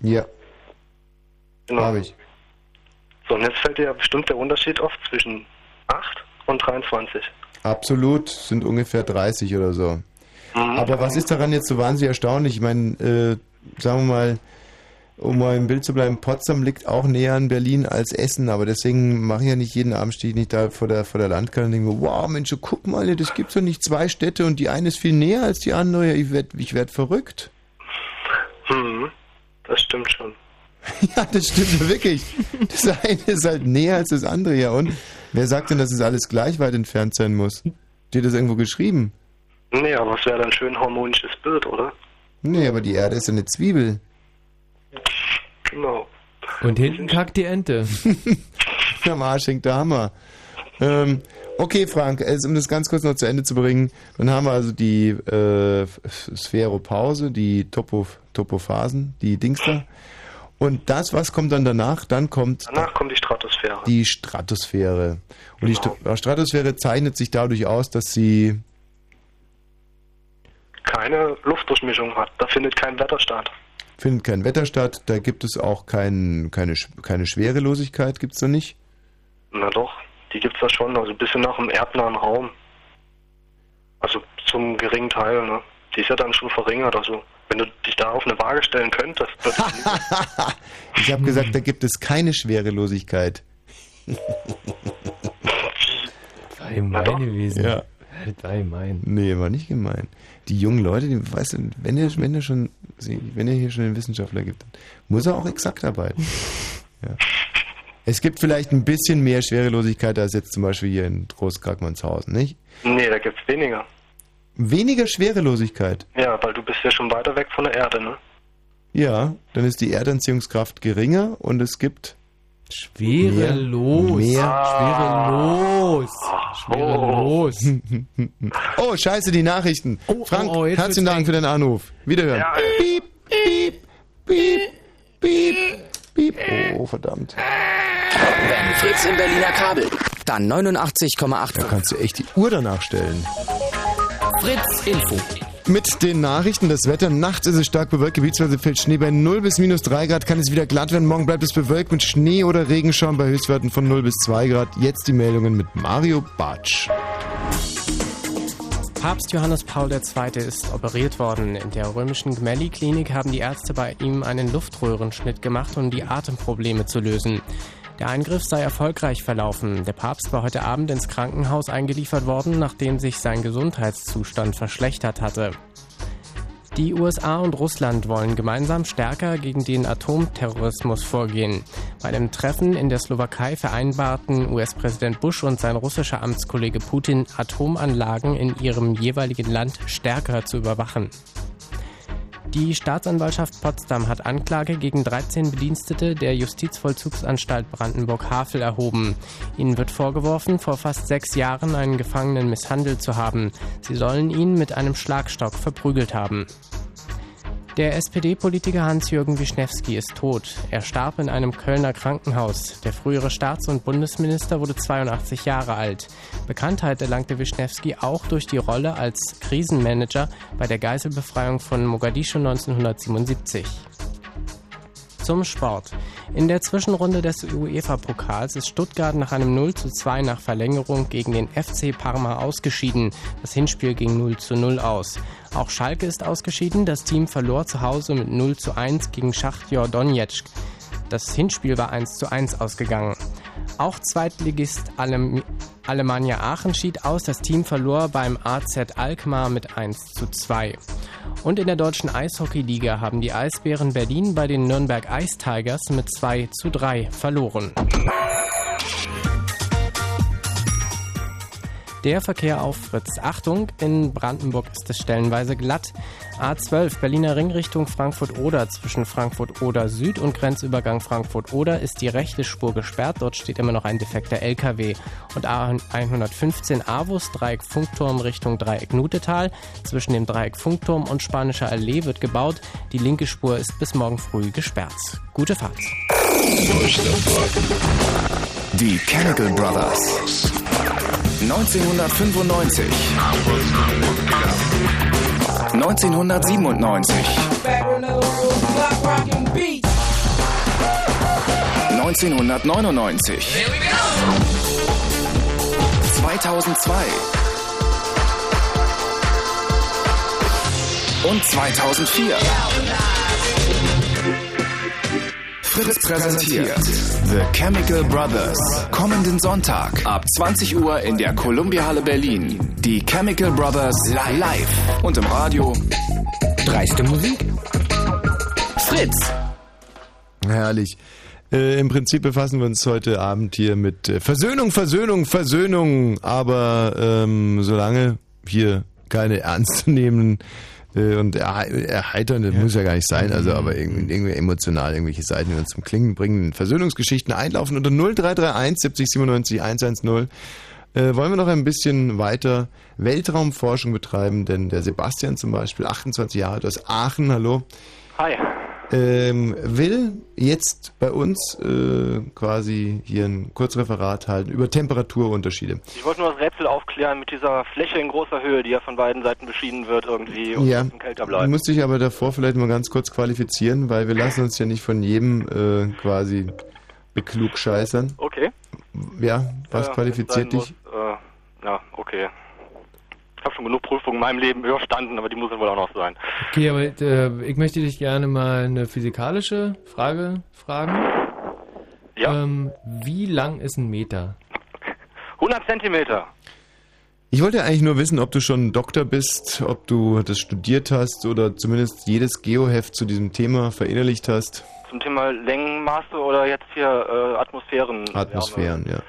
Ja, Genau. habe ich. So, und jetzt fällt dir ja bestimmt der Unterschied auf zwischen 8 und 23. Absolut, sind ungefähr 30 oder so. Mhm. Aber was ist daran jetzt so wahnsinnig erstaunlich? Ich meine, äh, sagen wir mal, um mal im Bild zu bleiben, Potsdam liegt auch näher an Berlin als Essen, aber deswegen mache ich ja nicht jeden Abend stehe ich nicht da vor der, vor der Landkarte und denke wow, Mensch, guck mal, das gibt's doch nicht zwei Städte und die eine ist viel näher als die andere. Ich werd, ich werd verrückt. Hm, das stimmt schon. Ja, das stimmt ja wirklich. Das eine ist halt näher als das andere, ja. Und wer sagt denn, dass es alles gleich weit entfernt sein muss? Steht das irgendwo geschrieben? Nee, aber es wäre dann schön harmonisches Bild, oder? Nee, aber die Erde ist ja eine Zwiebel. Genau. Und hinten kackt die Ente. Am Arsch hängt der Hammer. Ähm, okay, Frank, also, um das ganz kurz noch zu Ende zu bringen, dann haben wir also die äh, Sphäropause, die Topo, Topophasen, die Dings da. Und das, was kommt dann danach? Dann kommt Danach kommt die Stratosphäre. die Stratosphäre. Und die St Stratosphäre zeichnet sich dadurch aus, dass sie Keine Luftdurchmischung hat. Da findet kein Wetter statt. findet kein Wetter statt, da gibt es auch kein, keine, keine Schwerelosigkeit, gibt es da nicht. Na doch, Die gibt's da schon, also ein bisschen nach dem erdnahen Raum. Also zum geringen Teil, ne? Die ist ja dann schon verringert, also wenn du dich da auf eine Waage stellen könntest, würde ich Ich habe gesagt, da gibt es keine Schwerelosigkeit. War gemein gewesen. Ja. Das war gemein. Nee, war nicht gemein. Die jungen Leute, die, weißt du, wenn er, wenn schon, wenn er hier schon einen Wissenschaftler gibt, dann muss er auch exakt arbeiten. Ja. Es gibt vielleicht ein bisschen mehr Schwerelosigkeit als jetzt zum Beispiel hier in Großkarkmannshausen, nicht? Nee, da gibt's weniger. Weniger Schwerelosigkeit. Ja, weil du bist ja schon weiter weg von der Erde, ne? Ja, dann ist die Erdanziehungskraft geringer und es gibt Schwerelos. Mehr, Schwerelos. Schwerelos. Oh, scheiße, die Nachrichten. Frank, oh, jetzt herzlichen wird's Dank für deinen Anruf. Wiederhören. Ja. Piep, piep, piep, piep, piep. Oh, verdammt. Wenn Fritz im Berliner Kabel, dann 89,8. Da kannst du echt die Uhr danach stellen. Fritz Info. Mit den Nachrichten, das Wetter. Nachts ist es stark bewölkt, gebietsweise fällt Schnee bei 0 bis minus 3 Grad, kann es wieder glatt werden. Morgen bleibt es bewölkt mit Schnee oder Regenschauern bei Höchstwerten von 0 bis 2 Grad. Jetzt die Meldungen mit Mario Batsch. Papst Johannes Paul II. ist operiert worden. In der römischen Gemelli-Klinik haben die Ärzte bei ihm einen Luftröhrenschnitt gemacht, um die Atemprobleme zu lösen. Der Eingriff sei erfolgreich verlaufen. Der Papst war heute Abend ins Krankenhaus eingeliefert worden, nachdem sich sein Gesundheitszustand verschlechtert hatte. Die USA und Russland wollen gemeinsam stärker gegen den Atomterrorismus vorgehen. Bei einem Treffen in der Slowakei vereinbarten US-Präsident Bush und sein russischer Amtskollege Putin, Atomanlagen in ihrem jeweiligen Land stärker zu überwachen. Die Staatsanwaltschaft Potsdam hat Anklage gegen 13 Bedienstete der Justizvollzugsanstalt Brandenburg-Havel erhoben. Ihnen wird vorgeworfen, vor fast sechs Jahren einen Gefangenen misshandelt zu haben. Sie sollen ihn mit einem Schlagstock verprügelt haben. Der SPD-Politiker Hans-Jürgen Wischnewski ist tot. Er starb in einem Kölner Krankenhaus. Der frühere Staats- und Bundesminister wurde 82 Jahre alt. Bekanntheit erlangte Wischnewski auch durch die Rolle als Krisenmanager bei der Geiselbefreiung von Mogadischu 1977. Zum Sport. In der Zwischenrunde des UEFA-Pokals ist Stuttgart nach einem 0 zu 2 nach Verlängerung gegen den FC Parma ausgeschieden. Das Hinspiel ging 0 zu 0 aus. Auch Schalke ist ausgeschieden. Das Team verlor zu Hause mit 0 zu 1 gegen Schachtjor Donetsk. Das Hinspiel war 1 zu 1 ausgegangen. Auch Zweitligist Alem Alemannia Aachen schied aus. Das Team verlor beim AZ Alkmaar mit 1 zu 2. Und in der deutschen Eishockeyliga haben die Eisbären Berlin bei den Nürnberg Ice Tigers mit 2 zu 3 verloren. Der Verkehr auf Fritz. Achtung, in Brandenburg ist es stellenweise glatt. A12 Berliner Ring Richtung Frankfurt-Oder zwischen Frankfurt-Oder Süd und Grenzübergang Frankfurt-Oder ist die rechte Spur gesperrt. Dort steht immer noch ein defekter LKW. Und A115 Avus Dreieck Funkturm Richtung Dreieck Nutetal zwischen dem Dreieck Funkturm und Spanischer Allee wird gebaut. Die linke Spur ist bis morgen früh gesperrt. Gute Fahrt. Die Chemical Brothers. 1995. 1997. 1999. 2002. Und 2004. Fritz präsentiert The Chemical Brothers. Kommenden Sonntag ab 20 Uhr in der Columbia Halle Berlin. Die Chemical Brothers live und im Radio. Dreiste Musik. Fritz. Herrlich. Äh, Im Prinzip befassen wir uns heute Abend hier mit äh, Versöhnung, Versöhnung, Versöhnung. Aber ähm, solange hier keine ernstzunehmenden und erhe- erheiternde, muss ja gar nicht sein, also aber irgendwie, irgendwie emotional irgendwelche Seiten, die uns zum Klingen bringen, Versöhnungsgeschichten einlaufen unter 0331 70 97 110. Äh, wollen wir noch ein bisschen weiter Weltraumforschung betreiben, denn der Sebastian zum Beispiel, 28 Jahre alt aus Aachen, hallo, Hi. Ähm, will jetzt bei uns äh, quasi hier ein Kurzreferat halten über Temperaturunterschiede. Ich wollte nur das Rätsel aufklären mit dieser Fläche in großer Höhe, die ja von beiden Seiten beschieden wird irgendwie und Ja, ein bisschen kälter bleibt. musste ich aber davor vielleicht mal ganz kurz qualifizieren, weil wir lassen uns ja nicht von jedem äh, quasi beklugscheißern. Okay. Ja, was Ja, qualifiziert dich? Muss, äh, ja, okay. Ich habe schon genug Prüfungen in meinem Leben überstanden, aber die muss wohl auch noch sein. Okay, aber äh, ich möchte dich gerne mal eine physikalische Frage fragen. Ja. Ähm, wie lang ist ein Meter? 100 Zentimeter. Ich wollte eigentlich nur wissen, ob du schon Doktor bist, ob du das studiert hast oder zumindest jedes Geoheft zu diesem Thema verinnerlicht hast. Zum Thema Längenmaße oder jetzt hier äh, Atmosphären? Atmosphären, ja.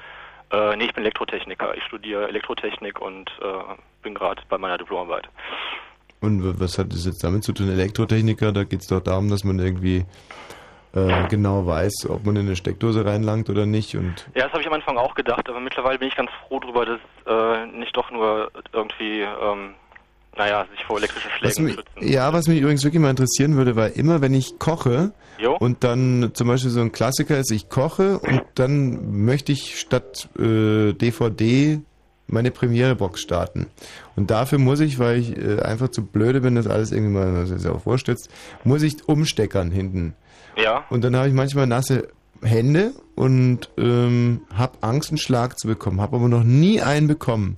Äh, nee, ich bin Elektrotechniker. Ich studiere Elektrotechnik und äh, bin gerade bei meiner Diplomarbeit. Und was hat das jetzt damit zu tun? Elektrotechniker, da geht es doch darum, dass man irgendwie äh, genau weiß, ob man in eine Steckdose reinlangt oder nicht. Und Ja, das habe ich am Anfang auch gedacht, aber mittlerweile bin ich ganz froh darüber, dass äh, nicht doch nur irgendwie, ähm, naja, sich vor elektrischen Schlägen mich, schützen. ja, was mich übrigens wirklich mal interessieren würde, weil immer wenn ich koche Jo. und dann zum Beispiel so ein Klassiker ist, ich koche und dann möchte ich statt äh, DVD meine Premiere-Box starten. Und dafür muss ich, weil ich äh, einfach zu blöde bin, das alles irgendwie mal, das ist ja auch jetzt, muss ich umsteckern hinten. Ja. Und dann habe ich manchmal nasse Hände und ähm, habe Angst, einen Schlag zu bekommen, habe aber noch nie einen bekommen.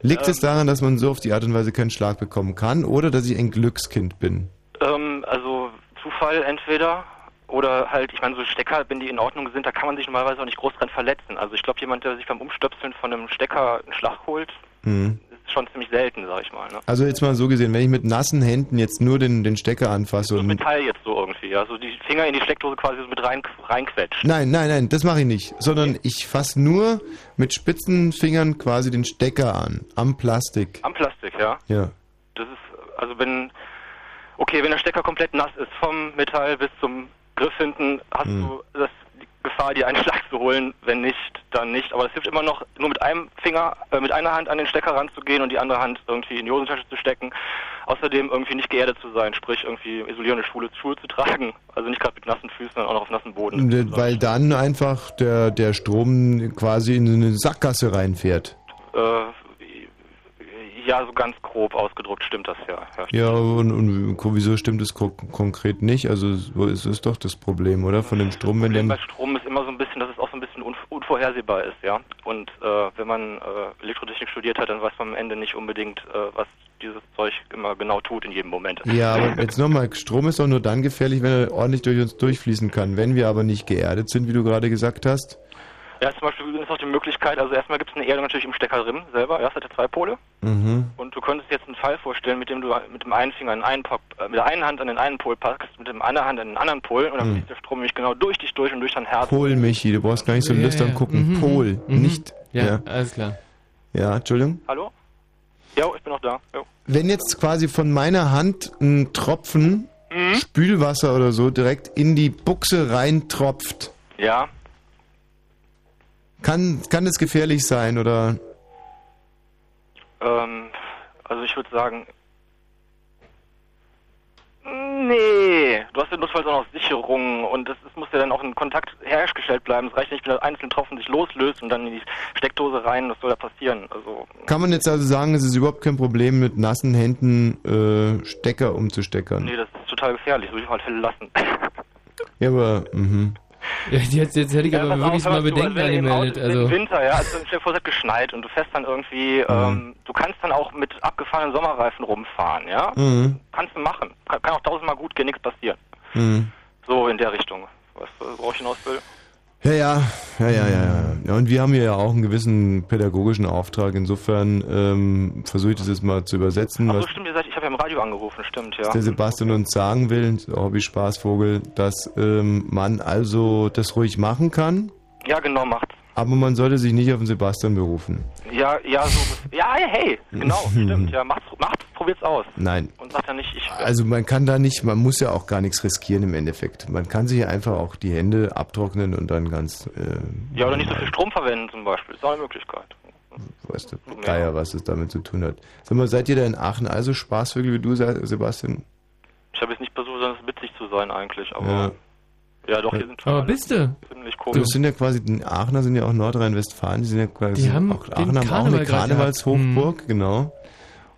Liegt es daran, dass man so auf die Art und Weise keinen Schlag bekommen kann oder dass ich ein Glückskind bin? Ähm, also Zufall entweder oder halt, ich meine, so Stecker, wenn die in Ordnung sind, da kann man sich normalerweise auch nicht groß dran verletzen. Also ich glaube, jemand, der sich beim Umstöpseln von einem Stecker einen Schlag holt, Mhm. Schon ziemlich selten, sag ich mal. Ne? Also jetzt mal so gesehen, wenn ich mit nassen Händen jetzt nur den, den Stecker anfasse und... Metall jetzt so irgendwie, ja, so die Finger in die Steckdose quasi so mit rein reinquetscht. Nein, nein, nein, das mache ich nicht. Sondern ich fasse nur mit spitzen Fingern quasi den Stecker an. Am Plastik. Am Plastik, ja. Ja. Das ist, also wenn, okay, wenn der Stecker komplett nass ist, vom Metall bis zum Griff hinten, hast Hm. du das, Gefahr, dir einen Schlag zu holen. Wenn nicht, dann nicht. Aber es hilft immer noch, nur mit einem Finger, äh, mit einer Hand an den Stecker ranzugehen und die andere Hand irgendwie in die Hosentasche zu stecken. Außerdem irgendwie nicht geerdet zu sein, sprich irgendwie isolierende Schuhe, Schuhe zu tragen. Also nicht gerade mit nassen Füßen, sondern auch noch auf nassen Boden. Und, Weil dann einfach der, der Strom quasi in eine Sackgasse reinfährt. Äh, ja, so ganz grob ausgedrückt stimmt das ja. ja. Und, und wieso stimmt es ko konkret nicht? Also so ist es doch das Problem, oder? Von dem Strom, wenn Problem der... bei Strom ist immer so ein bisschen, dass es auch so ein bisschen unv unvorhersehbar ist, ja. Und äh, wenn man äh, Elektrotechnik studiert hat, dann weiß man am Ende nicht unbedingt, äh, was dieses Zeug immer genau tut in jedem Moment. Ja, aber jetzt nochmal, Strom ist doch nur dann gefährlich, wenn er ordentlich durch uns durchfließen kann. Wenn wir aber nicht geerdet sind, wie du gerade gesagt hast. Ja, zum Beispiel ist auch die Möglichkeit, also erstmal gibt es eine Erdung natürlich im Stecker drin selber, ja, es hat ja zwei Pole. Mhm. Und du könntest jetzt einen Fall vorstellen, mit dem du mit dem einen Finger an einen Pop, äh, mit der einen Hand an den einen Pol packst, mit der anderen Hand an den anderen Pol und dann Mhm. fließt der Strom nämlich genau durch dich durch und durch dein Herz. Pol, Michi, du brauchst gar nicht so Ja, lüstern ja. gucken. Mhm, Pol, mhm. nicht... Ja, alles klar. Ja, Entschuldigung. Hallo? Ja, ich bin noch da. Jo. Wenn jetzt quasi von meiner Hand ein Tropfen Mhm. Spülwasser oder so direkt in die Buchse reintropft, Ja. Kann, kann das gefährlich sein oder... Ähm, also ich würde sagen, nee, du hast ja notfalls auch noch Sicherungen und es muss ja dann auch ein Kontakt hergestellt bleiben. Es reicht nicht, wenn der einzelne Tropfen sich loslöst und dann in die Steckdose rein, was soll da passieren? Also, Kann man jetzt also sagen, es ist überhaupt kein Problem, mit nassen Händen äh, Stecker umzusteckern? nee, das ist total gefährlich, würde ich auf alle Fälle lassen. Ja, aber... Mhm. Ja, jetzt, jetzt hätte ich aber pass wirklich mal Bedenken Auto angemeldet. Also, Im Winter, ja, also stell dir vor, es hat geschneit und du fährst dann irgendwie, ähm, du kannst dann auch mit abgefahrenen Sommerreifen rumfahren, ja? Mhm. Kannst du machen. Kann, kann auch tausendmal gut gehen, nichts passieren. Mhm. So in der Richtung. Du, worauf ich hinaus will? Ja, ja, ja, ja, ja, ja. ja. Und wir haben hier ja auch einen gewissen pädagogischen Auftrag. Insofern ähm, versuche ich das jetzt mal zu übersetzen, Ach so, was, stimmt, ihr seid, ich habe ja im Radio angerufen, stimmt, ja. der Sebastian uns sagen will, Hobby Spaßvogel, dass ähm, man also das ruhig machen kann, Ja, genau, macht's. aber man sollte sich nicht auf den Sebastian berufen. Ja, ja, so. Ja, hey, genau, stimmt, ja, macht's, macht's, probiert's aus. Nein. Und sagt dann nicht, ich. Also man kann da nicht, man muss ja auch gar nichts riskieren im Endeffekt. Man kann sich einfach auch die Hände abtrocknen und dann ganz, äh, ja, oder nicht so viel Strom verwenden zum Beispiel. Ist auch eine Möglichkeit. Weißt du, Geier, was es damit zu tun hat. Sag mal, seid ihr da in Aachen also Spaßvögel wie du, Se- Sebastian? Ich habe jetzt nicht versucht, sonst witzig zu sein eigentlich, aber. Ja. Ja, doch, hier sind schon aber bist du? ziemlich komisch. sind ja quasi, die Aachener sind ja auch Nordrhein-Westfalen, die sind ja quasi, Die haben auch, Aachen haben auch eine Karnevalshochburg, genau.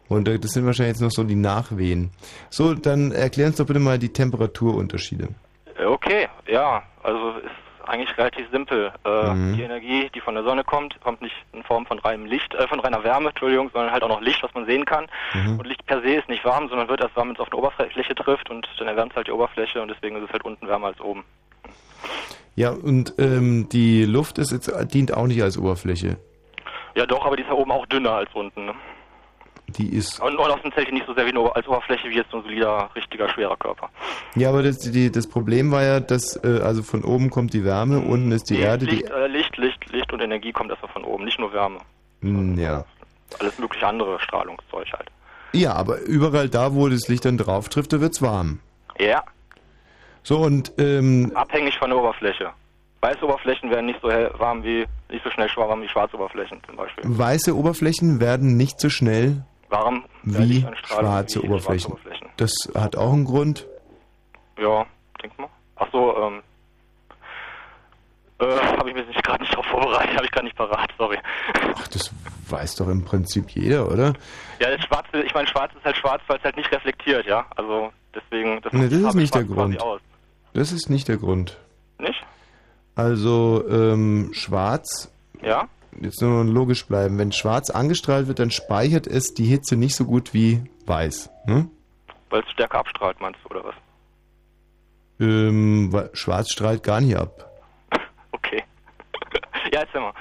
Und äh, das sind wahrscheinlich jetzt noch so die Nachwehen. So, dann erklär uns doch bitte mal die Temperaturunterschiede. Äh, Okay, ja, also ist eigentlich relativ simpel. Äh, Mhm. Die Energie, die von der Sonne kommt, kommt nicht in Form von reinem Licht, äh, von reiner Wärme, Entschuldigung, sondern halt auch noch Licht, was man sehen kann. Mhm. Und Licht per se ist nicht warm, sondern wird erst warm, wenn es auf eine Oberfläche trifft und dann erwärmt es halt die Oberfläche und deswegen ist es halt unten wärmer als oben. Ja, und ähm, die Luft ist jetzt, dient auch nicht als Oberfläche. Ja doch, aber die ist ja oben auch dünner als unten. Ne? Die ist. Und, und außerdem zählt die nicht so sehr wie eine, als Oberfläche wie jetzt so ein solider, richtiger, schwerer Körper. Ja, aber das, die, das Problem war ja, dass äh, also von oben kommt die Wärme, unten ist die Nee, Erde. Die, Licht, äh, Licht, Licht, Licht und Energie kommt erstmal von oben, nicht nur Wärme. Hm, ja. Alles mögliche andere Strahlungszeug halt. Ja, aber überall da, wo das Licht dann drauf trifft, da wird's warm. Ja, So und ähm, abhängig von der Oberfläche. Weiße Oberflächen werden nicht so hell, warm wie, nicht so schnell warm wie schwarze Oberflächen zum Beispiel. weiße Oberflächen werden nicht so schnell Warm wie schwarze wie Oberflächen. Oberflächen. Das hat auch einen Grund. Ja, denk mal. Ach so, ähm. Äh, habe ich mich nicht gerade nicht drauf vorbereitet, habe ich gerade nicht parat, sorry. Ach, das weiß doch im Prinzip jeder, oder? Ja, das Schwarze, ich meine, schwarz ist halt schwarz, weil es halt nicht reflektiert, ja. Also deswegen, das Ne, das ist nicht der Grund. Das ist nicht der Grund. Nicht? Also ähm, schwarz, Ja? Jetzt nur logisch bleiben, wenn schwarz angestrahlt wird, dann speichert es die Hitze nicht so gut wie weiß. Ne? Weil es stärker abstrahlt, meinst du, oder was? Ähm, weil schwarz strahlt gar nicht ab. Okay. ja, erzähl mal.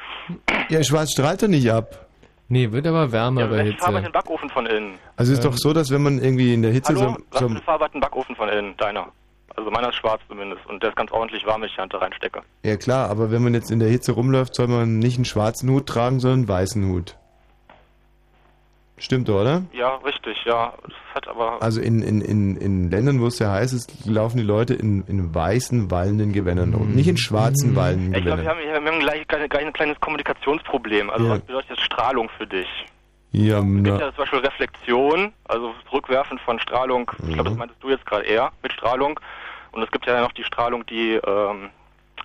Ja, schwarz strahlt doch nicht ab. Nee, wird aber wärmer Ja, bei welche Farbe hat Hitze. den Backofen von innen? Also es ist doch so, dass wenn man irgendwie in der Hitze Hallo? so, Was so für eine Farbe hat ein Backofen von innen? Deiner. Also meiner ist schwarz zumindest. Und der ist ganz ordentlich warm, wenn ich die Hand da reinstecke. Ja klar, aber wenn man jetzt in der Hitze rumläuft, soll man nicht einen schwarzen Hut tragen, sondern einen weißen Hut. Stimmt, oder? Ja, richtig, ja. Das hat aber. Also in, in, in, in Ländern, wo es sehr heiß ist, laufen die Leute in, in weißen, wallenden Gewändern rum. Nicht in schwarzen, wallenden ich glaube, Gewändern. wir haben, wir haben gleich, gleich, ein kleines Kommunikationsproblem. Also Ja. was bedeutet jetzt Strahlung für dich? Ja, Es gibt ja zum Beispiel Reflexion, also das Rückwerfen von Strahlung. Ich glaube, das meintest du jetzt gerade eher mit Strahlung. Und es gibt ja noch die Strahlung, die ähm,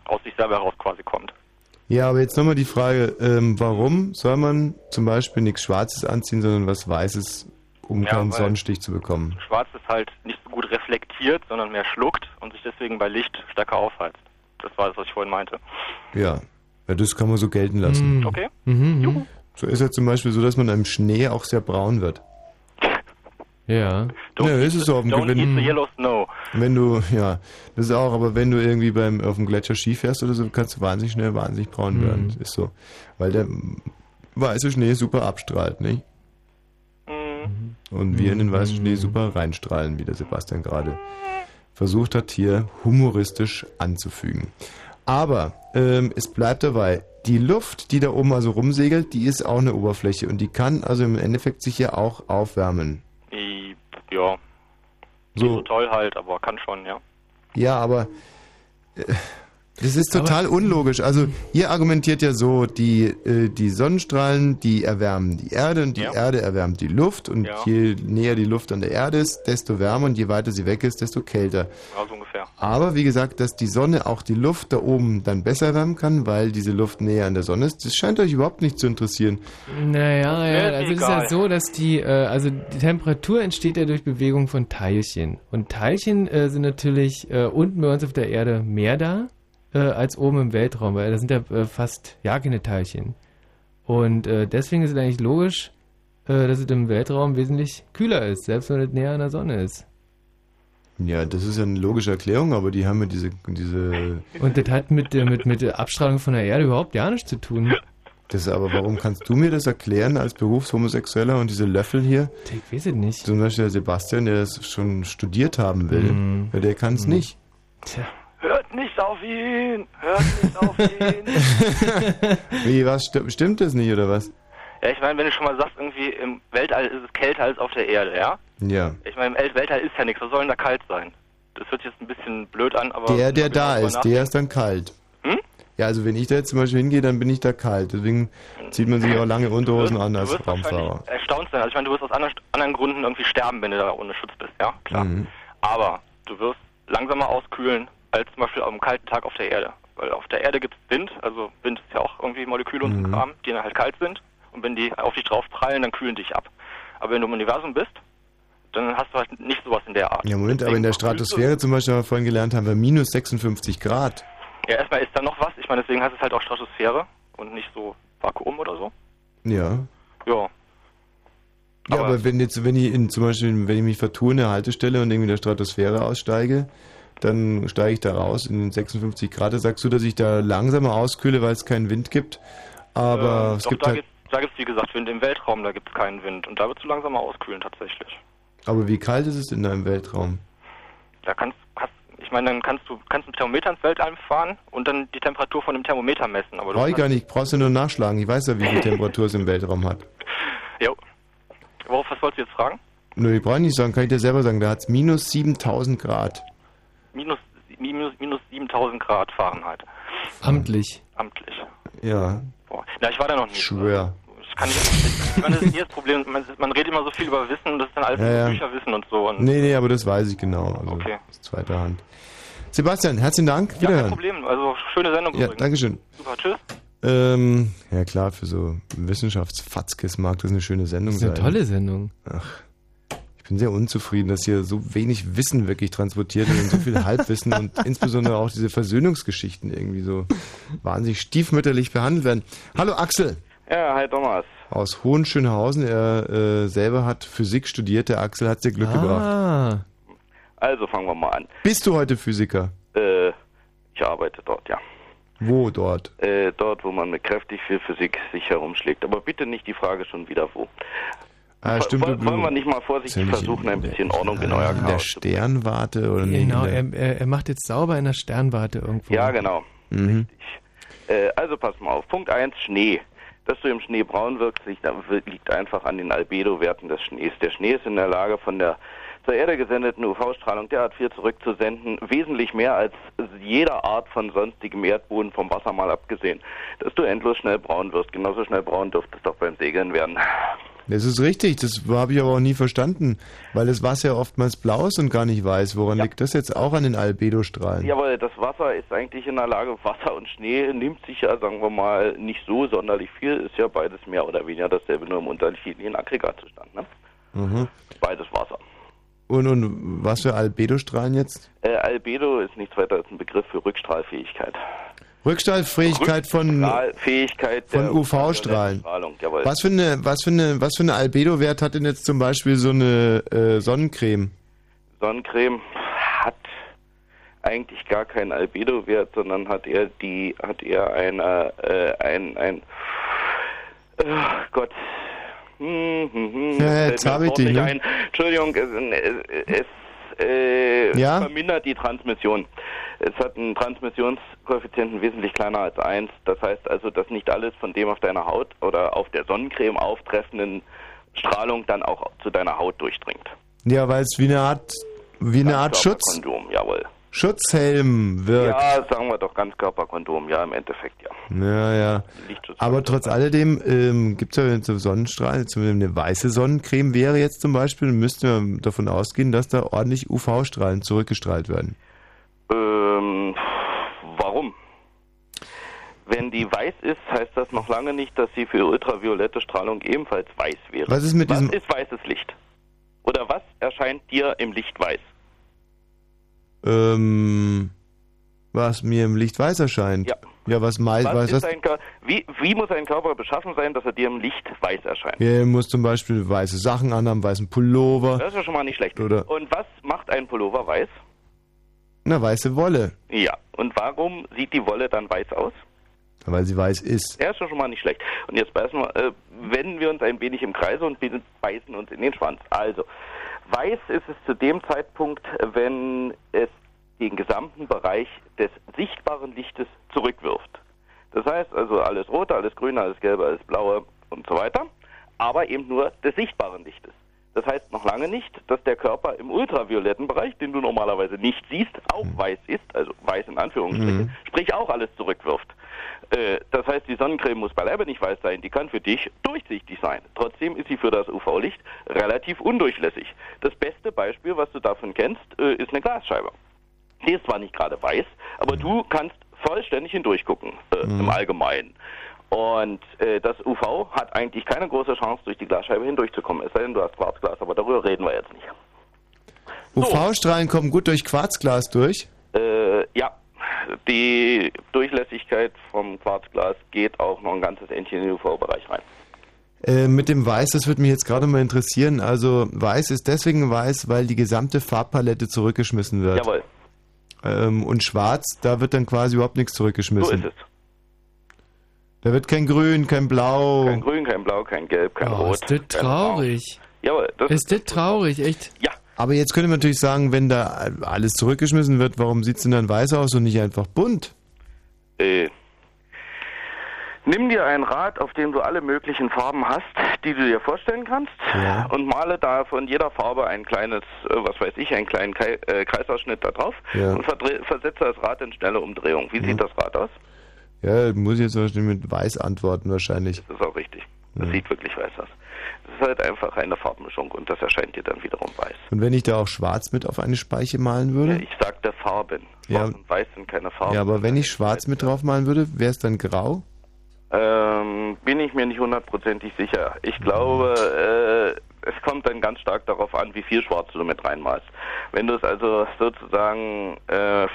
aus sich selber heraus quasi kommt. ja, aber jetzt nochmal die Frage, ähm, warum soll man zum Beispiel nichts Schwarzes anziehen, sondern was Weißes, um Ja, keinen Sonnenstich zu bekommen? Schwarz ist halt nicht so gut reflektiert, sondern mehr schluckt und sich deswegen bei Licht stärker aufheizt. Das war das, was ich vorhin meinte. Ja, ja das kann man so gelten lassen. Mhm. Okay. Mhm. So ist ja zum Beispiel so, dass man im Schnee auch sehr braun wird. Ja. ja, ist es so auf dem Don't snow. Wenn du, ja, das ist auch, aber wenn du irgendwie beim auf dem Gletscher Ski fährst oder so, kannst du wahnsinnig schnell wahnsinnig braun Mhm. werden. Ist so. Weil der weiße Schnee super abstrahlt, nicht? Mhm. Und wir in den weißen Schnee super reinstrahlen, wie der Sebastian gerade versucht hat, hier humoristisch anzufügen. Aber ähm, es bleibt dabei, die Luft, die da oben also rumsegelt, die ist auch eine Oberfläche und die kann also im Endeffekt sich ja auch aufwärmen. Ja, So. nicht so toll halt, aber kann schon, ja. Ja, aber äh, das ist total unlogisch. Also ihr argumentiert ja so, die, äh, die Sonnenstrahlen, die erwärmen die Erde und die Ja. Erde erwärmt die Luft und Ja. je näher die Luft an der Erde ist, desto wärmer und je weiter sie weg ist, desto kälter. Ja, so ungefähr. Aber wie gesagt, dass die Sonne auch die Luft da oben dann besser wärmen kann, weil diese Luft näher an der Sonne ist, das scheint euch überhaupt nicht zu interessieren. Naja, ja, ist also es ist ja so, dass die, äh, also die Temperatur entsteht ja durch Bewegung von Teilchen. Und Teilchen äh, sind natürlich äh, unten bei uns auf der Erde mehr da äh, als oben im Weltraum, weil da sind ja äh, fast ja keine Teilchen. Und äh, deswegen ist es eigentlich logisch, äh, dass es im Weltraum wesentlich kühler ist, selbst wenn es näher an der Sonne ist. Ja, das ist ja eine logische Erklärung, aber die haben ja diese, diese Und das hat mit, der- mit, mit der Abstrahlung von der Erde überhaupt gar nichts zu tun. Das aber, warum kannst du mir das erklären als Berufshomosexueller und diese Löffel hier? Ich weiß es nicht. Zum Beispiel der Sebastian, der das schon studiert haben will, ja, der kann es Mhm. nicht. Tja. Hört nicht auf ihn! Hört nicht auf ihn! Wie, was, sti- stimmt das nicht, oder was? ja, ich meine, wenn du schon mal sagst, irgendwie im Weltall ist es kälter als auf der Erde, ja? Ja. Ich meine, im El- Weltall ist ja nichts, was soll denn da kalt sein? Das hört sich jetzt ein bisschen blöd an, aber... Der, der da ist, der ist dann kalt. Hm? Ja, also wenn ich da jetzt zum Beispiel hingehe, dann bin ich da kalt. Deswegen zieht man sich auch lange Unterhosen an Du als wirst Raumfahrer. erstaunt sein. Also ich meine, du wirst aus anderen, anderen Gründen irgendwie sterben, wenn du da ohne Schutz bist, ja? Klar. Mhm. Aber du wirst langsamer auskühlen als zum Beispiel am kalten Tag auf der Erde. Weil auf der Erde gibt es Wind, also Wind ist ja auch irgendwie Moleküle und Mhm. Kram, die dann halt kalt sind. Und wenn die auf dich drauf prallen, dann kühlen dich ab. Aber wenn du im Universum bist, dann hast du halt nicht sowas in der Art. Ja, Moment, aber in der Stratosphäre zum Beispiel, haben wir vorhin gelernt, haben wir minus 56 Grad. Ja, erstmal ist da noch was. Ich meine, deswegen heißt es halt auch Stratosphäre und nicht so Vakuum oder so. Ja. Ja. Ja, aber, wenn jetzt, wenn ich in, zum Beispiel, wenn ich mich vertue in der Haltestelle und irgendwie in der Stratosphäre aussteige, dann steige ich da raus in den 56 Grad. Da sagst du, dass ich da langsamer auskühle, weil es keinen Wind gibt. Aber Ähm, es doch, gibt da halt, da gibt's wie gesagt Wind im Weltraum, da gibt's keinen Wind. Und da wird es langsamer auskühlen tatsächlich. aber wie kalt ist es in deinem Weltraum? Da kannst, hast, ich meine, dann kannst du kannst ein Thermometer ins Weltall fahren und dann die Temperatur von dem Thermometer messen. Aber du Brauche ich gar nicht, brauchst du nur nachschlagen. Ich weiß ja, wie viel Temperatur es im Weltraum hat. Jo. Worauf, was wolltest du jetzt fragen? Nö, ich brauche nicht sagen, kann ich dir selber sagen, da hat es minus 7000 Grad. Minus, minus, minus 7000 Grad Fahrenheit. Amtlich. Amtlich. Ja, Boah. Na, ich war da noch nie. schwör. Das kann ich nicht. Ich meine, das ist nie das Problem. Man, man redet immer so viel über Wissen und das ist dann alles Ja, ja. Bücherwissen und so. Und Nee, nee, aber das weiß ich genau. Also, Okay. aus zweiter Hand. Sebastian, herzlichen Dank. ja, kein. Problem. Also, schöne Sendung Ja, übrigens. Dankeschön. Super, tschüss. Ähm, ja klar, für so Wissenschaftsfatzkes mag das eine schöne Sendung Das ist eine sein. tolle Sendung. Ach, ich bin sehr unzufrieden, dass hier so wenig Wissen wirklich transportiert wird und so viel Halbwissen und insbesondere auch diese Versöhnungsgeschichten irgendwie so wahnsinnig stiefmütterlich behandelt werden. Hallo Axel Ja, hi Thomas. aus Hohenschönhausen. Er äh, selber hat Physik studiert. Der Axel hat dir Glück gebracht. Ah. Also fangen wir mal an. Bist du heute Physiker? Äh, ich arbeite dort, ja. Wo dort? Äh, dort, wo man mit kräftig viel Physik sich herumschlägt. Aber bitte nicht die Frage schon wieder wo. Ah, stimmt. Wollen, wollen wir nicht mal vorsichtig versuchen, ein bisschen Ordnung in euer in der Chaos zu Sternwarte oder nee, Genau, der, er, er, er macht jetzt sauber in der Sternwarte irgendwo. Ja, genau. mhm. Äh, also pass mal auf. Punkt 1, Schnee. Dass du im Schnee braun wirkst, liegt, liegt einfach an den Albedo-Werten des Schnees. Der Schnee ist in der Lage, von der zur Erde gesendeten UV-Strahlung derart viel zurückzusenden, wesentlich mehr als jeder Art von sonstigem Erdboden vom Wasser mal abgesehen, dass du endlos schnell braun wirst. Genauso schnell braun dürfte es doch beim Segeln werden. Das ist richtig, das habe ich aber auch nie verstanden, weil das Wasser ja oftmals blau ist und gar nicht weiß. Woran liegt das jetzt auch an den Albedo-Strahlen? Jawohl, das Wasser ist eigentlich in der Lage, Wasser und Schnee nimmt sich ja, sagen wir mal, nicht so sonderlich viel, ist ja beides mehr oder weniger dasselbe, nur im unterschiedlichen Aggregatzustand. Ne? Mhm. Beides Wasser. Und, und was für Albedo-Strahlen jetzt? Äh, Albedo ist nichts weiter als ein Begriff für Rückstrahlfähigkeit. Rückstrahlfähigkeit von, Rückstrahlfähigkeit von UV-Strahlen. Was für eine, was für eine, was für eine Albedo-Wert hat denn jetzt zum Beispiel so eine äh, Sonnencreme? Sonnencreme hat eigentlich gar keinen Albedo-Wert, sondern hat eher die, hat eher eine, äh, ein, ein, äh, Gott. Hm, hm, hm, Ja, jetzt mir hab das ich nicht ne? Entschuldigung, es, es äh, Ja? vermindert die Transmission. Es hat einen Transmissionskoeffizienten wesentlich kleiner als 1. Das heißt also, dass nicht alles von dem auf deiner Haut oder auf der Sonnencreme auftreffenden Strahlung dann auch zu deiner Haut durchdringt. Ja, weil es wie eine Art, wie eine Art Schutz, Kondom, jawohl. Schutzhelm wirkt. Ja, sagen wir doch Ganzkörperkondom, ja, im Endeffekt, ja. Ja, ja. Aber trotz alledem ähm, gibt es ja so Sonnenstrahlen, zumindest eine weiße Sonnencreme wäre jetzt zum Beispiel, müssten wir davon ausgehen, dass da ordentlich UV-Strahlen zurückgestrahlt werden. Ähm, warum? Wenn die weiß ist, heißt das noch lange nicht, dass sie für ultraviolette Strahlung ebenfalls weiß wäre. Was ist mit was diesem- ist weißes Licht? Oder was erscheint dir im Licht weiß? Ähm, was mir im Licht weiß erscheint. Ja. Ja, was was weiß ist was? ein wie, wie muss ein Körper beschaffen sein, dass er dir im Licht weiß erscheint? Er muss zum Beispiel weiße Sachen anhaben, weißen Pullover, Das ist ja schon mal nicht schlecht. Oder- Und was macht ein Pullover weiß? eine weiße Wolle, Ja. Und warum sieht die Wolle dann weiß aus? weil sie weiß ist. Ja, ist doch schon mal nicht schlecht. Und jetzt beißen wir, äh, wenden wir uns ein wenig im Kreise und beißen uns in den Schwanz. Also, weiß ist es zu dem Zeitpunkt, wenn es den gesamten Bereich des sichtbaren Lichtes zurückwirft. Das heißt also alles Rote, alles Grüne, alles Gelbe, alles Blaue und so weiter, aber eben nur des sichtbaren Lichtes. Das heißt noch lange nicht, dass der Körper im ultravioletten Bereich, den du normalerweise nicht siehst, auch weiß ist, also weiß in Anführungsstrichen, sprich auch alles zurückwirft. Äh, das heißt, die Sonnencreme muss beileibe nicht weiß sein, die kann für dich durchsichtig sein. Trotzdem ist sie für das UV-Licht relativ undurchlässig. Das beste Beispiel, was du davon kennst, äh, ist eine Glasscheibe. Die ist zwar nicht gerade weiß, aber du kannst vollständig hindurchgucken äh, im Allgemeinen. Und äh, das UV hat eigentlich keine große Chance, durch die Glasscheibe hindurchzukommen. Es sei denn, du hast Quarzglas, aber darüber reden wir jetzt nicht. UV-Strahlen kommen gut durch Quarzglas durch. Äh, ja, die Durchlässigkeit vom Quarzglas geht auch noch ein ganzes Entchen in den UV-Bereich rein. Äh, mit dem Weiß, das würde mich jetzt gerade mal interessieren. Also Weiß ist deswegen weiß, weil die gesamte Farbpalette zurückgeschmissen wird. Jawohl. Ähm, und Schwarz, da wird dann quasi überhaupt nichts zurückgeschmissen. So ist es. Da wird kein Grün, kein Blau. Kein Grün, kein Blau, kein Gelb, kein Oh, Rot. ist das traurig. Jawohl, das Ist das traurig, echt? Ja. Aber jetzt könnte man natürlich sagen, wenn da alles zurückgeschmissen wird, warum sieht es denn dann weiß aus und nicht einfach bunt? Äh, nimm dir ein Rad, auf dem du alle möglichen Farben hast, die du dir vorstellen kannst, Ja. und male da von jeder Farbe ein kleines, äh, was weiß ich, einen kleinen äh, Kreisausschnitt da drauf Ja. und versetze das Rad in schnelle Umdrehung. Wie sieht das Rad aus? Ja, muss ich jetzt wahrscheinlich mit weiß antworten wahrscheinlich. Das ist auch richtig. Das sieht wirklich weiß aus. Es ist halt einfach eine Farbmischung und das erscheint dir dann wiederum weiß. Und wenn ich da auch schwarz mit auf eine Speiche malen würde? Ich sagte Farben. Ja. Und weiß sind keine Farben. Ja, aber wenn ich schwarz mit drauf malen würde, wäre es dann grau? Ähm, bin ich mir nicht hundertprozentig sicher. Ich glaube, äh, es kommt dann ganz stark darauf an, wie viel Schwarz du mit reinmalst. Wenn du es also sozusagen äh,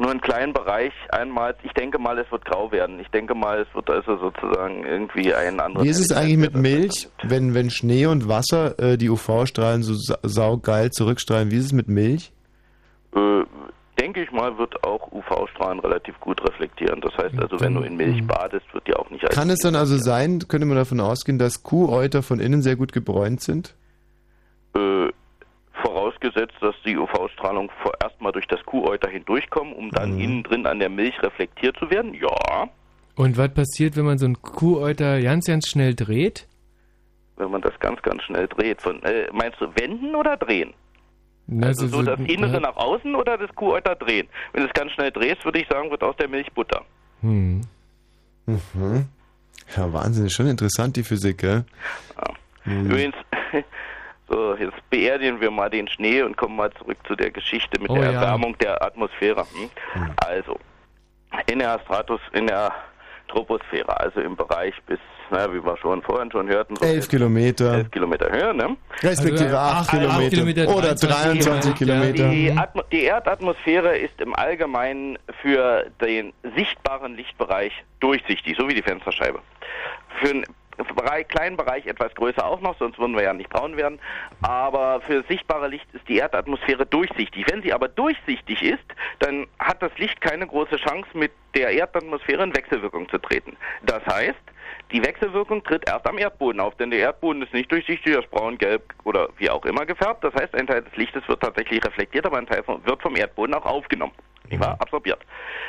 nur einen kleinen Bereich einmalst, ich denke mal, es wird grau werden. Ich denke mal, es wird also sozusagen irgendwie ein anderes... Wie ist es eigentlich mit Milch, wenn, wenn Schnee und Wasser äh, die UV-Strahlen so sa saugeil zurückstrahlen? Wie ist es mit Milch? Äh, denke ich mal, wird auch UV-Strahlen relativ gut reflektieren. Das heißt also, wenn du in Milch badest, wird dir auch nicht Kann es dann also sein, könnte man davon ausgehen, dass Kuhäuter von innen sehr gut gebräunt sind? Äh, vorausgesetzt, dass die UV-Strahlung vorerst mal durch das Kuhäuter hindurchkommt, um dann Mhm. innen drin an der Milch reflektiert zu werden. Ja, Und was passiert, wenn man so einen Kuhäuter ganz, ganz schnell dreht? wenn man das ganz, ganz schnell dreht. Von, äh, meinst du wenden oder drehen? Na, Also so das Innere ja. nach außen oder das Kuhäuter drehen? Wenn du es ganz schnell drehst, würde ich sagen, wird aus der Milch Butter. Hm. Mhm. Ja, Wahnsinn, ist schon interessant, die Physik, gell? Mhm. Übrigens, so, jetzt beerdigen wir mal den Schnee und kommen mal zurück zu der Geschichte mit Oh der ja. Erwärmung der Atmosphäre. Hm? Also, in der Stratus, in der Troposphäre, also im Bereich bis, na, wie wir schon vorhin schon hörten, so Elf Kilometer. elf Kilometer Höhe, ne? Respektive Also, acht acht- acht Kilometer. Kilometer, Oder 23 23 Kilometer. Die, Atmo die Erdatmosphäre ist im Allgemeinen für den sichtbaren Lichtbereich durchsichtig, so wie die Fensterscheibe. Für einen Bereich, kleinen Bereich etwas größer auch noch, sonst würden wir ja nicht braun werden. Aber für sichtbare Licht ist die Erdatmosphäre durchsichtig. Wenn sie aber durchsichtig ist, dann hat das Licht keine große Chance, mit der Erdatmosphäre in Wechselwirkung zu treten. Das heißt, die Wechselwirkung tritt erst am Erdboden auf, denn der Erdboden ist nicht durchsichtig, er ist braun, gelb oder wie auch immer gefärbt. Das heißt, ein Teil des Lichtes wird tatsächlich reflektiert, aber ein Teil vom, wird vom Erdboden auch aufgenommen. Nicht wahr? Absorbiert.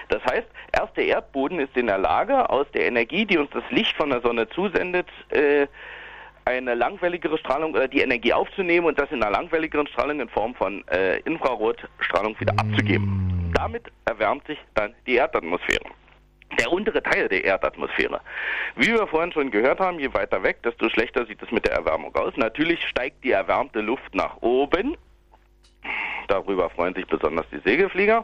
Das heißt, erst der Erdboden ist in der Lage, aus der Energie, die uns das Licht von der Sonne zusendet, äh, eine langwelligere Strahlung oder die Energie aufzunehmen und das in einer langwelligeren Strahlung in Form von äh, Infrarotstrahlung wieder abzugeben. Damit erwärmt sich dann die Erdatmosphäre. Der untere Teil der Erdatmosphäre. Wie wir vorhin schon gehört haben, je weiter weg, desto schlechter sieht es mit der Erwärmung aus. Natürlich steigt die erwärmte Luft nach oben. Darüber freuen sich besonders die Segelflieger,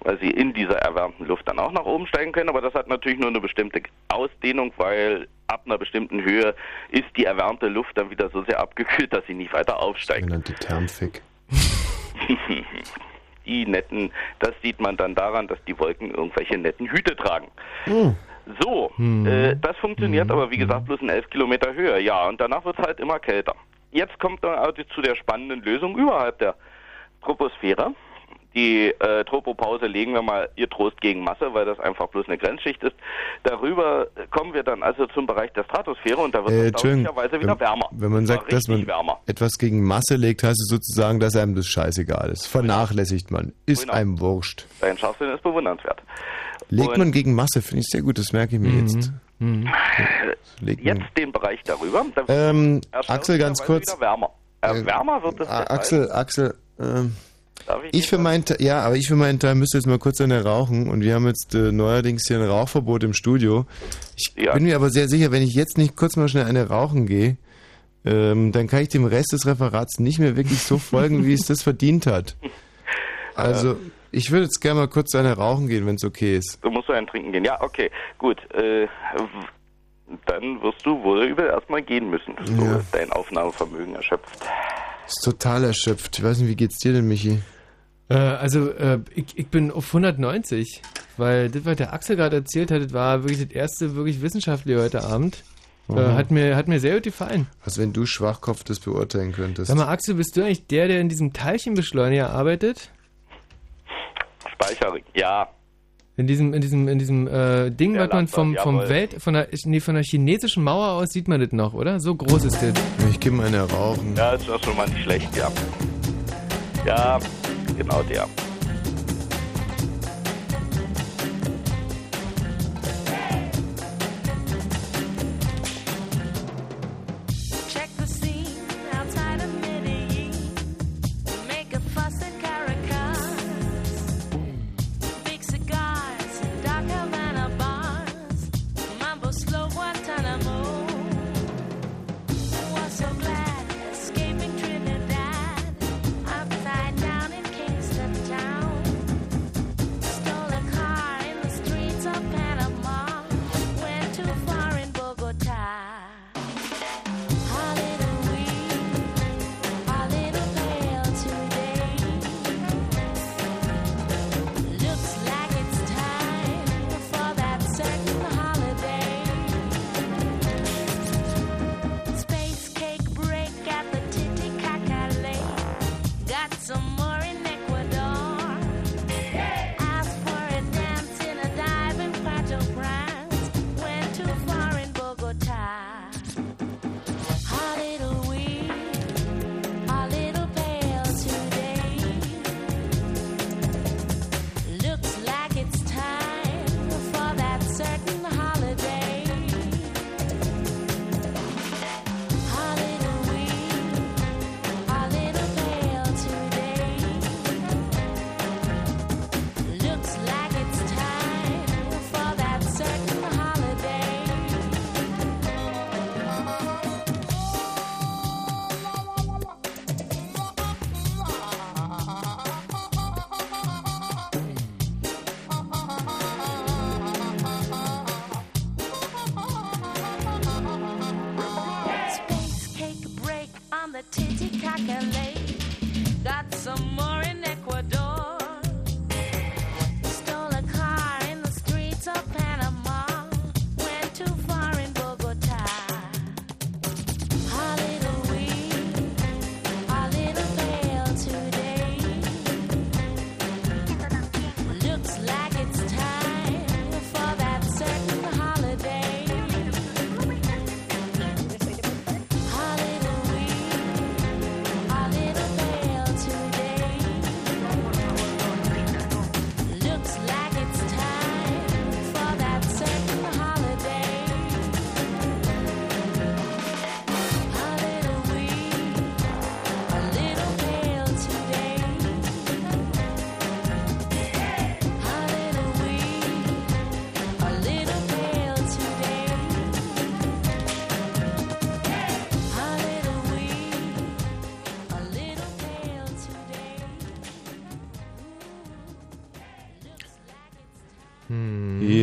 weil sie in dieser erwärmten Luft dann auch nach oben steigen können. Aber das hat natürlich nur eine bestimmte Ausdehnung, weil ab einer bestimmten Höhe ist die erwärmte Luft dann wieder so sehr abgekühlt, dass sie nicht weiter aufsteigt. Sogenannte Thermfik. die netten, das sieht man dann daran, dass die Wolken irgendwelche netten Hüte tragen. Hm. So, äh, das funktioniert aber wie gesagt bloß in 11 Kilometer Höhe. Ja, und danach wird es halt immer kälter. Jetzt kommt dann also zu der spannenden Lösung überhalb der Troposphäre. Die äh, Tropopause legen wir mal ihr Trost gegen Masse, weil das einfach bloß eine Grenzschicht ist. Darüber kommen wir dann also zum Bereich der Stratosphäre und da wird Äh, es erstaunlicherweise wieder wenn, wärmer. wenn man sagt, dass man wärmer. etwas gegen Masse legt, heißt es sozusagen, dass einem das scheißegal ist. Vernachlässigt man. Ist Genau. einem wurscht. Dein Scharfsinn ist bewundernswert. Legt Und- man gegen Masse, finde ich sehr gut, das merke ich mir jetzt. Mhm. Legt man- Jetzt den Bereich darüber. Ähm, Axel, ganz kurz. Wieder wärmer. Äh, wärmer wird es. Axel, Axel, ähm, ich ich für meinen Teil, ja, aber ich für meinen Teil müsste jetzt mal kurz eine rauchen und wir haben jetzt äh, neuerdings hier ein Rauchverbot im Studio. Ich bin mir aber sehr sicher, wenn ich jetzt nicht kurz mal schnell eine rauchen gehe, ähm, dann kann ich dem Rest des Referats nicht mehr wirklich so folgen, wie es das verdient hat. Also, ich würde jetzt gerne mal kurz eine rauchen gehen, wenn es okay ist. Du musst so einen trinken gehen. Ja, okay, gut. Äh, dann wirst du wohl übel erstmal gehen müssen, bis Ja. du dein Aufnahmevermögen erschöpft. Ist total erschöpft. Ich weiß nicht, wie geht's dir denn, Michi? Äh, also, äh, ich, ich bin auf 190, weil das, was der Axel gerade erzählt hat, das war wirklich das erste wirklich wissenschaftliche heute Abend. Äh, Mhm. hat, mir, hat mir sehr gut gefallen. Was, wenn du Schwachkopf das beurteilen könntest? Sag mal, Axel, bist du eigentlich der, der in diesem Teilchenbeschleuniger arbeitet? Speicherring, ja. In diesem, in diesem, in diesem äh, Ding, Der was man vom, vom jawohl. Welt, von der, nee, von der chinesischen Mauer aus sieht man das noch, oder? So groß ist das. Ich gebe eine rauchen. Ja, ist doch schon mal nicht schlecht, ja. Ja, genau der.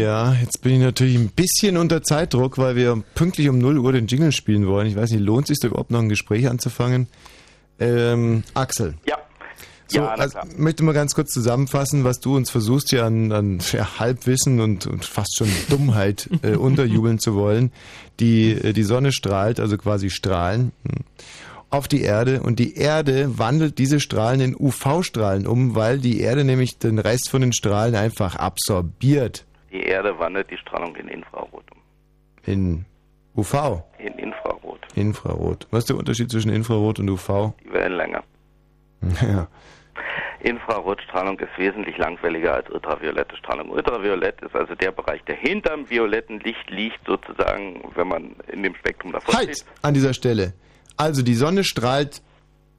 Ja, jetzt bin ich natürlich ein bisschen unter Zeitdruck, weil wir pünktlich um 0 Uhr den Jingle spielen wollen. Ich weiß nicht, lohnt es sich überhaupt noch ein Gespräch anzufangen? Ähm, Axel. Ja. So, Ja, also, möchte mal ganz kurz zusammenfassen, was du uns versuchst hier an, an ja, Halbwissen und, und fast schon Dummheit äh, unterjubeln zu wollen. Die, äh, die Sonne strahlt, also quasi Strahlen, hm, auf die Erde und die Erde wandelt diese Strahlen in UV-Strahlen um, weil die Erde nämlich den Rest von den Strahlen einfach absorbiert Die Erde wandelt die Strahlung in Infrarot um. in UV, In Infrarot. Infrarot. Was ist der Unterschied zwischen Infrarot und UV? Die Wellenlänge. Ja. Infrarotstrahlung ist wesentlich langwelliger als ultraviolette Strahlung. Ultraviolett ist also der Bereich, der hinterm violetten Licht liegt, sozusagen, wenn man in dem Spektrum davor Halt steht. an dieser Stelle. Also die Sonne strahlt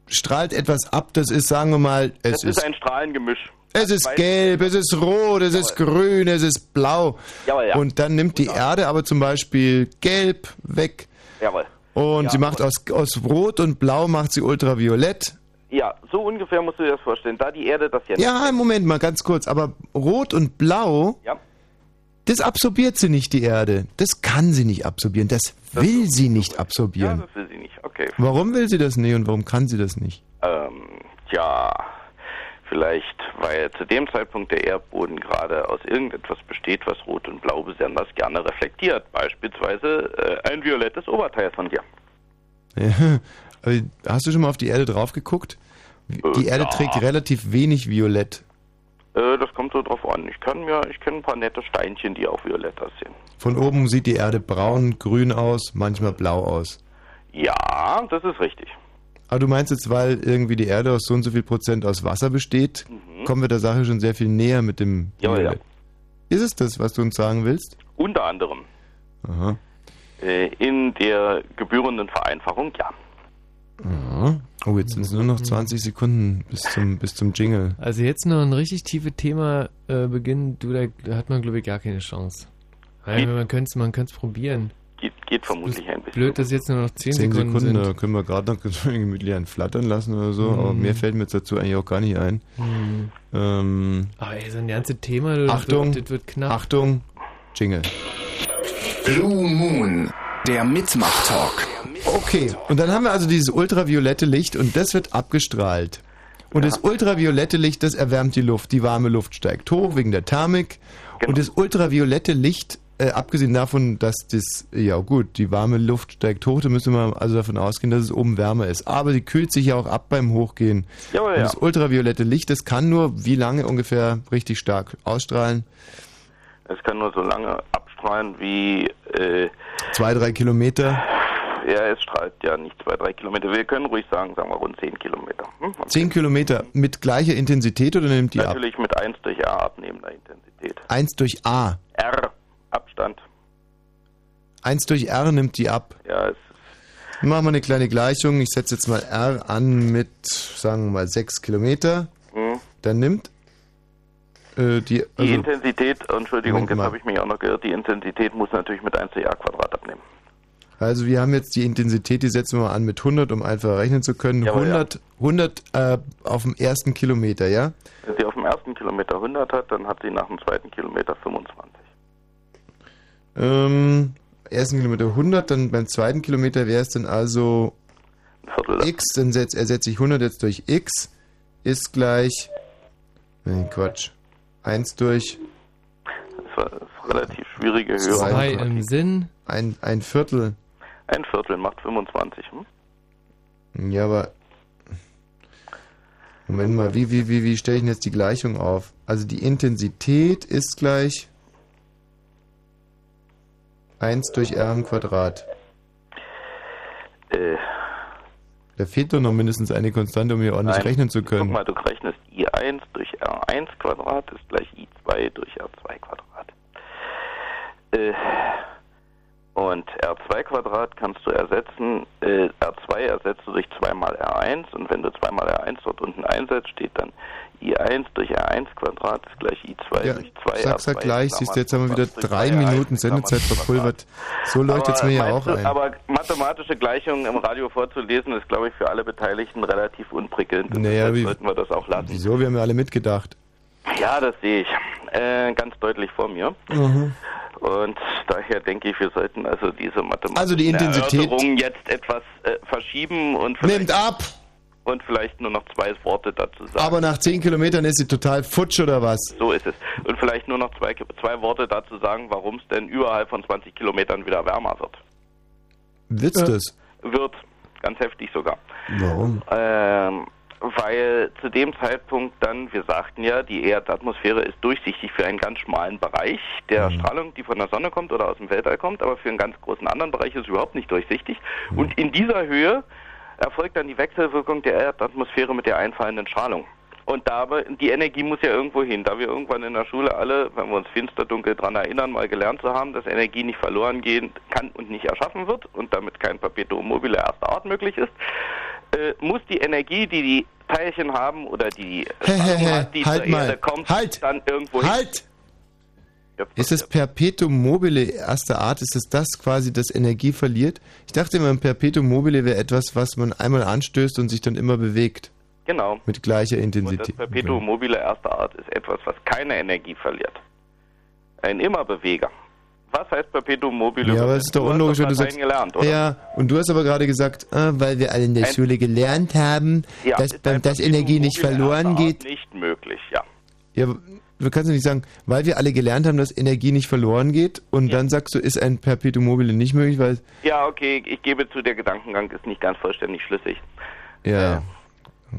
strahlt etwas ab, das ist, sagen wir mal, es Das ist ein Strahlengemisch. Es ist gelb, es ist rot, es ist grün, es ist blau. Jawohl, ja. Und dann nimmt die Erde aber zum Beispiel gelb weg Jawohl. und Ja, sie macht aus, aus rot und blau macht sie ultraviolett. Ja, so ungefähr musst du dir das vorstellen. Da die Erde das ja Ja, Moment mal, ganz kurz. Aber rot und blau, Ja. das absorbiert sie nicht, die Erde. Das kann sie nicht absorbieren. Das will sie nicht Ja, absorbieren. das will sie nicht. Okay. Warum will sie das nicht und warum kann sie das nicht? Ähm, tja, Vielleicht, weil zu dem Zeitpunkt der Erdboden gerade aus irgendetwas besteht, was Rot und Blau besonders gerne reflektiert. Beispielsweise äh, ein violettes Oberteil von dir. Ja. Hast du schon mal auf die Erde drauf geguckt? Die Äh, Erde ja. trägt relativ wenig Violett. Äh, das kommt so drauf an. Ich kann mir, ich kenne ein paar nette Steinchen, die auch violett aussehen. Von oben sieht die Erde braun, grün aus, manchmal blau aus. Ja, das ist richtig. Aber du meinst jetzt, weil irgendwie die Erde aus so und so viel Prozent aus Wasser besteht, kommen wir der Sache schon sehr viel näher mit dem Mhm. Ja, ja. Ist es das, was du uns sagen willst? Unter anderem Aha. äh, in der gebührenden Vereinfachung, ja. Aha. Oh, jetzt sind es nur noch 20 Sekunden bis zum, bis zum Jingle. Also jetzt noch ein richtig tiefes Thema äh, beginnen, du, da, hat man glaube ich gar keine Chance. Weil man könnte es man probieren. Geht, geht vermutlich ein bisschen. Blöd, dass jetzt nur noch 10, 10 Sekunden, Sekunden, da sind. können wir gerade noch gemütlich einen flattern lassen oder so, aber Mhm. mehr fällt mir jetzt dazu eigentlich auch gar nicht ein. Mhm. Ähm, Aber ey, so ein ganzes Thema, das Achtung, wird, das wird knapp. Achtung, Jingle. Blue Moon, der Mitmach-Talk. Okay, und dann haben wir also dieses ultraviolette Licht und das wird abgestrahlt. Und das ultraviolette Licht, das erwärmt die Luft. Die warme Luft steigt hoch wegen der Thermik. Und das ultraviolette Licht, äh, abgesehen davon, dass das, ja gut, die warme Luft steigt hoch, da müssen wir also davon ausgehen, dass es oben wärmer ist. Aber sie kühlt sich ja auch ab beim Hochgehen. Jawohl, und ja. das ultraviolette Licht, das kann nur wie lange ungefähr richtig stark ausstrahlen? Es kann nur so lange abstrahlen wie, äh, Zwei, drei Kilometer. ja, es strahlt ja nicht zwei, drei Kilometer. Wir können ruhig sagen, sagen wir rund zehn Kilometer. Hm? Zehn Kilometer mit gleicher Intensität oder nimmt die ab? Natürlich mit 1 durch A abnehmender Intensität. 1 durch A. R, Abstand. 1 durch R nimmt die ab. Ja, es Machen wir eine kleine Gleichung. Ich setze jetzt mal R an mit, sagen wir mal, 6 Kilometer. Hm. Dann nimmt äh, die, Die also, Intensität, Entschuldigung, Moment jetzt habe ich mich auch noch gehört, die Intensität muss natürlich mit 1 durch A Quadrat abnehmen. also wir haben jetzt die Intensität, die setzen wir mal an mit 100, um einfach rechnen zu können. Jawohl, 100, 100 äh, auf dem ersten Kilometer, ja? Wenn sie auf dem ersten Kilometer 100 hat, dann hat sie nach dem zweiten Kilometer 25. Ähm, ersten Kilometer 100, dann beim zweiten Kilometer wäre es dann also x, dann setz, ersetze ich 100 jetzt durch x, ist gleich, nee, Quatsch, 1 durch Das war, das relativ schwierige Höhe. Zwei im Sinn. ein, ein Viertel. Ein Viertel macht 25. Hm? Ja, aber. Moment mal, wie, wie, wie, wie stelle ich denn jetzt die Gleichung auf? Also die Intensität ist gleich 1 durch r im Quadrat. Äh, Da fehlt doch noch mindestens eine Konstante, um hier ordentlich Nein. rechnen zu Guck können. mal, du rechnest I1 durch R1 Quadrat ist gleich I2 durch R2 Quadrat. Äh, und R2 Quadrat kannst du ersetzen, äh, R2 ersetzt du durch 2 mal R1 und wenn du 2 mal R1 dort unten einsetzt, steht dann I1 durch R1 Quadrat ist gleich I2 Ja, durch 2 sag's halt R2 gleich, siehst du, jetzt haben wir wieder drei 2 R1 Minuten Sendezeit verpulvert. So leuchtet's Aber mir ja auch du, ein. Aber mathematische Gleichungen im Radio vorzulesen, ist, glaube ich, für alle Beteiligten relativ unprickelnd. Naja, wie- sollten wir das auch lassen. Wieso? Wir haben ja alle mitgedacht. Ja, das sehe ich äh, ganz deutlich vor mir. Und daher denke ich, wir sollten also diese mathematischen Also die Intensität- jetzt etwas äh, verschieben und vielleicht, Nimmt ab! Und vielleicht nur noch zwei Worte dazu sagen. Aber nach 10 Kilometern ist sie total futsch oder was? so ist es. Und vielleicht nur noch zwei, zwei Worte dazu sagen, warum es denn überhalb von 20 Kilometern wieder wärmer wird. Wird's das? Wird, ganz heftig sogar. Warum? Ähm, weil zu dem Zeitpunkt dann, wir sagten ja, die Erdatmosphäre ist durchsichtig für einen ganz schmalen Bereich der Strahlung, die von der Sonne kommt oder aus dem Weltall kommt, aber für einen ganz großen anderen Bereich ist es überhaupt nicht durchsichtig. Und in dieser Höhe erfolgt dann die Wechselwirkung der Erdatmosphäre mit der einfallenden Strahlung. Und dabei, die Energie muss ja irgendwo hin. Da wir irgendwann in der Schule alle, wenn wir uns finster dunkel dran erinnern, mal gelernt zu haben, dass Energie nicht verloren gehen kann und nicht erschaffen wird und damit kein Perpetuum mobile erster Art möglich ist, äh, muss die Energie, die die Teilchen haben oder die Strahlung hat, die halt zur mal. Erde kommt, Halt. dann irgendwo Halt! hin. Ist das Perpetuum mobile erster Art? Ist es das quasi, das Energie verliert? Ich dachte immer, ein Perpetuum mobile wäre etwas, was man einmal anstößt und sich dann immer bewegt. Genau. Mit gleicher Und das Intensität. Perpetuum mobile erster Art ist etwas, was keine Energie verliert. Ein Immerbeweger. Was heißt Perpetuum mobile? Ja, aber es ist doch unlogisch, wenn du sagst. gelernt, oder? Ja, und du hast aber gerade gesagt, ah, weil wir alle in der Ein- Schule gelernt haben, Ja, dass, dass Energie nicht verloren geht. Nicht möglich, ja. Ja, du kannst ja nicht sagen, weil wir alle gelernt haben, dass Energie nicht verloren geht und dann sagst du, ist ein Perpetuum mobile nicht möglich, weil Ja, okay, ich gebe zu, der Gedankengang ist nicht ganz vollständig schlüssig. ja.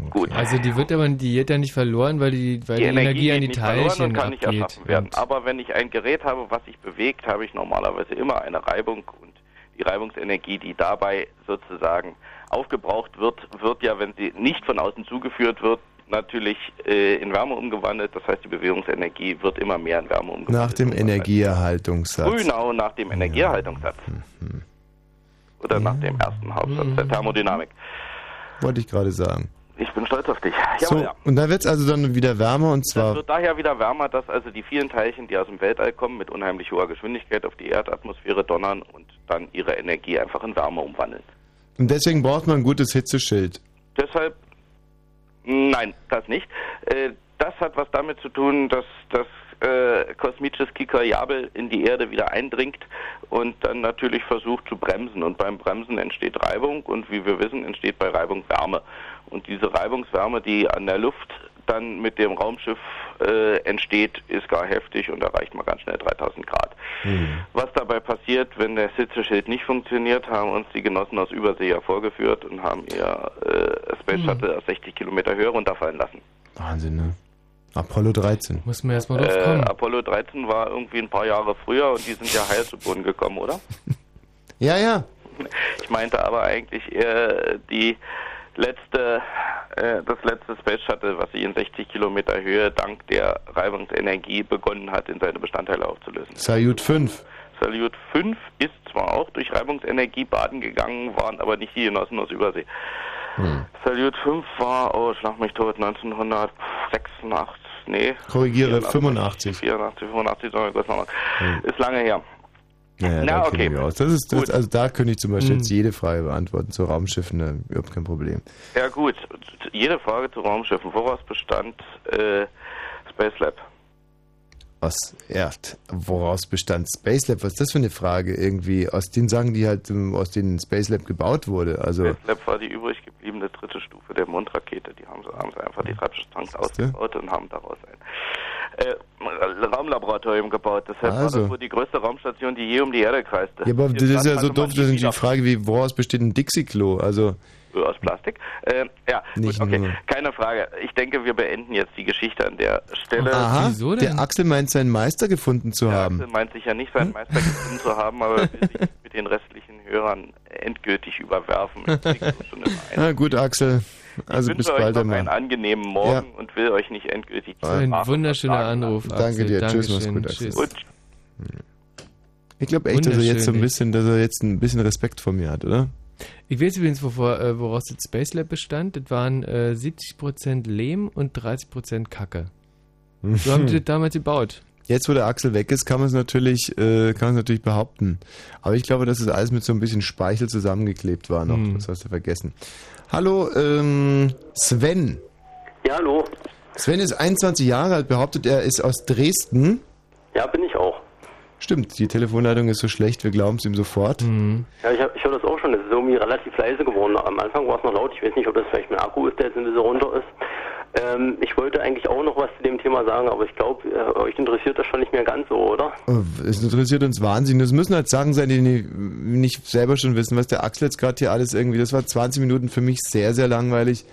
Gut. Also die wird aber die geht ja nicht verloren, weil die, weil die, Energie, an geht die Teilchen und kann nicht abgeht. erschaffen werden. Aber wenn ich ein Gerät habe, was sich bewegt, habe ich normalerweise immer eine Reibung und die Reibungsenergie, die dabei sozusagen aufgebraucht wird, wird ja, wenn sie nicht von außen zugeführt wird, natürlich äh, in Wärme umgewandelt. Das heißt, die Bewegungsenergie wird immer mehr in Wärme umgewandelt. Nach dem Energieerhaltungssatz. Genau nach dem Energieerhaltungssatz. Oder nach dem ersten Hauptsatz der Thermodynamik. Wollte ich gerade sagen. Ich bin stolz auf dich. Ja, So, ja. und da wird es also dann wieder wärmer und Es zwar wird daher wieder wärmer, dass also die vielen Teilchen, die aus dem Weltall kommen, mit unheimlich hoher Geschwindigkeit auf die Erdatmosphäre donnern und dann ihre Energie einfach in Wärme umwandeln. und deswegen braucht man ein gutes Hitzeschild. Deshalb, nein, das nicht. Äh, das hat was damit zu tun, dass das äh, kosmisches Kikajabel in die Erde wieder eindringt und dann natürlich versucht zu bremsen. Und beim Bremsen entsteht Reibung und wie wir wissen, entsteht bei Reibung Wärme. Und diese Reibungswärme, die an der Luft dann mit dem Raumschiff äh, entsteht, ist gar heftig und erreicht mal ganz schnell 3000 Grad. Was dabei passiert, wenn der Hitzeschild nicht funktioniert, haben uns die Genossen aus Übersee ja vorgeführt und haben ihr äh, Space Mhm. Shuttle aus 60 Kilometer Höhe runterfallen lassen. Wahnsinn, ne? Apollo 13. Muss man erstmal drauf Äh. Apollo 13 war irgendwie ein paar Jahre früher und die sind ja heil zu Boden gekommen, oder? Ja, ja. Ich meinte aber eigentlich eher die letzte, äh, das letzte Space Shuttle, was sich in 60 Kilometer Höhe dank der Reibungsenergie begonnen hat, in seine Bestandteile aufzulösen. Salyut 5. Salyut 5 ist zwar auch durch Reibungsenergie baden gegangen, waren aber nicht die Genossen aus Übersee. Salyut 5 war, oh, schlag mich tot, 1986, nee. Korrigiere, 84. 85. 84, 85, sagen wir kurz nochmal. Ist lange her. Ja, Na, da okay. mich aus. Das ist, das, also da könnte ich zum Beispiel Mhm. jetzt jede Frage beantworten zu Raumschiffen, ne, überhaupt kein Problem. Ja gut, jede Frage zu Raumschiffen. Woraus bestand äh, Space Lab? Aus Erd. Woraus bestand Space Lab? Was ist das für eine Frage irgendwie? Aus den Sachen, die halt ähm, aus denen Space Lab gebaut wurde. Also Space Lab war die übrig gebliebene dritte Stufe der Mondrakete. Die haben sie, haben sie einfach die Treibstofftanks ausgebaut und haben daraus ein äh, Raumlaboratorium gebaut. Deshalb war Also. das wohl die größte Raumstation, die je um die Erde kreiste. ja, aber das ist ja so also doof, das ist die Frage, wie woraus besteht ein Dixie-Klo? Also aus Plastik. Äh, ja, Nicht gut, okay, nur. keine Frage. Ich denke, wir beenden jetzt die Geschichte an der Stelle. Aha, der Axel meint seinen Meister gefunden zu haben. Axel meint sich ja nicht seinen Meister gefunden zu haben, aber will sich mit den restlichen Hörern endgültig überwerfen. Na gut, Axel. Also ich bis wünsche euch bald noch einmal. einen angenehmen Morgen und will euch nicht endgültig So ein wunderschöner Anruf. Danke Axel. dir. Tschüss, mach's Dankeschön. gut, Axel. Tschüss. Ich glaube echt, dass er jetzt so ein bisschen, dass er jetzt ein bisschen Respekt vor mir hat, oder? Ich weiß übrigens, wovor, äh, woraus das Space Lab bestand. Das waren äh, 70% Lehm und 30% Kacke. So haben die das damals gebaut. Jetzt, wo der Axel weg ist, kann man es natürlich, äh, kann man es natürlich behaupten. Aber ich glaube, dass es alles mit so ein bisschen Speichel zusammengeklebt war noch. Hm. Das hast du vergessen. Hallo, ähm, Sven. Ja, hallo. Sven ist 21 Jahre alt, behauptet, er ist aus Dresden. Ja, bin ich auch. Stimmt, die Telefonleitung ist so schlecht, wir glauben es ihm sofort. Ja, ich, hab- irgendwie relativ leise geworden. Am Anfang war es noch laut. Ich weiß nicht, ob das vielleicht mein Akku ist, der jetzt ein bisschen runter ist. Ähm, ich wollte eigentlich auch noch was zu dem Thema sagen, aber ich glaube, äh, euch interessiert das schon nicht mehr ganz so, oder? Oh, Es interessiert uns wahnsinnig. Das müssen halt Sachen sein, die nicht selber schon wissen. Was der Axel jetzt gerade hier alles irgendwie, das war 20 Minuten für mich sehr, sehr langweilig.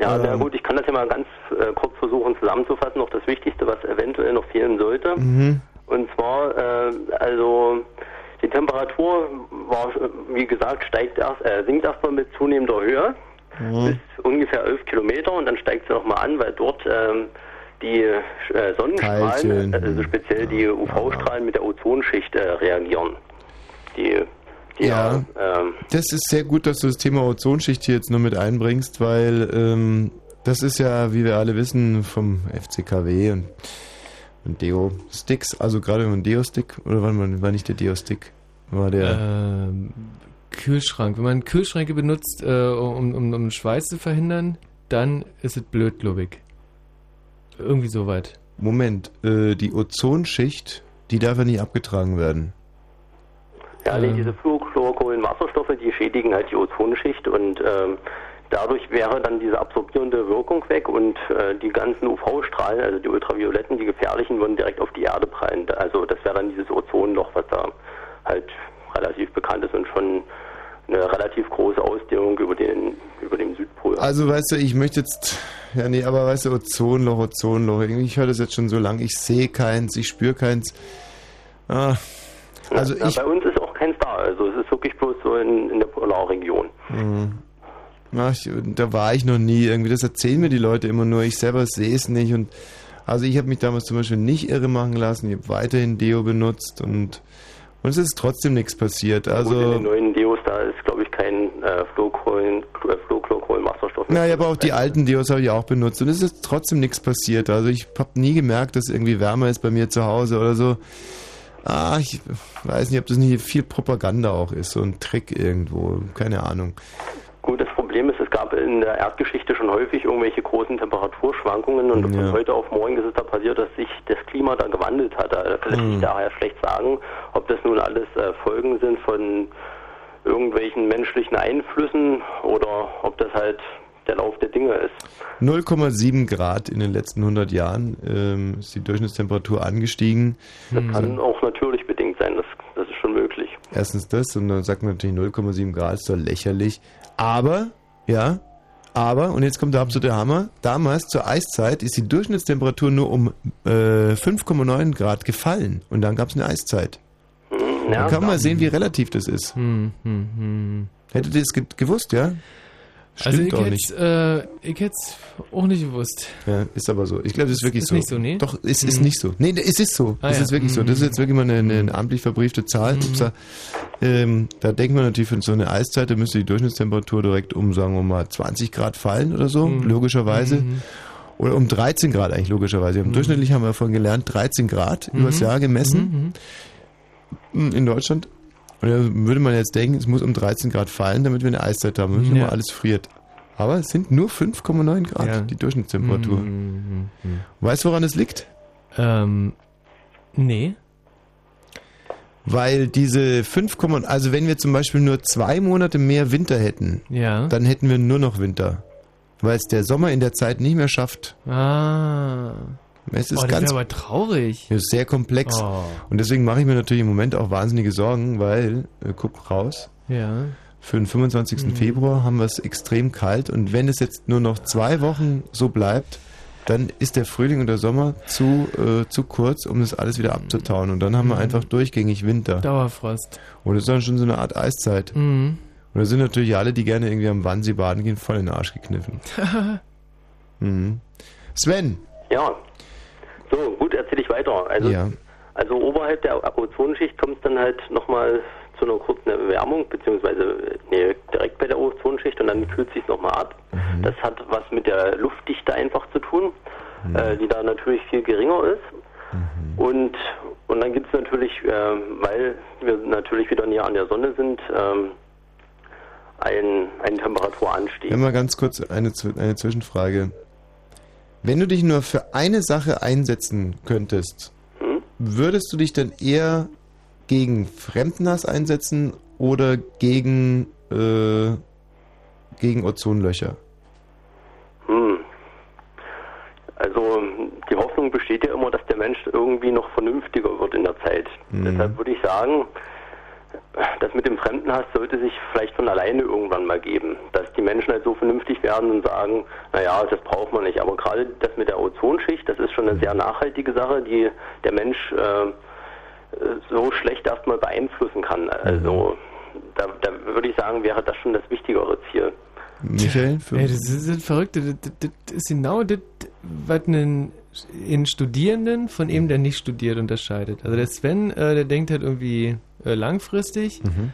Ja, na Ähm. gut, ich kann das ja mal ganz äh, kurz versuchen zusammenzufassen. Noch das Wichtigste, was eventuell noch fehlen sollte. Mhm. Und zwar, äh, also die Temperatur war, wie gesagt, steigt erst, äh, sinkt erstmal mit zunehmender Höhe bis ungefähr 11 Kilometer und dann steigt sie nochmal an, weil dort ähm, die äh, Sonnenstrahlen, Teilchen. also speziell die UV-Strahlen mit der Ozonschicht äh, reagieren. Die, die Ja. ähm, Das ist sehr gut, dass du das Thema Ozonschicht hier jetzt noch mit einbringst, weil ähm, das ist ja, wie wir alle wissen, vom FCKW und, und Deo-Sticks, also gerade wenn man Deo-Stick, oder war, man, war nicht der Deo-Stick, war der... Ähm, Kühlschrank. Wenn man Kühlschränke benutzt, äh, um, um, um Schweiß zu verhindern, dann ist es blöd, glaube ich. Irgendwie soweit. Moment, äh, die Ozonschicht, die darf ja nicht abgetragen werden. Ja, nee, diese Fluorchlorkohlenwasserstoffe, die schädigen halt die Ozonschicht und ähm, dadurch wäre dann diese absorbierende Wirkung weg und äh, die ganzen UV-Strahlen, also die ultravioletten, die gefährlichen, würden direkt auf die Erde prallen. Also das wäre dann dieses Ozonloch, was da halt relativ bekannt ist und schon eine relativ große Ausdehnung über den über dem Südpol. Also weißt du, ich möchte jetzt, ja nee, aber weißt du, Ozonloch, Ozonloch, irgendwie, ich höre das jetzt schon so lange, ich sehe keins, ich spüre keins. Ah, also ja, ich, bei uns ist auch keins da, also es ist wirklich bloß so in, in der Polarregion. Mhm. Ach, ich, da war ich noch nie. Irgendwie, das erzählen mir die Leute immer nur. Ich selber sehe es nicht. Und also ich habe mich damals zum Beispiel nicht irre machen lassen. Ich habe weiterhin Deo benutzt und und es ist trotzdem nichts passiert. Gut, in Also den neuen Deos, da ist glaube ich kein äh, äh, na, ich habe auch die alten Deos habe ich auch benutzt und es ist trotzdem nichts passiert. Also ich habe nie gemerkt, dass irgendwie wärmer ist bei mir zu Hause oder so. Ah, ich weiß nicht, ob das nicht viel Propaganda auch ist, so ein Trick irgendwo, keine Ahnung. Gut, das Problem in der Erdgeschichte schon häufig irgendwelche großen Temperaturschwankungen und Ja. von heute auf morgen ist es da passiert, dass sich das Klima da gewandelt hat. Da lässt sich Hm. daher schlecht sagen, ob das nun alles äh, Folgen sind von irgendwelchen menschlichen Einflüssen oder ob das halt der Lauf der Dinge ist. 0,7 Grad in den letzten 100 Jahren ähm, ist die Durchschnittstemperatur angestiegen. Das kann auch natürlich bedingt sein, das, das ist schon möglich. Erstens das und dann sagt man natürlich 0,7 Grad ist doch lächerlich. Aber, ja, aber, und jetzt kommt der absolute Hammer, damals zur Eiszeit ist die Durchschnittstemperatur nur um äh, 5,9 Grad gefallen und dann gab es eine Eiszeit. Hm, dann kann man mal sehen, wie relativ das ist. Hm, hm, hm. Hättet ihr das ge gewusst, ja? Also Stimmt ich auch hätte nicht. äh, ich hätte auch nicht gewusst. Ja, ist aber so. Ich glaube, das ist wirklich Ist so. nicht so, nee? Doch, es ist Mhm. nicht so. Nee, es ist so. Ah, es ja. ist wirklich so. Das ist jetzt wirklich mal eine, eine amtlich verbriefte Zahl. Upsa. Ähm, da denkt man natürlich, für so eine Eiszeit, da müsste die Durchschnittstemperatur direkt um, sagen wir mal, 20 Grad fallen oder so, Mhm. logischerweise. Mhm. Oder um 13 Grad eigentlich, logischerweise. Mhm. Durchschnittlich haben wir davon gelernt, 13 Grad übers Mhm. Jahr gemessen in Deutschland. Und da würde man jetzt denken, es muss um 13 Grad fallen, damit wir eine Eiszeit haben. Nicht Ja. immer alles friert. Aber es sind nur 5,9 Grad, Ja. die Durchschnittstemperatur. Mhm. Weißt du, woran es liegt? Ähm, nee. Weil diese 5, also wenn wir zum Beispiel nur zwei Monate mehr Winter hätten, Ja. dann hätten wir nur noch Winter. Weil es der Sommer in der Zeit nicht mehr schafft. Ah. Es ist oh, das ganz wäre aber traurig. es ist sehr komplex. Oh. Und deswegen mache ich mir natürlich im Moment auch wahnsinnige Sorgen, weil, äh, guck raus, Ja. für den 25. Mhm. Februar haben wir es extrem kalt und wenn es jetzt nur noch zwei Wochen so bleibt, dann ist der Frühling und der Sommer zu, äh, zu kurz, um das alles wieder abzutauen. Und dann haben wir Mhm. einfach durchgängig Winter. Dauerfrost. Und das ist dann schon so eine Art Eiszeit. Mhm. Und da sind natürlich alle, die gerne irgendwie am Wannsee baden gehen, voll in den Arsch gekniffen. Mhm. Sven. Ja. So, gut, erzähle ich weiter. Also, Ja. also oberhalb der Ozonschicht kommt es dann halt nochmal zu einer kurzen Erwärmung, beziehungsweise nee, direkt bei der Ozonschicht und dann kühlt sich nochmal ab. Mhm. Das hat was mit der Luftdichte einfach zu tun, äh, die da natürlich viel geringer ist. Mhm. Und, und dann gibt es natürlich, äh, weil wir natürlich wieder näher an der Sonne sind, ähm, ein, einen Temperaturanstieg. Immer ganz kurz eine, eine Zwischenfrage. Wenn du dich nur für eine Sache einsetzen könntest, Hm? würdest du dich dann eher gegen Fremdenhass einsetzen oder gegen, äh, gegen Ozonlöcher? Hm. Also die Hoffnung besteht ja immer, dass der Mensch irgendwie noch vernünftiger wird in der Zeit. Mhm. Deshalb würde ich sagen, das mit dem Fremdenhass sollte sich vielleicht von alleine irgendwann mal geben. Dass die Menschen halt so vernünftig werden und sagen, naja, das braucht man nicht. Aber gerade das mit der Ozonschicht, das ist schon eine sehr nachhaltige Sache, die der Mensch äh, so schlecht erstmal beeinflussen kann. Also da, da würde ich sagen, wäre das schon das wichtigere Ziel. Michael? Für Ey, das ist das Verrückte. Das, das, das ist genau das, was einen in Studierenden von ihm, der nicht studiert, unterscheidet. Also der Sven, äh, der denkt halt irgendwie äh, langfristig. Mhm.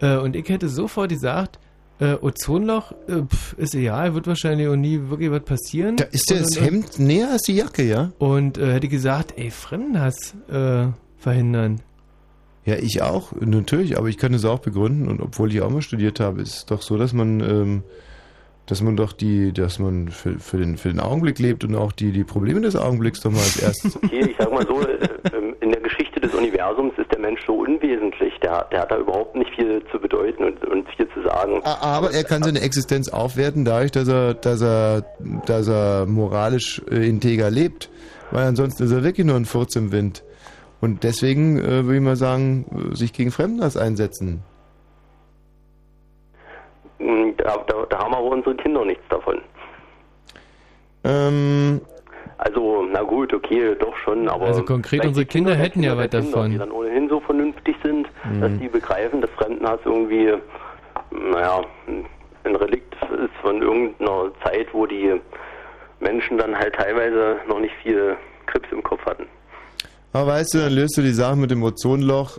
Äh, und ich hätte sofort gesagt, äh, Ozonloch äh, pf, ist egal, wird wahrscheinlich auch nie wirklich was passieren. Da ist das und- Hemd näher als die Jacke, ja? Und äh, hätte gesagt, ey, Fremdenhass äh, verhindern. Ja, ich auch, natürlich, aber ich kann es auch begründen und obwohl ich auch mal studiert habe, ist es doch so, dass man, ähm, dass man doch die, dass man für, für, den, für den Augenblick lebt und auch die, die Probleme des Augenblicks doch mal als erstes. Okay, ich sag mal so, in der des Universums ist der Mensch so unwesentlich. Der, der hat da überhaupt nicht viel zu bedeuten und, und viel zu sagen. A- Aber er kann seine Existenz aufwerten dadurch, dass er, dass er, dass er moralisch äh, integer lebt. Weil ansonsten ist er wirklich nur ein Furz im Wind. Und deswegen äh, würde ich mal sagen, äh, sich gegen Fremdenhass einsetzen. Mm, Da, da, da haben aber unsere Kinder nichts davon. Ähm, Also, na gut, okay, doch schon, aber. Also konkret, unsere die Kinder der hätten ja Kinder was Kinder, davon. Die dann ohnehin so vernünftig sind, Mhm. dass die begreifen, dass Fremdenhass irgendwie, naja, ein Relikt ist von irgendeiner Zeit, wo die Menschen dann halt teilweise noch nicht viel Krebs im Kopf hatten. Aber weißt du, dann löst du die Sache mit dem Ozonloch,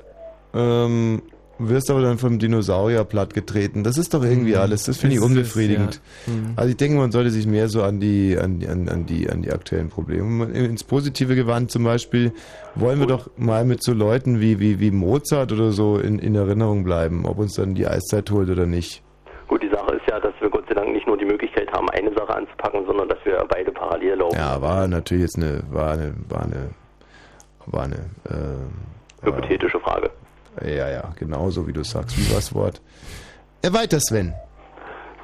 ähm, wirst aber dann vom Dinosaurier plattgetreten. Das ist doch irgendwie Mhm. alles. Das finde ich unbefriedigend. ja. Mhm. Also ich denke, man sollte sich mehr so an die, an die, an, an die, an die aktuellen Probleme. Ins Positive gewandt zum Beispiel, wollen wir doch mal mit so Leuten wie, wie, wie Mozart oder so in, in Erinnerung bleiben, ob uns dann die Eiszeit holt oder nicht. Gut, die Sache ist ja, dass wir Gott sei Dank nicht nur die Möglichkeit haben, eine Sache anzupacken, sondern dass wir beide parallel laufen. Ja, war natürlich jetzt eine, war eine, war eine, war eine, ähm, Hypothetische Frage. Ja, ja, genau so wie du sagst. Wie war das Wort? Weiter, Sven.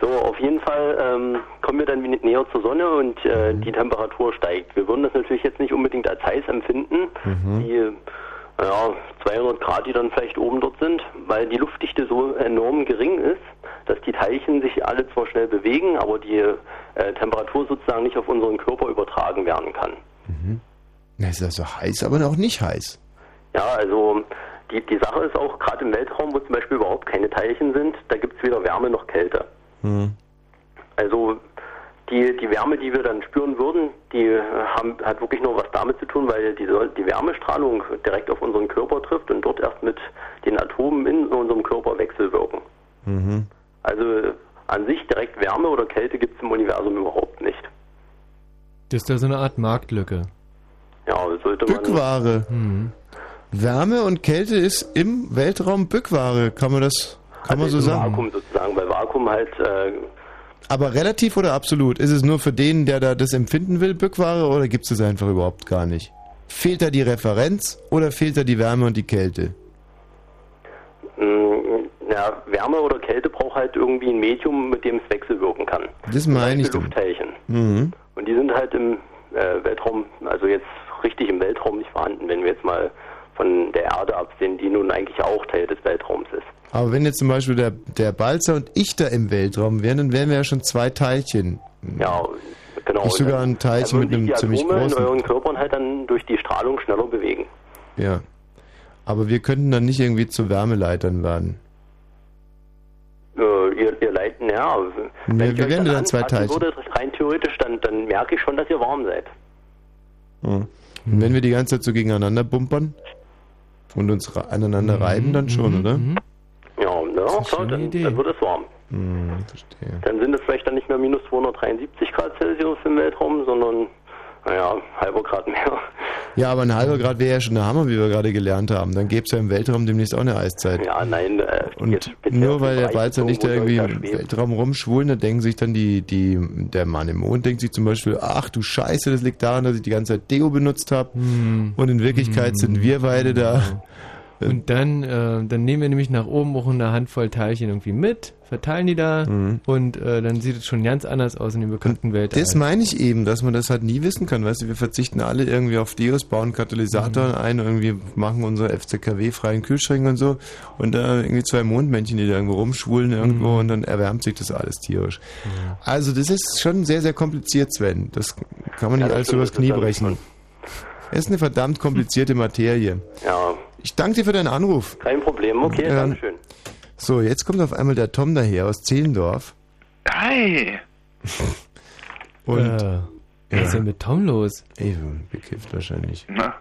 So, auf jeden Fall ähm, kommen wir dann näher zur Sonne und äh, Mhm. die Temperatur steigt. Wir würden das natürlich jetzt nicht unbedingt als heiß empfinden, Mhm. die ja, 200 Grad, die dann vielleicht oben dort sind, weil die Luftdichte so enorm gering ist, dass die Teilchen sich alle zwar schnell bewegen, aber die äh, Temperatur sozusagen nicht auf unseren Körper übertragen werden kann. Na, ist also heiß, aber auch nicht heiß. Ja, also die, die Sache ist auch, gerade im Weltraum, wo zum Beispiel überhaupt keine Teilchen sind, da gibt es weder Wärme noch Kälte. Hm. Also die, die Wärme, die wir dann spüren würden, die äh, haben, hat wirklich nur was damit zu tun, weil die, die Wärmestrahlung direkt auf unseren Körper trifft und dort erst mit den Atomen in unserem Körper wechselwirken. Mhm. Also an sich direkt Wärme oder Kälte gibt es im Universum überhaupt nicht. Das ist ja so eine Art Marktlücke. Ja, sollte man... Bückware. Mhm. Wärme und Kälte ist im Weltraum Bückware. Kann man das, kann man so im sagen? Vakuum sozusagen, weil Vakuum halt äh, Aber relativ oder absolut? Ist es nur für den, der da das empfinden will, Bückware oder gibt es das einfach überhaupt gar nicht? Fehlt da die Referenz oder fehlt da die Wärme und die Kälte? mh, ja, Wärme oder Kälte braucht halt irgendwie ein Medium, mit dem es wechselwirken kann. Das meine ich. Luftteilchen. Mhm. Und die sind halt im äh, Weltraum, also jetzt richtig im Weltraum nicht vorhanden, wenn wir jetzt mal von der Erde absehen, die nun eigentlich auch Teil des Weltraums ist. Aber wenn jetzt zum Beispiel der, der Balzer und ich da im Weltraum wären, dann wären wir ja schon zwei Teilchen. Ja, genau. Nicht sogar ein Teilchen mit einem die ziemlich Atome in großen. euren Körpern halt dann durch die Strahlung schneller bewegen. Ja. Aber wir könnten dann nicht irgendwie zu Wärmeleitern werden. Äh, ihr, ihr leiten, ja. Wenn wir ich euch wären dann dann zwei Teilchen. Würde, rein theoretisch, dann, dann merke ich schon, dass ihr warm seid. Ja. Und wenn wir die ganze Zeit so gegeneinander bumpern und uns ra- aneinander reiben, dann schon, oder? Ja, na, klar, dann, dann wird es warm. Hm, verstehe. Dann sind es vielleicht dann nicht mehr minus 273 Grad Celsius im Weltraum, sondern, naja, halber Grad mehr. Ja, aber ein halber Grad wäre ja schon der Hammer, wie wir gerade gelernt haben. Dann gäbe es ja im Weltraum demnächst auch eine Eiszeit. Ja, nein, äh, Und nur weil der Balzer nicht da irgendwie im Weltraum rumschwulen, da denken sich dann die, die, der Mann im Mond denkt sich zum Beispiel, ach du Scheiße, das liegt daran, dass ich die ganze Zeit Deo benutzt habe. Hm. Und in Wirklichkeit sind wir beide da. Und dann, äh, dann nehmen wir nämlich nach oben auch eine Handvoll Teilchen irgendwie mit, verteilen die da Mhm. und äh, dann sieht es schon ganz anders aus in dem bekannten Weltall. Das meine ich eben, dass man das halt nie wissen kann. Weißt du, wir verzichten alle irgendwie auf Dios, bauen Katalysatoren ein, irgendwie machen unsere FCKW-freien Kühlschränke und so. Und da irgendwie zwei Mondmännchen, die da irgendwo rumschwulen irgendwo und dann erwärmt sich das alles tierisch. Also das ist schon sehr, sehr kompliziert, Sven. Das kann man Ja, nicht alles übers das Knie brechen. Es ist eine verdammt komplizierte Materie. Ja, Ich danke dir für deinen Anruf. kein Problem. Okay, Ähm, danke schön. So, jetzt kommt auf einmal der Tom daher aus Zehlendorf. Hi! Und Äh, was ist denn mit Tom los? Eben, bekifft wahrscheinlich. Na?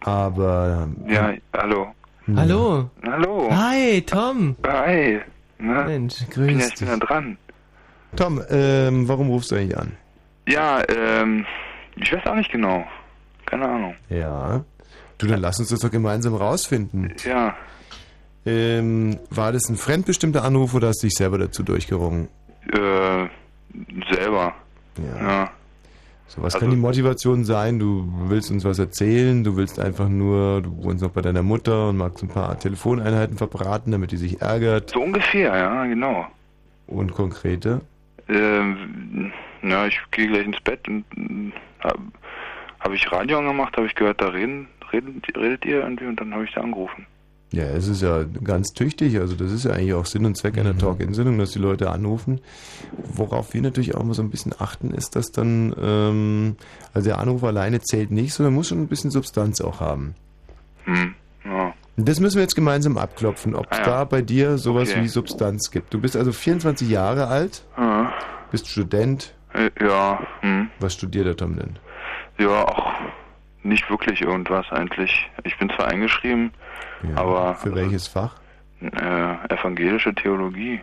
Aber. Ja, hallo. Hallo. Hallo. Hi, Tom. Hi. Na? Mensch, ich bin, ja, grüß ich bin da dran. Tom, ähm, warum rufst du eigentlich an? Ja, ähm, ich weiß auch nicht genau. Keine Ahnung. Ja. Du, dann lass uns das doch gemeinsam rausfinden. Ja. Ähm, war das ein fremdbestimmter Anruf oder hast du dich selber dazu durchgerungen? Äh, selber. Ja. Ja. So, was Also- kann die Motivation sein? Du willst uns was erzählen, du willst einfach nur, du wohnst noch bei deiner Mutter und magst ein paar Telefoneinheiten verbraten, damit die sich ärgert. So ungefähr, ja, genau. Und konkrete? Ähm, ja, ich gehe gleich ins Bett und habe hab ich Radio angemacht, habe ich gehört, da reden, reden, redet ihr irgendwie und dann habe ich da angerufen. Ja, es ist ja ganz tüchtig. Also das ist ja eigentlich auch Sinn und Zweck einer Talk-In-Sendung, dass die Leute anrufen. Worauf wir natürlich auch immer so ein bisschen achten, ist, dass dann, ähm, also der Anruf alleine zählt nicht, sondern muss schon ein bisschen Substanz auch haben. Hm, ja. Und Das müssen wir jetzt gemeinsam abklopfen, ob es Ah ja. da bei dir sowas Okay. wie Substanz gibt. Du bist also 24 Jahre alt, Ja, bist Student. Äh, ja, hm. Was studiert der Tom denn? ja, auch nicht wirklich irgendwas eigentlich. Ich bin zwar eingeschrieben, aber Für welches Fach? äh, evangelische Theologie.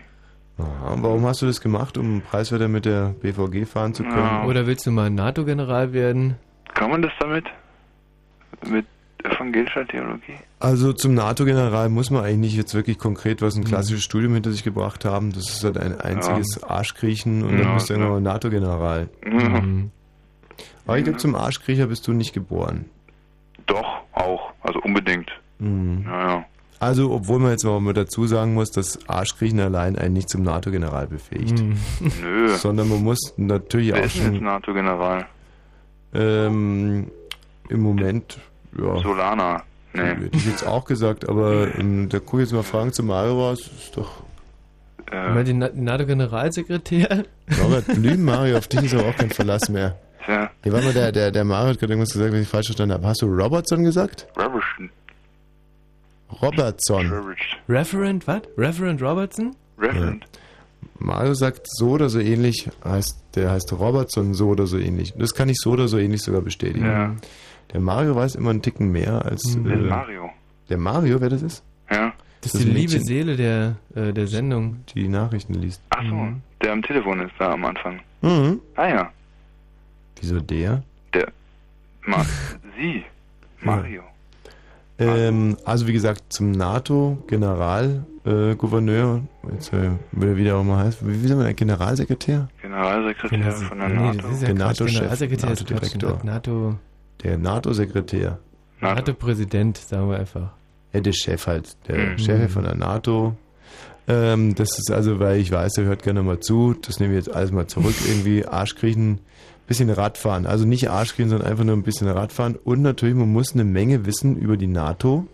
Aha, warum hast du das gemacht, um preiswerter mit der BVG fahren zu können? Oder willst du mal NATO-General werden? Kann man das damit? Mit evangelischer Theologie? Also zum NATO-General muss man eigentlich nicht jetzt wirklich konkret was ein klassisches Studium hinter sich gebracht haben. Das ist halt ein einziges Arschkriechen und Ja, dann bist du klar. irgendwann NATO-General. Mhm. Aber ich glaube, zum Arschkriecher bist du nicht geboren. Doch, auch. Also unbedingt. Mhm. Ja, ja. Also, obwohl man jetzt mal dazu sagen muss, dass Arschkriechen allein einen nicht zum NATO-General befähigt. Nö. Sondern man muss natürlich Wer auch ist denn jetzt schon NATO-General? ähm, im Moment, ja. Solana. Nee. Hätte ich jetzt auch gesagt, aber ähm, da guck ich jetzt mal Fragen zu Mario raus. Ist doch. Äh. Mal den Na- NATO-Generalsekretär? Robert Blüm, Mario, auf dich ist aber auch kein Verlass mehr. Tja. Hier war mal der, der, der Mario hat gerade irgendwas gesagt, was ich falsch verstanden habe. Hast du Robertson gesagt? Robertson. Robertson. Reverend, was? Reverend Robertson? Reverend. Mario sagt so oder so ähnlich, heißt, der heißt Robertson so oder so ähnlich. Das kann ich so oder so ähnlich sogar bestätigen. Ja. Der Mario weiß immer einen Ticken mehr als. Mhm. Äh, Mario? Der Mario, wer das ist? Ja. Das ist die liebe Seele der, äh, der Sendung. Die Nachrichten liest. Ach so, der am Telefon ist da am Anfang. Mhm. Ah ja. Wieso der? Der. Ma Sie. Mario. Ähm, also wie gesagt, zum NATO-Generalgouverneur, äh, jetzt äh, will er wieder auch mal heißen, wie, wie soll man, Generalsekretär? Generalsekretär von der Nee, NATO. das ist ja Der. NATO-Chef, Generalsekretär ist Quatsch. NATO-Direktor. NATO, Der NATO-Sekretär. NATO-Präsident, sagen wir einfach. Ja, der Chef halt, der Mhm. Chef von der NATO. Ähm, das ist also, weil ich weiß, der hört gerne mal zu, das nehmen wir jetzt alles mal zurück, irgendwie Arschkriechen, bisschen Radfahren. Also nicht Arschkriechen, sondern einfach nur ein bisschen Radfahren. Und natürlich, man muss eine Menge wissen über die NATO.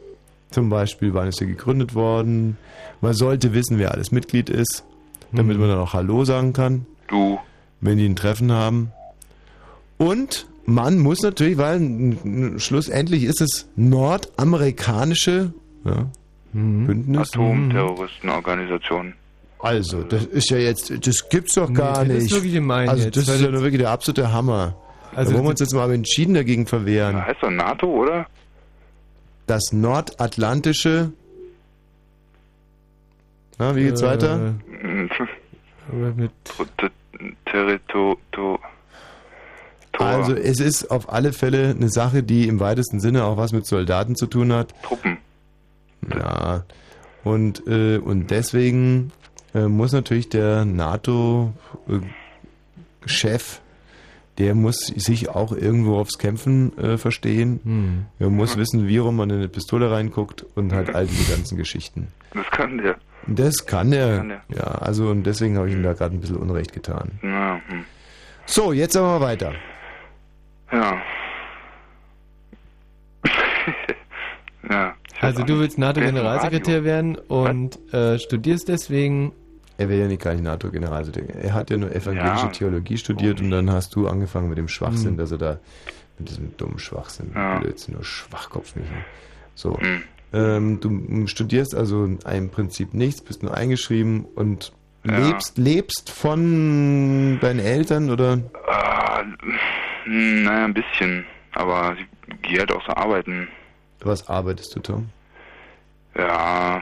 Zum Beispiel, wann ist sie gegründet worden. Man sollte wissen, wer alles Mitglied ist, damit man dann auch Hallo sagen kann. Du. Wenn die ein Treffen haben. Und man muss natürlich, weil n- n- schlussendlich ist es nordamerikanische ja, Bündnis. Atomterroristenorganisation. Also, das ist ja jetzt, das gibt's doch Nee, gar das nicht. ist wirklich gemein also, jetzt, das weil ist ja das- nur wirklich der absolute Hammer. Also da wollen wir das- uns jetzt mal aber entschieden dagegen verwehren. Heißt doch NATO, oder? Das nordatlantische. Na, wie geht's Äh, weiter? mit Territo. Also, es ist auf alle Fälle eine Sache, die im weitesten Sinne auch was mit Soldaten zu tun hat. Truppen. Ja. Und, äh, und deswegen äh, muss natürlich der NATO-Chef, der muss sich auch irgendwo aufs Kämpfen äh, verstehen. Hm. Er muss wissen, wie rum man in eine Pistole reinguckt und halt all diese ganzen Geschichten. Das kann der. Das kann er. Kann er. Ja, also und deswegen habe ich ihm da gerade ein bisschen Unrecht getan. Ja, hm. So, jetzt aber weiter. ja. ja. Also du willst NATO-Generalsekretär werden und äh, studierst deswegen. Er will ja nicht gar nicht NATO-Generalsekretär. Er hat ja nur evangelische Ja. Theologie studiert und dann hast du angefangen mit dem Schwachsinn, Hm. dass er da mit diesem dummen Schwachsinn, Ja. Blödsinn, nur Schwachkopf nicht. So. Hm. Ähm, du studierst also im Prinzip nichts, bist nur eingeschrieben und Ja. lebst, lebst von deinen Eltern oder? Hm, naja, ein bisschen. Aber ich gehe halt auch so arbeiten. Was arbeitest du, Tom? Ja.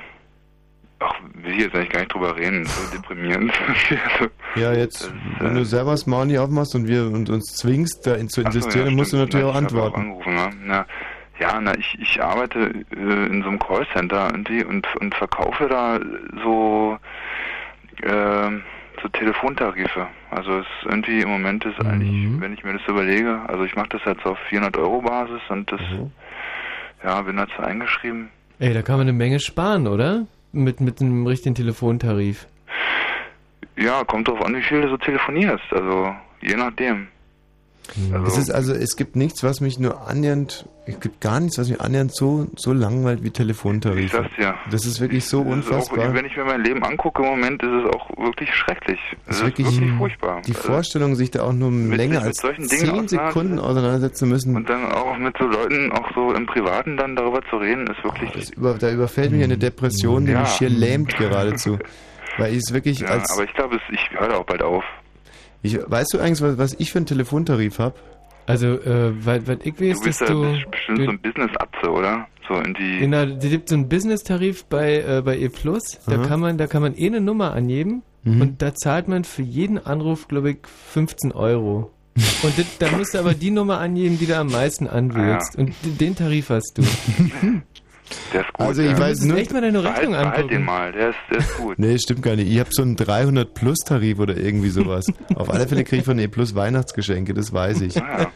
Ach, will ich jetzt eigentlich gar nicht drüber reden. So deprimierend. also, Ja, jetzt, wenn du selber das Maul nicht aufmachst und wir und uns zwingst, da in, zu Ach so, insistieren, ja, dann musst du stimmt. natürlich auch antworten. angerufen, ne? na, ja, na, ich, ich arbeite äh, in so einem Callcenter irgendwie und, und verkaufe da so, äh, so Telefontarife. Also es ist irgendwie im Moment ist eigentlich, wenn ich mir das überlege, also ich mache das jetzt auf 400 Euro Basis und das, ja, bin dazu eingeschrieben. Ey, da kann man eine Menge sparen, oder? Mit, mit einem richtigen Telefontarif. Ja, kommt drauf an, wie viel du so telefonierst. Also je nachdem. Es ist also, es gibt nichts, was mich nur annähernd, es gibt gar nichts, was mich annähernd so, so langweilt wie Telefontarif. Ich sag's dir. Das ist wirklich so Das unfassbar. Auch, wenn ich mir mein Leben angucke im Moment, ist es auch wirklich schrecklich. Es ist wirklich, wirklich furchtbar. die Also, Vorstellung, sich da auch nur länger mit als 10 Sekunden auseinandersetzen müssen, Und dann auch mit so Leuten, auch so im Privaten dann darüber zu reden, ist wirklich. über, da überfällt mich eine Depression, die Ja. mich schier lähmt geradezu. Weil ich es wirklich Ja, als, aber ich glaube, ich höre auch bald auf. Ich, weißt du eigentlich, was, was ich für einen Telefontarif habe? Also, äh, weil, weil ich weiß, Du bist dass ja du... bestimmt so ein Business-Atze, oder? So in die. Genau, da gibt so einen Business-Tarif bei, äh, bei E Plus. Da Aha. kann man, da kann man eh eine Nummer angeben Mhm. und da zahlt man für jeden Anruf, glaube ich, 15 Euro. Und das, da musst du aber die Nummer angeben, die du am meisten anwählst. Und d- den Tarif hast du. Der ist gut. Also ich ja. weiß nur- echt mal deine Behalt- Rechnung behalt angucken. den mal, der ist, der ist gut. Nee, stimmt gar nicht. Ich habe so einen 300 Plus Tarif oder irgendwie sowas. Auf alle Fälle kriege ich von E Plus Weihnachtsgeschenke, das weiß ich. Ah,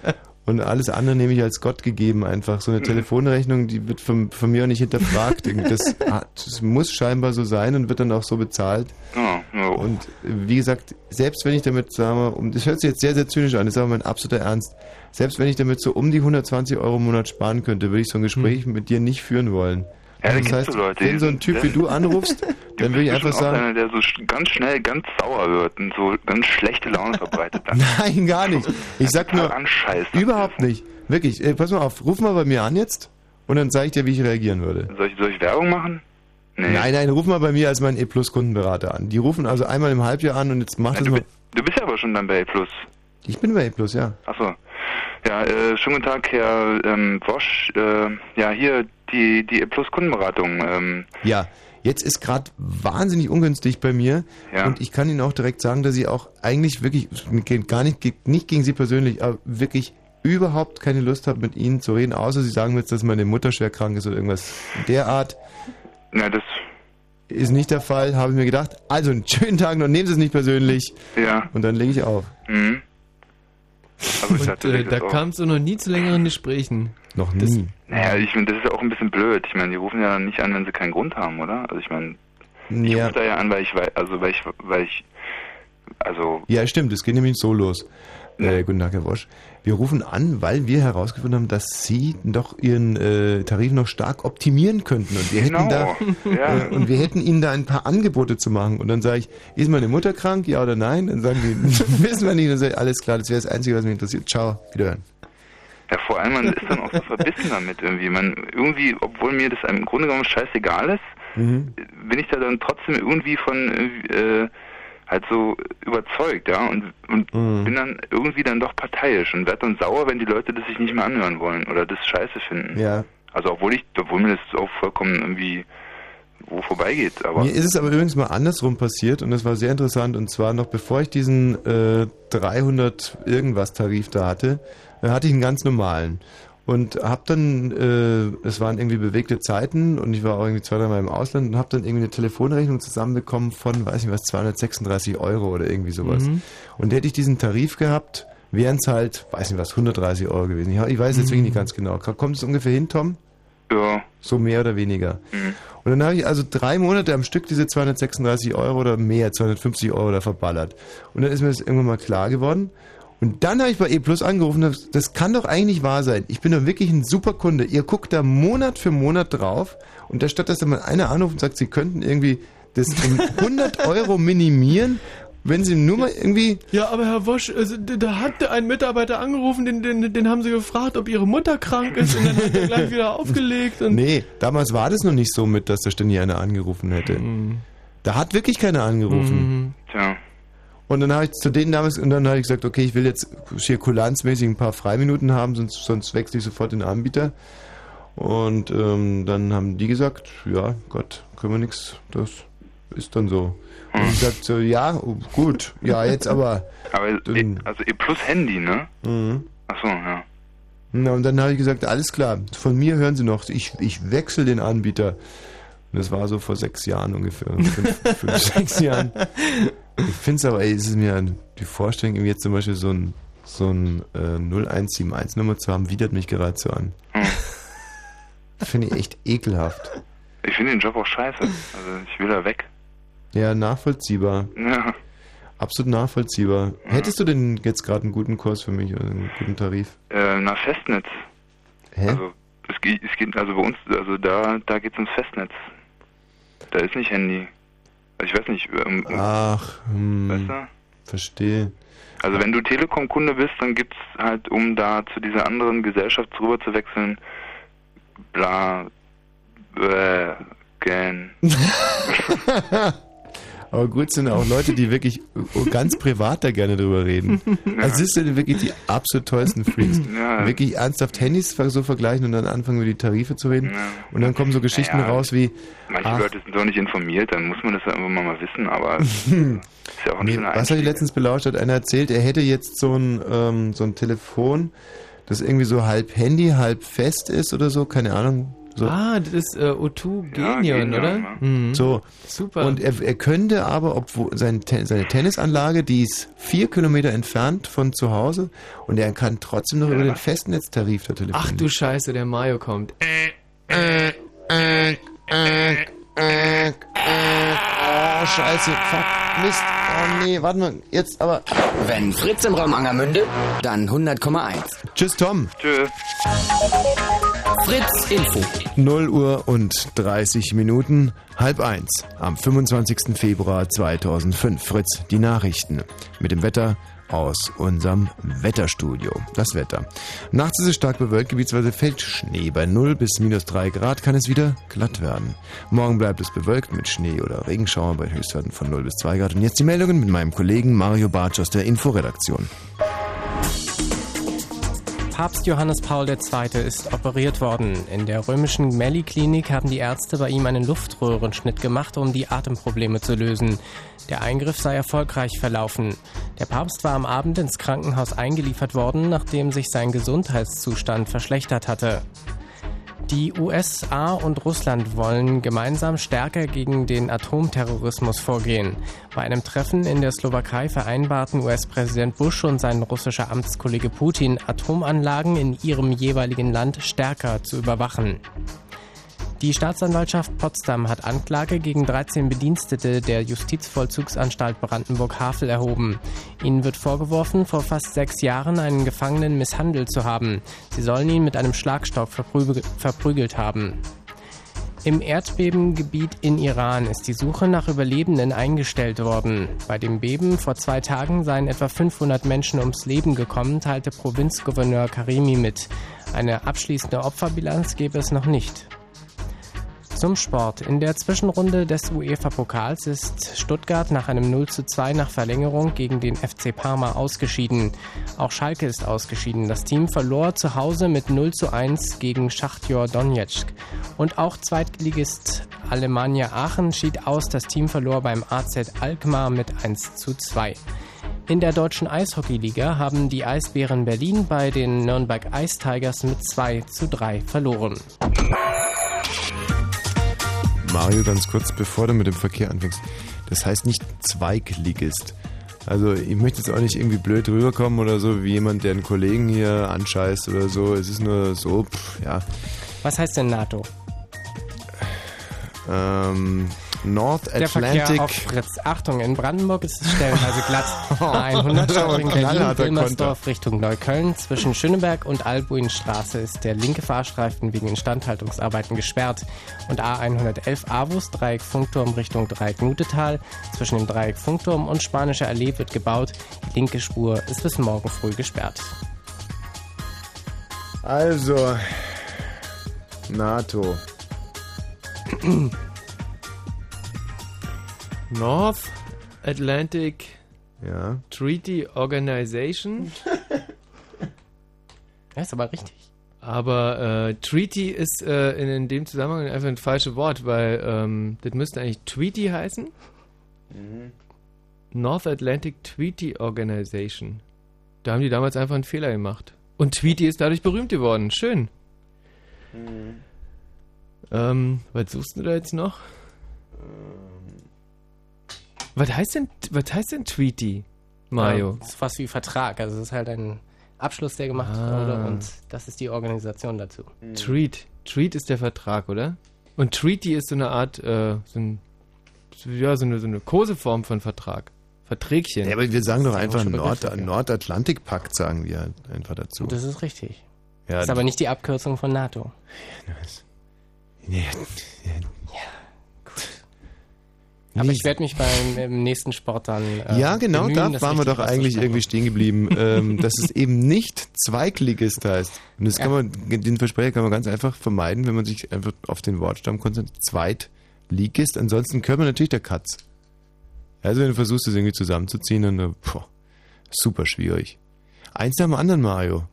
Und alles andere nehme ich als Gott gegeben einfach. So eine Telefonrechnung, die wird von, von mir auch nicht hinterfragt. Das, das muss scheinbar so sein und wird dann auch so bezahlt. Und wie gesagt, selbst wenn ich damit, sagen wir, um, das hört sich jetzt sehr, sehr zynisch an, das ist aber mein absoluter Ernst. Selbst wenn ich damit so um die 120 Euro im Monat sparen könnte, würde ich so ein Gespräch mit dir nicht führen wollen. Ja, da das heißt, so Leute, wenn so ein Typ wie du anrufst, dann würde ich einfach sagen, einer, der so ganz schnell ganz sauer wird und so ganz schlechte Laune verbreitet. Nein, gar nicht. Ich sag nur, überhaupt nicht. Wirklich, äh, pass mal auf, ruf mal bei mir an jetzt und dann sage ich dir, wie ich reagieren würde. Soll ich, soll ich Werbung machen? Nee. Nein, nein, ruf mal bei mir als meinen E-Plus-Kundenberater an. Die rufen also einmal im Halbjahr an und jetzt mach Ja, das du, mal. du bist ja aber schon dann bei A+. Ich bin bei E-Plus, ja. Achso. Ja, äh, schönen guten Tag, Herr ähm, Wosch. Äh, ja, hier die, die A-Plus-Kundenberatung. Ähm, Ja, jetzt ist gerade wahnsinnig ungünstig bei mir Ja. und ich kann Ihnen auch direkt sagen, dass ich auch eigentlich wirklich, gar nicht, nicht gegen Sie persönlich, aber wirklich überhaupt keine Lust habe, mit Ihnen zu reden, außer Sie sagen mir jetzt, dass meine Mutter schwer krank ist oder irgendwas derart. na, das, Ist nicht der Fall, habe ich mir gedacht. Also einen schönen Tag noch, nehmen Sie es nicht persönlich. ja. Und dann lege ich auf. Mhm. Ich Und äh, da kam es noch nie zu längeren Gesprächen. Noch nie. Naja, ich meine, das ist ja auch ein bisschen blöd. Ich meine, die rufen ja nicht an, wenn sie keinen Grund haben, oder? Also ich meine, ich Ja. rufe da ja an, weil ich, also weil ich, weil ich, also Ja, stimmt, es geht nämlich so los. Äh, guten Tag, Herr Wosch. Wir rufen an, weil wir herausgefunden haben, dass Sie doch Ihren äh, Tarif noch stark optimieren könnten. Und wir hätten da Genau, ja. äh, und wir hätten Ihnen da ein paar Angebote zu machen. Und dann sage ich, ist meine Mutter krank, ja oder nein? Dann sagen die, wissen wir nicht. Dann sage ich, alles klar, das wäre das Einzige, was mich interessiert. Ciao, wiederhören. Ja, vor allem, man ist dann auch so verbissen damit irgendwie. Man irgendwie, obwohl mir das im Grunde genommen scheißegal ist, Mhm. bin ich da dann trotzdem irgendwie von äh, halt so überzeugt, ja, und, und Mhm. bin dann irgendwie dann doch parteiisch und werde dann sauer, wenn die Leute das sich nicht mehr anhören wollen oder das scheiße finden. Ja. Also obwohl ich, obwohl mir das auch vollkommen irgendwie wo vorbeigeht, aber Mir ist es aber übrigens mal andersrum passiert und das war sehr interessant. Und zwar noch bevor ich diesen äh, 300 irgendwas Tarif da hatte, hatte ich einen ganz normalen. Und hab dann, äh, es waren irgendwie bewegte Zeiten und ich war auch irgendwie zwei, dreimal im Ausland und hab dann irgendwie eine Telefonrechnung zusammenbekommen von, weiß nicht was, 236 Euro oder irgendwie sowas. Mhm. Und hätte ich diesen Tarif gehabt, wären es halt, weiß nicht was, 130 Euro gewesen. Ich, ich weiß jetzt wirklich nicht ganz genau. Kommt es ungefähr hin, Tom? ja. So mehr oder weniger. Mhm. Und dann habe ich also drei Monate am Stück diese 236 Euro oder mehr, 250 Euro da verballert. Und dann ist mir das irgendwann mal klar geworden. Und dann habe ich bei E Plus angerufen, und hab- das kann doch eigentlich wahr sein. Ich bin doch wirklich ein super Kunde. Ihr guckt da Monat für Monat drauf und da statt dass dann mal einer anruft und sagt, sie könnten irgendwie das um 100 Euro minimieren, wenn sie nur mal irgendwie Ja, aber Herr Wosch, also, da hat ein Mitarbeiter angerufen, den, den, den haben sie gefragt, ob ihre Mutter krank ist und dann hat er gleich wieder aufgelegt. Und Nee, damals war das noch nicht so mit, dass da ständig einer angerufen hätte. Da hat wirklich keiner angerufen. Tja. Und dann habe ich zu denen damals, und dann habe ich gesagt, okay, ich will jetzt hier kulanzmäßig ein paar Freiminuten haben, sonst, sonst wechsle ich sofort den Anbieter. Und ähm, dann haben die gesagt, ja, Gott, können wir nichts, das ist dann so. Und ich sagte so, ja, gut, ja, jetzt aber. Aber e, also E plus Handy, ne? Mhm. Ach so, ja. Na, und dann habe ich gesagt, alles klar, von mir hören Sie noch, ich, ich wechsle den Anbieter. Und das war so vor sechs Jahren ungefähr, fünf, fünf sechs Jahren. Ich finde es aber, ey, es ist mir die Vorstellung, irgendwie jetzt zum Beispiel so ein, so ein äh, 0171-Nummer zu haben, widert mich gerade so an. Finde ich echt ekelhaft. Ich finde den Job auch scheiße. Also ich will da weg. Ja, nachvollziehbar. Ja. Absolut nachvollziehbar. Hättest du denn jetzt gerade einen guten Kurs für mich oder einen guten Tarif? Äh, na, Festnetz. Hä? Also es geht, es geht also bei uns, also da, da geht's ums Festnetz. Da ist nicht Handy. Also ich weiß nicht, ähm, Ach, hm, du? verstehe. Also wenn du Telekom-Kunde bist, dann gibt's halt, um da zu dieser anderen Gesellschaft rüber zu wechseln, bla, bäh, gen. Aber gut sind auch Leute, die wirklich ganz privat da gerne drüber reden. Also das sind wirklich die absolut tollsten Freaks. Ja. Wirklich ernsthaft Handys so vergleichen und dann anfangen über die Tarife zu reden. Ja. Und dann kommen so Geschichten raus wie, Manche ach, Leute sind doch nicht informiert, dann muss man das ja einfach mal, wissen, aber ist ja auch ein nee, was habe ich letztens belauscht? Hat einer erzählt, er hätte jetzt so ein, ähm, so ein Telefon, das irgendwie so halb Handy, halb fest ist oder so, keine Ahnung. So. Ah, das ist äh, O2 Genion, Genion, oder? ja. Mhm. So. Super. Und er, er könnte aber, obwohl sein, seine Tennisanlage, die ist vier Kilometer entfernt von zu Hause und er kann trotzdem noch über den Festnetztarif da telefonieren. Ach du Scheiße, der Mario kommt. äh, äh, äh, äh, oh, scheiße, fuck, Mist, oh nee, warte mal, jetzt aber... Wenn Fritz im Raum Angermünde, dann 100,1. Tschüss, Tom. Tschüss. Fritz Info. 0 Uhr und 30 Minuten, halb eins, am 25. Februar 2005. Fritz, die Nachrichten mit dem Wetter aus unserem Wetterstudio. Das Wetter. Nachts ist es stark bewölkt, gebietsweise fällt Schnee. Bei 0 bis minus 3 Grad kann es wieder glatt werden. Morgen bleibt es bewölkt mit Schnee oder Regenschauer bei Höchstwerten von 0 bis 2 Grad. Und jetzt die Meldungen mit meinem Kollegen Mario Bartsch aus der Inforedaktion. Papst Johannes Paul II. ist operiert worden. In der römischen Gemelli-Klinik haben die Ärzte bei ihm einen Luftröhrenschnitt gemacht, um die Atemprobleme zu lösen. Der Eingriff sei erfolgreich verlaufen. Der Papst war am Abend ins Krankenhaus eingeliefert worden, nachdem sich sein Gesundheitszustand verschlechtert hatte. Die USA und Russland wollen gemeinsam stärker gegen den Atomterrorismus vorgehen. Bei einem Treffen in der Slowakei vereinbarten US-Präsident Bush und sein russischer Amtskollege Putin, Atomanlagen in ihrem jeweiligen Land stärker zu überwachen. Die Staatsanwaltschaft Potsdam hat Anklage gegen 13 Bedienstete der Justizvollzugsanstalt Brandenburg-Havel erhoben. Ihnen wird vorgeworfen, vor fast sechs Jahren einen Gefangenen misshandelt zu haben. Sie sollen ihn mit einem Schlagstock verprügel verprügelt haben. Im Erdbebengebiet in Iran ist die Suche nach Überlebenden eingestellt worden. Bei dem Beben vor zwei Tagen seien etwa 500 Menschen ums Leben gekommen, teilte Provinzgouverneur Karimi mit. Eine abschließende Opferbilanz gebe es noch nicht. Zum Sport. In der Zwischenrunde des UEFA-Pokals ist Stuttgart nach einem 0 zu 2 nach Verlängerung gegen den FC Parma ausgeschieden. Auch Schalke ist ausgeschieden. Das Team verlor zu Hause mit 0 zu 1 gegen Schachtjor Donetsk. Und auch Zweitligist Alemannia Aachen schied aus. Das Team verlor beim AZ Alkmaar mit 1 zu 2. In der deutschen Eishockeyliga haben die Eisbären Berlin bei den Nürnberg Ice Tigers mit 2 zu 3 verloren. Mario, ganz kurz, bevor du mit dem Verkehr anfängst. Das heißt nicht Zweigligist. Also ich möchte jetzt auch nicht irgendwie blöd rüberkommen oder so, wie jemand, der einen Kollegen hier anscheißt oder so. Es ist nur so, pff, ja. Was heißt denn NATO? Ähm, North Der Verkehr Atlantic. auf Fritz. Achtung, in Brandenburg ist es stellenweise glatt. A100 Das war ein Richtung Berlin, knallharter Wilmersdorf Richtung Neukölln. Zwischen Schöneberg und Albuinstraße ist der linke Fahrstreifen wegen Instandhaltungsarbeiten gesperrt. Und A111 Avus, Dreieck Funkturm Richtung Dreieck Nutetal. Zwischen dem Dreieck Funkturm und Spanischer Allee wird gebaut. Die linke Spur ist bis morgen früh gesperrt. Also, NATO. North Atlantic ja. Treaty Organization. Das ist aber richtig. Aber äh, Treaty ist äh, in, in dem Zusammenhang einfach ein falsches Wort, weil ähm, das müsste eigentlich Treaty heißen. North Atlantic Treaty Organization. Da haben die damals einfach einen Fehler gemacht. Und Tweety ist dadurch berühmt geworden. Schön. Ähm, was suchst du da jetzt noch? Was heißt denn, was heißt denn Tweety, Mario? Ja, das ist fast wie Vertrag. Also es ist halt ein Abschluss, der gemacht Ah. wurde und das ist die Organisation dazu. Treat. Treat ist der Vertrag, oder? Und Treaty ist so eine Art, äh, so, ein, ja, so eine, so eine Koseform von Vertrag. Verträgchen. Ja, aber wir sagen doch einfach Nord ja. Nordatlantikpakt, sagen wir einfach dazu. Das ist richtig. Ja, ist aber nicht die Abkürzung von NATO. Ja, Aber ich werde mich beim im nächsten Sport dann. Äh, ja, genau, bemühen, da waren wir doch eigentlich irgendwie stehen geblieben, ähm, dass es eben nicht Zweigligist heißt. Und das kann Ja. man, den Versprecher kann man ganz einfach vermeiden, wenn man sich einfach auf den Wortstamm konzentriert. Zweitligist. Ansonsten können wir natürlich der Katz. Also wenn du versuchst, das irgendwie zusammenzuziehen, dann, äh, boah, super schwierig. Eins nach dem anderen, Mario.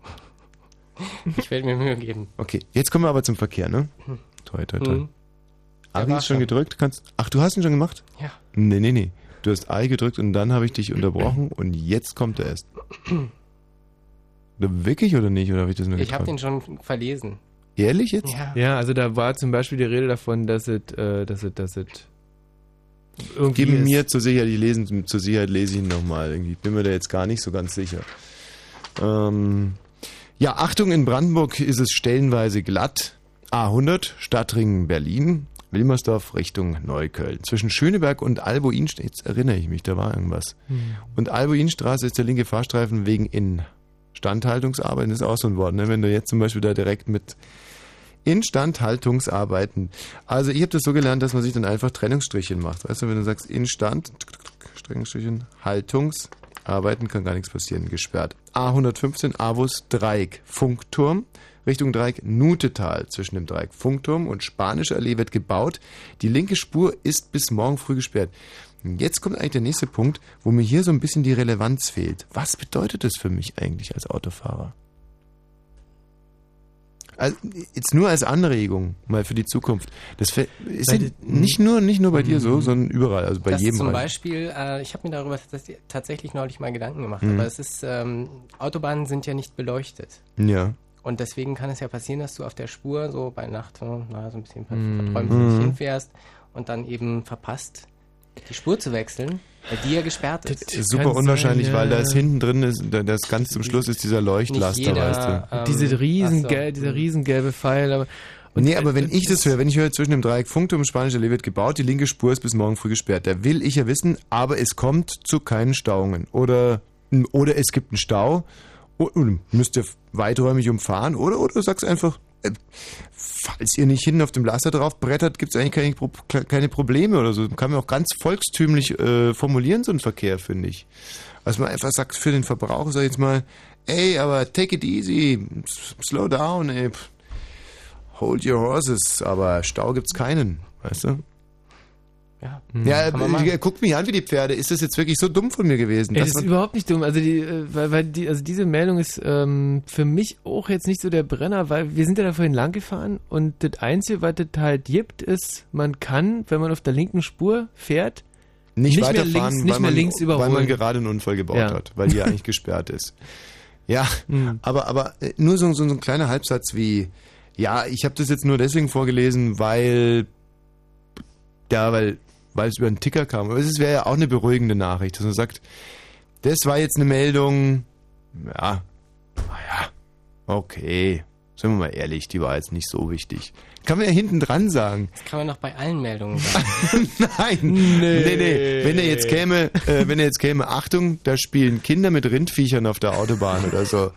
Ich werde mir Mühe geben. Okay, jetzt kommen wir aber zum Verkehr, ne? Toi, toi, toi. Mhm. Ari ist schon schon. gedrückt. Kannst, ach, du hast ihn schon gemacht? Ja. Nee, nee, nee. Du hast Ari gedrückt und dann habe ich dich unterbrochen und jetzt kommt er erst. Wirklich oder nicht? Oder habe ich das nur Ich habe den schon verlesen. Ehrlich jetzt? Ja. Ja, also da war zum Beispiel die Rede davon, dass es, äh, dass es, dass es irgendwie Gib ist. mir zur Sicherheit, ich lesen, zur Sicherheit lese ich ihn nochmal. Irgendwie bin mir da jetzt gar nicht so ganz sicher. Ähm, ja, Achtung, in Brandenburg ist es stellenweise glatt. A100, Stadtring Berlin, Wilmersdorf Richtung Neukölln. Zwischen Schöneberg und Alboinstraße, jetzt erinnere ich mich, da war irgendwas. Hm. Und Alboinstraße ist der linke Fahrstreifen wegen Instandhaltungsarbeiten. Das ist auch so ein Wort, ne? wenn du jetzt zum Beispiel da direkt mit Instandhaltungsarbeiten. Also ich habe das so gelernt, dass man sich dann einfach Trennungsstrichchen macht. Weißt du, wenn du sagst Instand, Trennungsstrichchen, Haltungsarbeiten, kann gar nichts passieren, gesperrt. A115, Avus Dreieck, Funkturm. Richtung Dreieck Nutetal zwischen dem Dreieck Funkturm und Spanische Allee wird gebaut. Die linke Spur ist bis morgen früh gesperrt. Jetzt kommt eigentlich der nächste Punkt, wo mir hier so ein bisschen die Relevanz fehlt. Was bedeutet das für mich eigentlich als Autofahrer? Also, jetzt nur als Anregung mal für die Zukunft. Das ist ja nicht nur nicht nur bei dir so, Mhm. sondern überall, also bei das jedem. zum. Beispiel, äh, ich habe mir darüber tats- tatsächlich neulich mal Gedanken gemacht, Mhm. aber es ist, ähm, Autobahnen sind ja nicht beleuchtet. Ja. Und deswegen kann es ja passieren, dass du auf der Spur so bei Nacht so, na, so ein bisschen Mhm. verträumt Mhm. hinfährst und dann eben verpasst, die Spur zu wechseln, weil die ja gesperrt ist. Das ist super unwahrscheinlich, weil da ist hinten drin, ist, da- das ganz zum Schluss ist dieser Leuchtlaster, jeder, weißt du. ähm, Diese riesen, ach so. dieser riesengelbe Pfeil. Aber, und nee, aber wenn ich das höre, wenn ich höre, zwischen dem Dreieck Funkturm und Spanische Allee wird gebaut, die linke Spur ist bis morgen früh gesperrt. Da will ich ja wissen, aber es kommt zu keinen Stauungen. Oder, oder es gibt einen Stau und müsst ihr weiträumig umfahren. Oder, oder sagst einfach, äh, falls ihr nicht hinten auf dem Laster drauf brettert, gibt es eigentlich keine, keine Probleme oder so. Kann man auch ganz volkstümlich äh, formulieren, so ein Verkehr, finde ich. Also man einfach sagt für den Verbraucher, sag ich jetzt mal, ey, aber take it easy, slow down, ey. Hold your horses, aber Stau gibt's keinen, weißt du? Ja, Ja, kann man machen. äh, guck mich an wie die Pferde. Ist das jetzt wirklich so dumm von mir gewesen? Das ist überhaupt nicht dumm. Also die, äh, weil, weil die, also diese Meldung ist ähm, für mich auch jetzt nicht so der Brenner, weil wir sind ja da vorhin lang gefahren und das Einzige, was das halt gibt, ist, man kann, wenn man auf der linken Spur fährt, nicht, mehr weiterfahren, links, nicht weil, mehr man, links weil man überholen. gerade einen Unfall gebaut Ja. hat, weil die ja eigentlich gesperrt ist. Ja, Mhm. aber, aber äh, nur so, so, so ein kleiner Halbsatz wie, ja, ich habe das jetzt nur deswegen vorgelesen, weil da, weil, weil es über einen Ticker kam. Aber es wäre ja auch eine beruhigende Nachricht, dass man sagt, das war jetzt eine Meldung, ja, naja, okay, sind wir mal ehrlich, die war jetzt nicht so wichtig. Kann man ja hinten dran sagen. Das kann man noch bei allen Meldungen sagen. Nein, nee, nee. Wenn er jetzt käme, äh, wenn er jetzt käme, Achtung, da spielen Kinder mit Rindviechern auf der Autobahn oder so.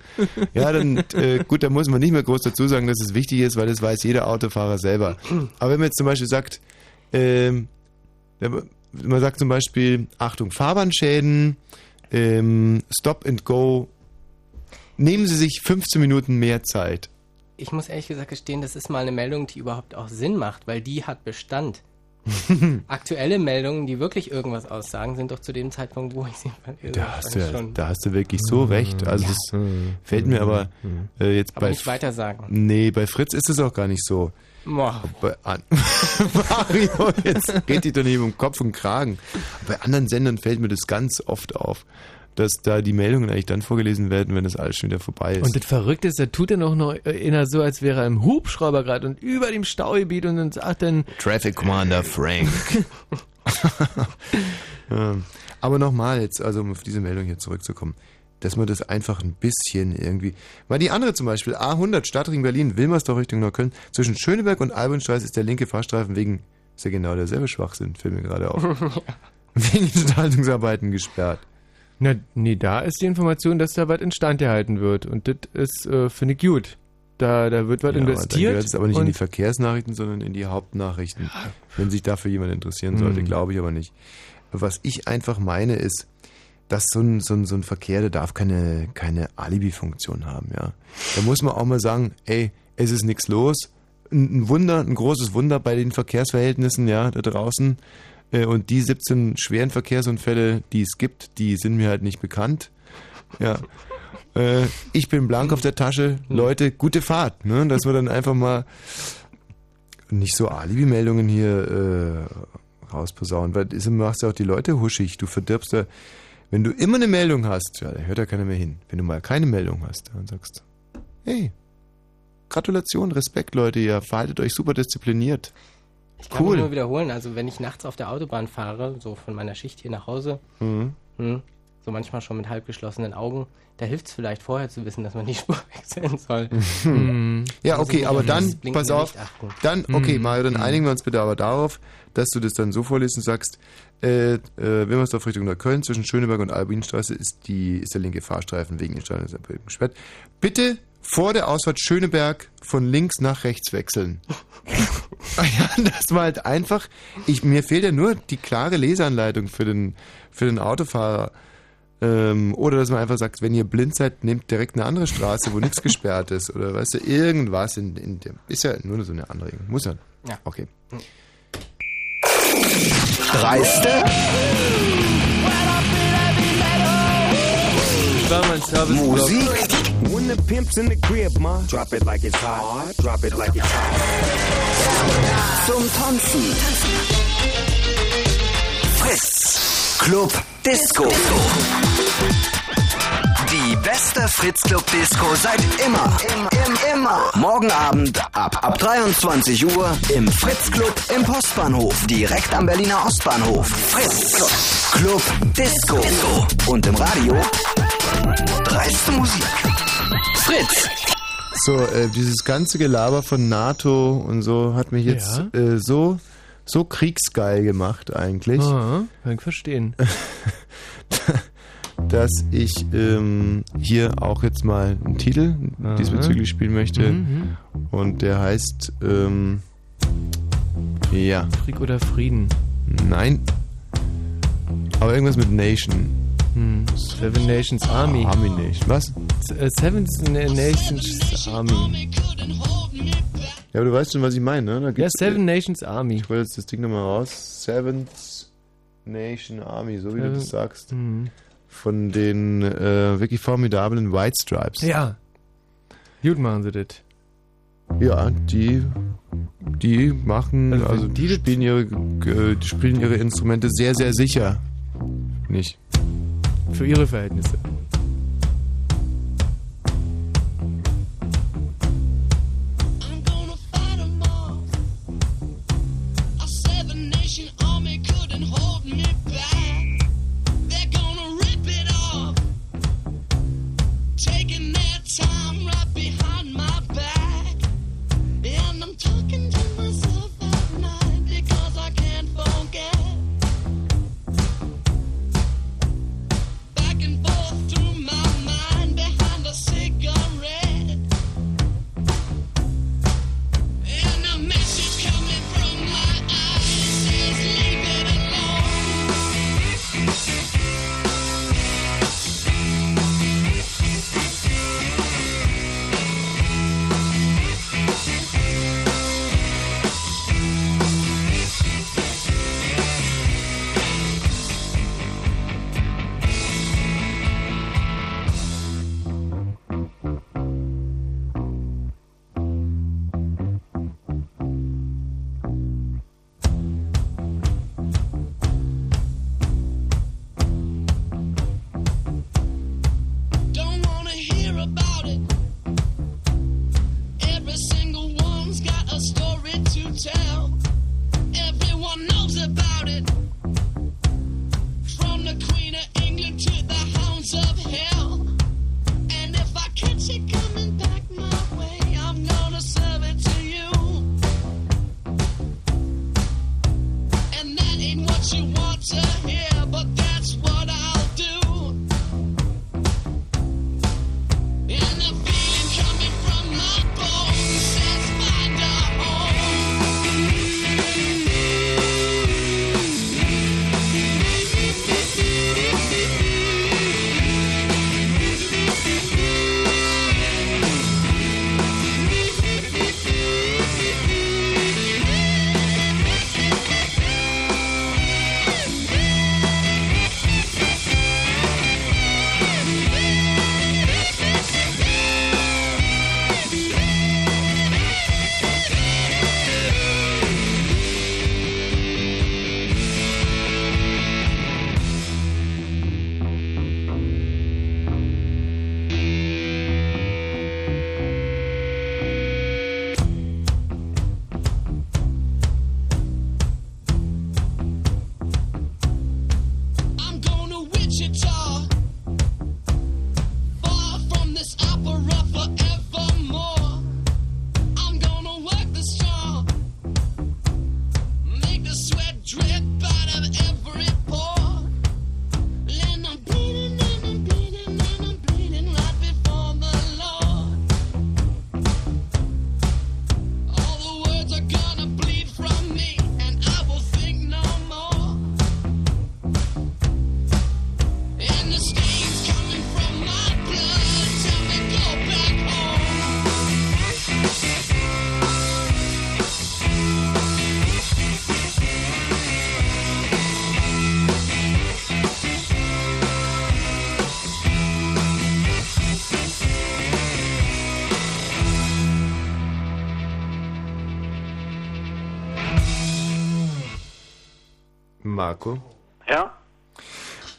Ja, dann äh, gut, da muss man nicht mehr groß dazu sagen, dass es wichtig ist, weil das weiß jeder Autofahrer selber. Aber wenn man jetzt zum Beispiel sagt, ähm, man sagt zum Beispiel, Achtung, Fahrbahnschäden, ähm, Stop and Go, nehmen Sie sich 15 Minuten mehr Zeit. Ich muss ehrlich gesagt gestehen, das ist mal eine Meldung, die überhaupt auch Sinn macht, weil die hat Bestand. Aktuelle Meldungen, die wirklich irgendwas aussagen, sind doch zu dem Zeitpunkt, wo ich sie. Da hast, du, ja- da hast du wirklich so recht. Also Ja. das fällt mir aber äh, jetzt Aber bei nicht weiter sagen. Nee, bei Fritz ist es auch gar nicht so. Boah. Bei an Mario, jetzt geht die doch nicht um Kopf und Kragen. Bei anderen Sendern fällt mir das ganz oft auf, dass da die Meldungen eigentlich dann vorgelesen werden, wenn das alles schon wieder vorbei ist. Und das Verrückte ist, da tut er noch noch inner so, als wäre er im Hubschrauber gerade und über dem Staugebiet und dann sagt dann Traffic Commander Frank. Ähm, Aber nochmal jetzt, also um auf diese Meldung hier zurückzukommen, dass man das einfach ein bisschen irgendwie. Weil die andere zum Beispiel, A100 Stadtring Berlin, Wilmersdorf Richtung Neukölln, zwischen Schöneberg und Albernstraße ist der linke Fahrstreifen wegen, ist ja genau derselbe Schwachsinn, fällt mir gerade auf. wegen Instandungsarbeiten gesperrt. Na, nee, da ist die Information, dass da was instand gehalten wird. Und das ist, äh, finde ich gut. Da, da wird was Ja, investiert. es aber nicht in die Verkehrsnachrichten, sondern in die Hauptnachrichten. Wenn sich dafür jemand interessieren sollte, Mhm. glaube ich aber nicht. Was ich einfach meine ist, dass so ein, so ein, so ein Verkehr, der darf keine, keine Alibi-Funktion haben, ja. Da muss man auch mal sagen, ey, es ist nichts los. Ein ein Wunder, ein großes Wunder bei den Verkehrsverhältnissen, ja, da draußen. Äh, Und die 17 schweren Verkehrsunfälle, die es gibt, die sind mir halt nicht bekannt. Ja. Äh, Ich bin blank auf der Tasche. Leute, gute Fahrt, ne? Dass wir dann einfach mal nicht so Alibi-Meldungen hier äh, rausposaunen, weil du machst ja auch die Leute huschig. Du verdirbst ja, wenn du immer eine Meldung hast, ja, da hört ja keiner mehr hin. Wenn du mal keine Meldung hast, dann sagst du, hey, Gratulation, Respekt, Leute, ihr verhaltet euch super diszipliniert. Ich kann Cool. nur wiederholen, also wenn ich nachts auf der Autobahn fahre, so von meiner Schicht hier nach Hause, Mhm. hm, so manchmal schon mit halb geschlossenen Augen, da hilft es vielleicht vorher zu wissen, dass man die Spur wechseln soll. Mhm. Ja, okay, aber dann, pass auf, dann, okay, Mhm. Mario, dann Mhm. einigen wir uns bitte aber darauf, dass du das dann so vorlesen sagst, äh, äh, Wilmersdorf Richtung Neukölln, zwischen Schöneberg und Albinstraße ist, die, ist der linke Fahrstreifen wegen Instandungsarbeiten gesperrt. Bitte vor der Ausfahrt Schöneberg von links nach rechts wechseln. Ja, das war halt einfach, ich, mir fehlt ja nur die klare Leseanleitung für den, für den Autofahrer. Ähm, oder dass man einfach sagt, wenn ihr blind seid, nehmt direkt eine andere Straße, wo nichts gesperrt ist. Oder weißt du, irgendwas in, in dem. Ist ja nur so eine Anregung. Muss ja. Ja. Okay. Dreiste Musik. When the pimp's in the crib, ma, drop it like it's hot. Drop it like it's hot. zum Tanzen. Fritz. Club Disco. Die beste Fritz Club Disco seit immer. Im, im, immer. Morgen Abend ab, ab 23 Uhr im Fritz Club im Postbahnhof. Direkt am Berliner Ostbahnhof. Fritz Club Disco. Und im Radio dreiste Musik. Fritz. So, äh, dieses ganze Gelaber von NATO und so hat mich jetzt äh, so, so kriegsgeil gemacht eigentlich. Ah, kann ich verstehen. dass ich ähm, hier auch jetzt mal einen Titel Aha. diesbezüglich spielen möchte. Mhm. Und der heißt, ähm, ja. Krieg oder Frieden? Nein. Aber irgendwas mit Nation. Hm. Seven Nations Army. Army Nation. Was? äh, Seven Nations Army. Ja, aber du weißt schon, was ich meine, ne? Ja, Seven Nations Army. Ich hol jetzt das Ding nochmal raus. Seventh Nation Army, so wie du Seven- das sagst. Mhm. Von den äh, wirklich formidablen White Stripes. Ja. Gut machen sie das. Ja, die, die machen, Also also, die spielen ihre, äh, die spielen ihre Instrumente sehr, sehr sicher. Nicht. Für ihre Verhältnisse.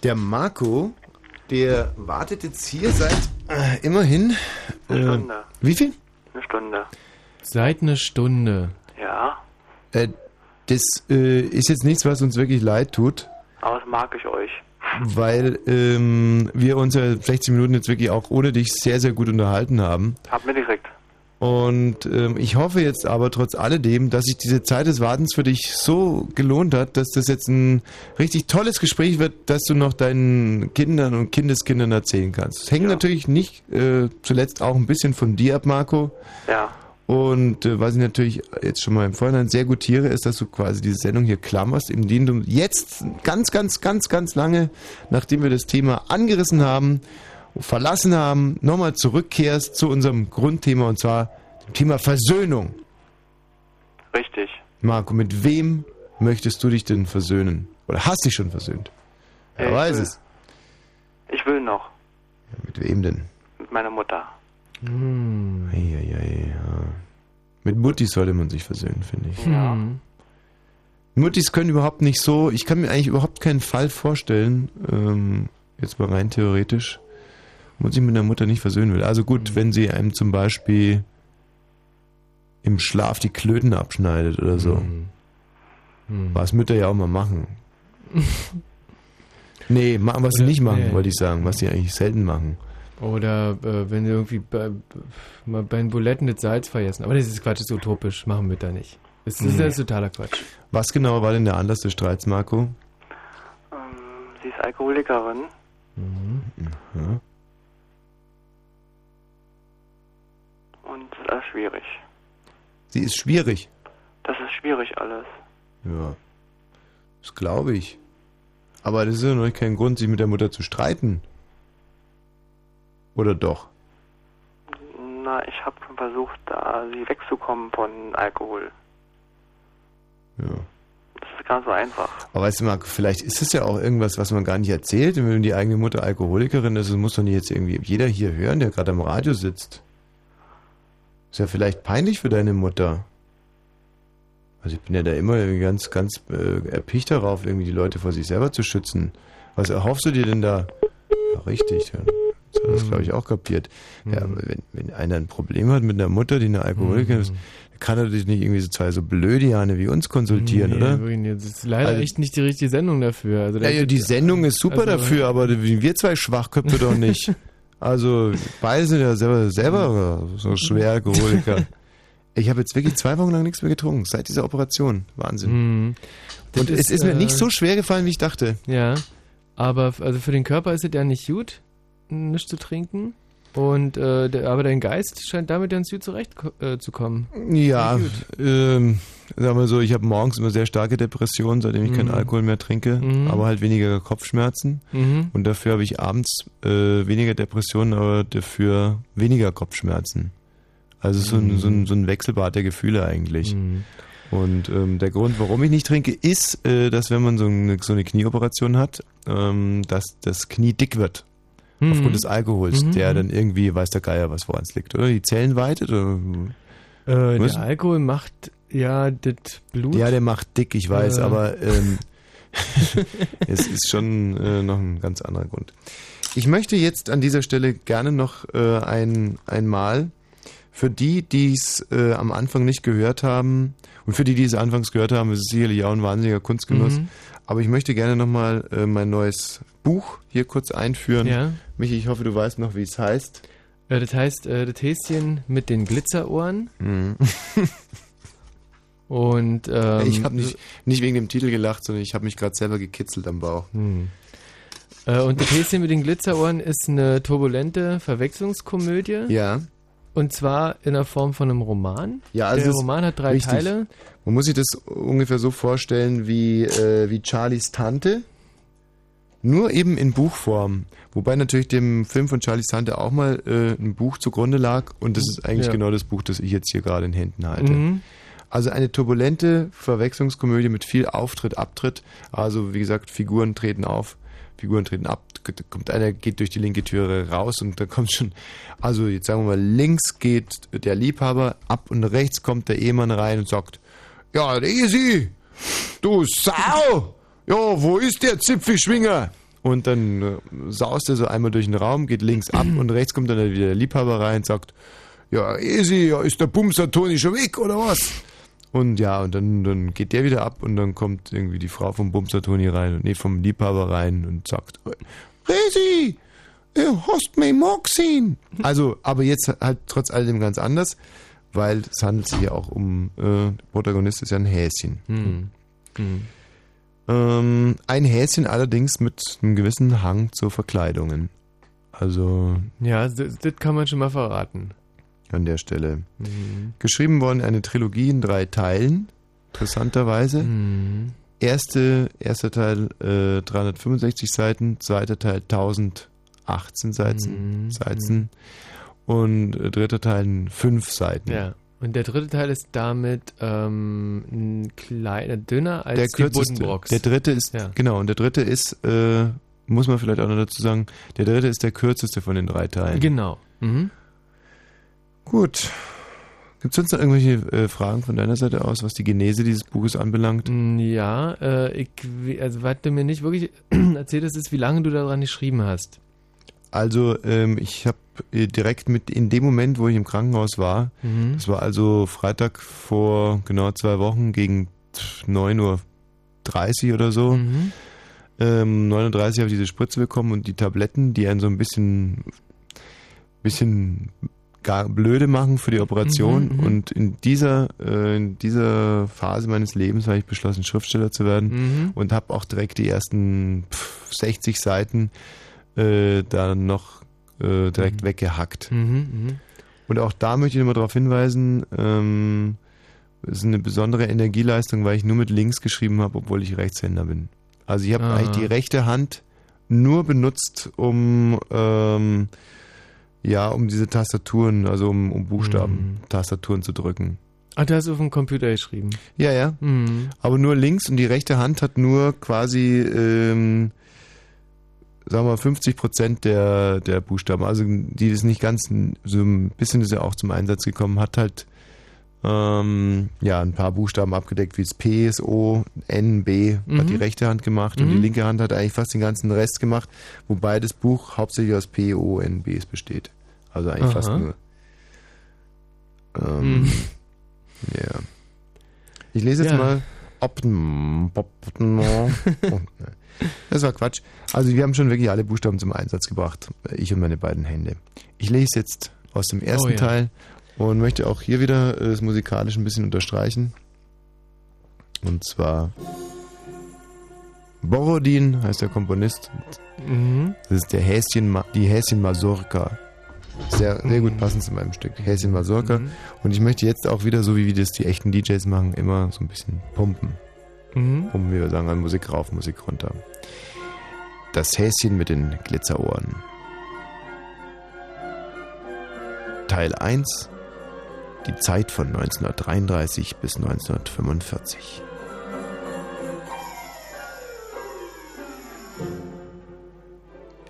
Der Marco, der wartet jetzt hier seit äh, immerhin. Eine äh, Stunde. Wie viel? Eine Stunde. Seit einer Stunde. Ja, Äh, das äh, ist jetzt nichts, was uns wirklich leid tut, aber das mag ich euch. weil ähm, wir uns ja 60 Minuten jetzt wirklich auch ohne dich sehr, sehr gut unterhalten haben. Hab mitgekriegt. Und ähm, ich hoffe jetzt aber trotz alledem, dass sich diese Zeit des Wartens für dich so gelohnt hat, dass das jetzt ein richtig tolles Gespräch wird, dass du noch deinen Kindern und Kindeskindern erzählen kannst. Es hängt natürlich nicht äh, zuletzt auch ein bisschen von dir ab, Marco. Ja. Und äh, was ich natürlich jetzt schon mal im Vorhinein sehr gutiere, ist, dass du quasi diese Sendung hier klammerst, in denen du jetzt ganz, ganz, ganz, ganz lange, nachdem wir das Thema angerissen haben, verlassen haben, nochmal zurückkehrst zu unserem Grundthema und zwar dem Thema Versöhnung. Richtig. Marco, mit wem möchtest du dich denn versöhnen? Oder hast dich schon versöhnt? Wer Ich weiß will- es. Ich will noch. Mit wem denn? Mit meiner Mutter. Hm. Eieiei, ja. Mit Muttis sollte man sich versöhnen, finde ich. Ja. Muttis können überhaupt nicht so, ich kann mir eigentlich überhaupt keinen Fall vorstellen, ähm, jetzt mal rein theoretisch, man sich mit der Mutter nicht versöhnen will. Also gut, wenn sie einem zum Beispiel im Schlaf die Klöten abschneidet oder so. Was Mütter ja auch mal machen. Nee, ma- was sie Oder- nicht machen, nee. wollte ich sagen, was sie eigentlich selten machen. Oder äh, wenn sie irgendwie bei, mal bei den Buletten mit Salz vergessen. Aber das ist Quatsch, das ist utopisch. Machen wir da nicht. Das ist, Nee. das ist totaler Quatsch. Was genau war denn der Anlass des Streits, Marco? Sie ist Alkoholikerin. Ja. Und das ist alles schwierig. Sie ist schwierig. Das ist schwierig alles. Ja. Das glaube ich. Aber das ist ja noch kein Grund, sich mit der Mutter zu streiten. Oder doch? Na, ich habe versucht, da sie wegzukommen von Alkohol. Ja. Das ist gar nicht so einfach. Aber weißt du, Marco, vielleicht ist es ja auch irgendwas, was man gar nicht erzählt. Und wenn die eigene Mutter Alkoholikerin ist, das muss doch nicht jetzt irgendwie jeder hier hören, der gerade am Radio sitzt. Ist ja vielleicht peinlich für deine Mutter. Also ich bin ja da immer ganz, ganz äh, erpicht darauf, irgendwie die Leute vor sich selber zu schützen. Was erhoffst du dir denn da? Ja, richtig, ja. Das hat das, glaube ich, auch kapiert. Ja, aber wenn, wenn einer ein Problem hat mit einer Mutter, die eine Alkoholikerin ist, dann kann er dich nicht irgendwie so zwei so Blödiane wie uns konsultieren, Nee, oder? Das ist leider Also- echt nicht die richtige Sendung dafür. Also Ja, ja, die Sendung ist super Also- dafür, aber wir zwei Schwachköpfe doch nicht. Also, beide sind ja selber, selber so schwer Alkoholiker. Ich habe jetzt wirklich zwei Wochen lang nichts mehr getrunken, seit dieser Operation. Wahnsinn. Mhm. Das Und es ist mir äh, nicht so schwer gefallen, wie ich dachte. Ja, aber also für den Körper ist es ja nicht gut, nichts zu trinken. Und äh, der, aber dein Geist scheint damit ganz gut zurecht äh, zu kommen. Ja, ähm, sagen wir so, ich habe morgens immer sehr starke Depressionen, seitdem ich keinen Mhm. Alkohol mehr trinke, Mhm. aber halt weniger Kopfschmerzen. Mhm. Und dafür habe ich abends äh, weniger Depressionen, aber dafür weniger Kopfschmerzen. Also so ein, so ein, so ein Wechselbad der Gefühle eigentlich. Mhm. Und ähm, der Grund, warum ich nicht trinke, ist, äh, dass wenn man so eine, so eine Knieoperation hat, ähm, dass das Knie dick wird. Mhm. Aufgrund des Alkohols, Mhm. der dann irgendwie, weiß der Geier, was woran es liegt, oder? Die Zellen weitet? Oder? Äh, der Alkohol macht ja das Blut. Ja, der macht dick, ich weiß, Äh. aber ähm, es ist schon äh, noch ein ganz anderer Grund. Ich möchte jetzt an dieser Stelle gerne noch äh, ein, einmal für die, die es äh, am Anfang nicht gehört haben und für die, die es anfangs gehört haben, ist es sicherlich auch ein wahnsinniger Kunstgenuss. Mhm. Aber ich möchte gerne nochmal äh, mein neues Buch hier kurz einführen. Ja. Michi, ich hoffe, du weißt noch, wie es heißt. Äh, das heißt, äh, das Häschen mit den Glitzerohren. Mhm. Und ähm, ich habe nicht, nicht wegen dem Titel gelacht, sondern ich habe mich gerade selber gekitzelt am Bauch. Hm. Äh, und das Häschen mit den Glitzerohren ist eine turbulente Verwechslungskomödie. Ja. Und zwar in der Form von einem Roman. Ja, also der Roman hat drei richtig. Teile. Man muss sich das ungefähr so vorstellen wie, äh, wie Charlies Tante, nur eben in Buchform. Wobei natürlich dem Film von Charlies Tante auch mal äh, ein Buch zugrunde lag und das ist eigentlich Ja. genau das Buch, das ich jetzt hier gerade in Händen halte. Mhm. Also eine turbulente Verwechslungskomödie mit viel Auftritt, Abtritt. Also wie gesagt, Figuren treten auf, Figuren treten ab. Da kommt einer, geht durch die linke Türe raus und da kommt schon, also jetzt sagen wir mal, links geht der Liebhaber ab und rechts kommt der Ehemann rein und sagt, ja, Easy, du Sau, ja, wo ist der Zipfelschwinger? Und dann äh, saust er so einmal durch den Raum, geht links ab und rechts kommt dann wieder der Liebhaber rein und sagt, ja, ja, ist der Bumser Toni schon weg oder was? Und ja, und dann, dann geht der wieder ab und dann kommt irgendwie die Frau vom Bumser Toni rein, nee, vom Liebhaber rein und sagt, Resi, du hast mich mal gesehen. Also, aber jetzt halt trotz alledem ganz anders, weil es handelt sich ja auch um, äh, der Protagonist ist ja ein Häschen. Hm. Hm. Ähm, ein Häschen allerdings mit einem gewissen Hang zu Verkleidungen. Also. Ja, das, das kann man schon mal verraten. An der Stelle. Mhm. Geschrieben worden eine Trilogie in drei Teilen, interessanterweise. Mhm. Erste, erster Teil äh, 365 Seiten, zweiter Teil 1018 Seiten, Mhm. Seiten und äh, dritter Teil fünf Seiten. Ja. Und der dritte Teil ist damit ähm, ein kleiner, dünner als der die kürzeste. Buddenbrocks. Der dritte ist, Ja. genau, und der dritte ist, äh, muss man vielleicht auch noch dazu sagen, der dritte ist der kürzeste von den drei Teilen. Genau. Mhm. Gut. Gibt es sonst noch irgendwelche äh, Fragen von deiner Seite aus, was die Genese dieses Buches anbelangt? Mm, Ja, äh, ich, also was du mir nicht wirklich erzählt hast, ist, wie lange du daran geschrieben hast. Also, ähm, ich habe äh, direkt mit in dem Moment, wo ich im Krankenhaus war, Mhm. das war also Freitag vor genau zwei Wochen gegen 9.30 Uhr oder so. Mhm. Ähm, 39 habe ich diese Spritze bekommen und die Tabletten, die einen so ein bisschen, bisschen gar blöde machen für die Operation. Mhm, mhm. Und in dieser, äh, in dieser Phase meines Lebens habe ich beschlossen, Schriftsteller zu werden Mhm. und habe auch direkt die ersten pff, 60 Seiten äh, da noch äh, direkt weggehackt. Mhm, mhm. Und auch da möchte ich nochmal darauf hinweisen, ähm, es ist eine besondere Energieleistung, weil ich nur mit links geschrieben habe, obwohl ich Rechtshänder bin. Also ich habe Ah. eigentlich die rechte Hand nur benutzt, um ähm, ja, um diese Tastaturen, also um, um Buchstaben, Tastaturen zu drücken. Ach, du hast auf dem Computer geschrieben. Ja, ja. Mhm. Aber nur links und die rechte Hand hat nur quasi, ähm, sagen wir mal, 50 Prozent der, der Buchstaben. Also die ist nicht ganz, so ein bisschen ist ja auch zum Einsatz gekommen, hat halt ähm, ja ein paar Buchstaben abgedeckt, wie es P, S, O, N, B, Mhm. hat die rechte Hand gemacht und Mhm. die linke Hand hat eigentlich fast den ganzen Rest gemacht, wobei das Buch hauptsächlich aus P, O, N, Bs besteht. Also eigentlich fast Aha. nur. Ähm, Mhm. Ja. Ich lese jetzt Ja. mal. Opten- oh, ne. Das war Quatsch. Also wir haben schon wirklich alle Buchstaben zum Einsatz gebracht. Ich und meine beiden Hände. Ich lese jetzt aus dem ersten Oh ja. Teil und möchte auch hier wieder äh, das musikalisch ein bisschen unterstreichen. Und zwar Borodin heißt der Komponist. Mhm. Das ist der Häschen, die Häschen Mazurka. Sehr, sehr gut passend zu meinem Stück. Häschen Mazurka. Mhm. Und ich möchte jetzt auch wieder, so wie das die echten DJs machen, immer so ein bisschen pumpen. Mhm. Pumpen, wie wir sagen, an Musik rauf, Musik runter. Das Häschen mit den Glitzerohren. Teil 1. Die Zeit von 1933 bis 1945.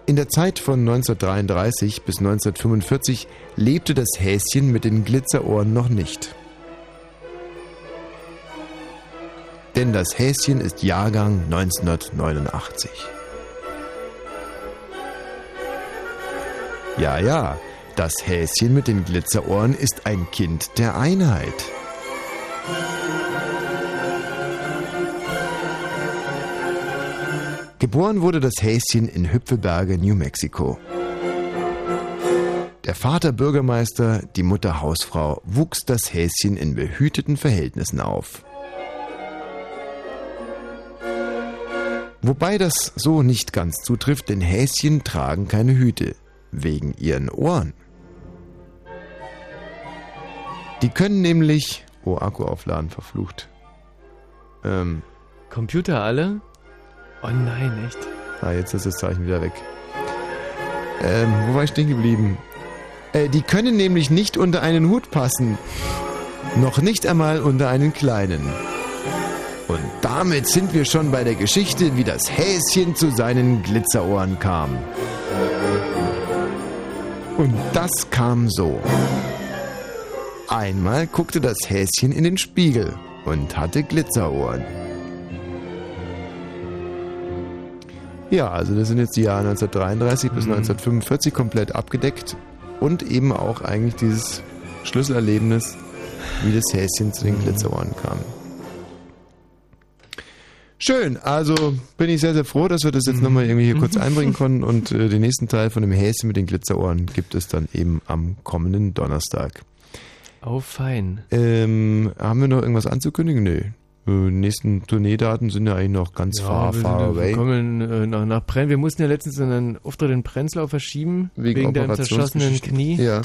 In der Zeit von 1933 bis 1945 lebte das Häschen mit den Glitzerohren noch nicht. Denn das Häschen ist Jahrgang 1989. Ja, ja, das Häschen mit den Glitzerohren ist ein Kind der Einheit. Geboren wurde das Häschen in Hüpfelberge, New Mexico. Der Vater Bürgermeister, die Mutter Hausfrau, wuchs das Häschen in behüteten Verhältnissen auf. Wobei das so nicht ganz zutrifft, denn Häschen tragen keine Hüte, wegen ihren Ohren. Die können nämlich... Oh, Akku aufladen, verflucht. Ähm, Computer alle? Oh nein, echt? Ah, jetzt ist das Zeichen wieder weg. Ähm, wo war ich stehen geblieben? Äh, die können nämlich nicht unter einen Hut passen. Noch nicht einmal unter einen kleinen. Und damit sind wir schon bei der Geschichte, wie das Häschen zu seinen Glitzerohren kam. Und das kam so. Einmal guckte das Häschen in den Spiegel und hatte Glitzerohren. Ja, also das sind jetzt die Jahre 1933 bis Mhm. 1945 komplett abgedeckt und eben auch eigentlich dieses Schlüsselerlebnis, wie das Häschen zu den Glitzerohren kam. Schön, also bin ich sehr, sehr froh, dass wir das jetzt nochmal irgendwie hier kurz einbringen konnten und äh, den nächsten Teil von dem Häschen mit den Glitzerohren gibt es dann eben am kommenden Donnerstag. Oh, fein. Ähm, haben wir noch irgendwas anzukündigen? Nö. Äh, nächsten Tourneedaten sind ja eigentlich noch ganz far, wir far sind- away. Wir kommen äh, nach, nach Brenn. Wir mussten ja letztens einen Auftritt in Prenzlau verschieben, Wegen wegen, deinem zerschossenen. Knie. Ja.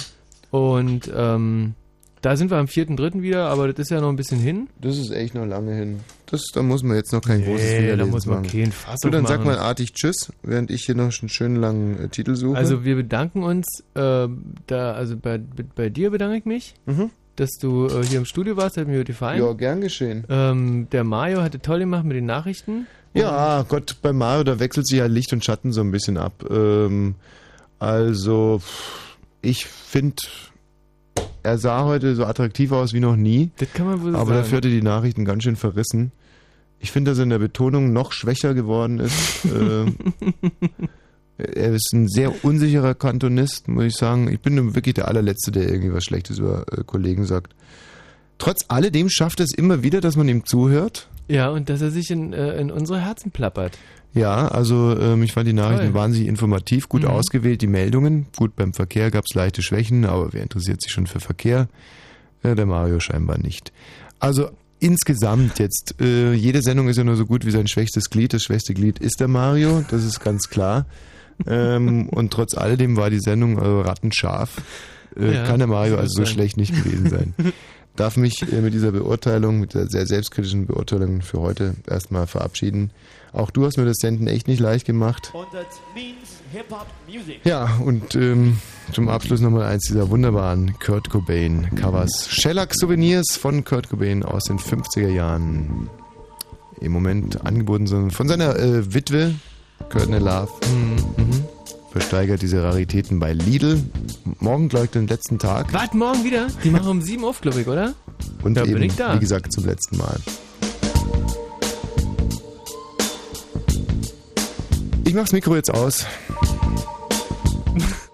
Und ähm, da sind wir am 4.3. wieder, aber das ist ja noch ein bisschen hin. Das ist echt noch lange hin. Das, da muss man jetzt noch kein Nee, großes da Widerlesen muss man machen. keinen Fass Du, dann sag aufmachen. mal artig Tschüss, während ich hier noch einen schönen langen äh, Titel suche. Also wir bedanken uns, äh, da, also bei, bei dir bedanke ich mich, dass du äh, hier im Studio warst, hat mir gefallen. Mhm. Ja, gern geschehen. Ähm, der Mario hatte toll gemacht mit den Nachrichten. Ja, Gott, bei Mario, da wechselt sich ja Licht und Schatten so ein bisschen ab. Ähm, also, ich finde, er sah heute so attraktiv aus wie noch nie. Das kann man wohl Aber sagen. dafür hat er die Nachrichten ganz schön verrissen. Ich finde, dass er in der Betonung noch schwächer geworden ist. ähm, er ist ein sehr unsicherer Kantonist, muss ich sagen. Ich bin wirklich der allerletzte, der irgendwie was Schlechtes über äh, Kollegen sagt. Trotz alledem schafft er es immer wieder, dass man ihm zuhört. Ja, und dass er sich in, äh, in unsere Herzen plappert. Ja, also ähm, ich fand die Nachrichten Toll. wahnsinnig informativ, gut Mhm. ausgewählt, die Meldungen. Gut, beim Verkehr gab es leichte Schwächen, aber wer interessiert sich schon für Verkehr? Äh, der Mario scheinbar nicht. Also insgesamt jetzt, äh, jede Sendung ist ja nur so gut wie sein schwächstes Glied. Das schwächste Glied ist der Mario, das ist ganz klar. ähm, und trotz alledem war die Sendung äh, rattenscharf. Äh, Ja, kann der Mario so also so sein. schlecht nicht gewesen sein. Darf mich äh, mit dieser Beurteilung, mit der sehr selbstkritischen Beurteilung für heute erstmal verabschieden. Auch du hast mir das Senden echt nicht leicht gemacht. Und das means Hip-Hop Music. Ja, und ähm, zum Abschluss nochmal eins dieser wunderbaren Kurt Cobain Covers. Shellac Souvenirs von Kurt Cobain aus den 50er Jahren. Im Moment angeboten sind von seiner äh, Witwe, Courtney Love. Mhm. Versteigert diese Raritäten bei Lidl. Morgen, glaube ich, den letzten Tag. Wart morgen wieder? Die machen um sieben auf, glaube ich, oder? Und da eben, bin ich da. wie gesagt, zum letzten Mal. Ich mach's Mikro jetzt aus.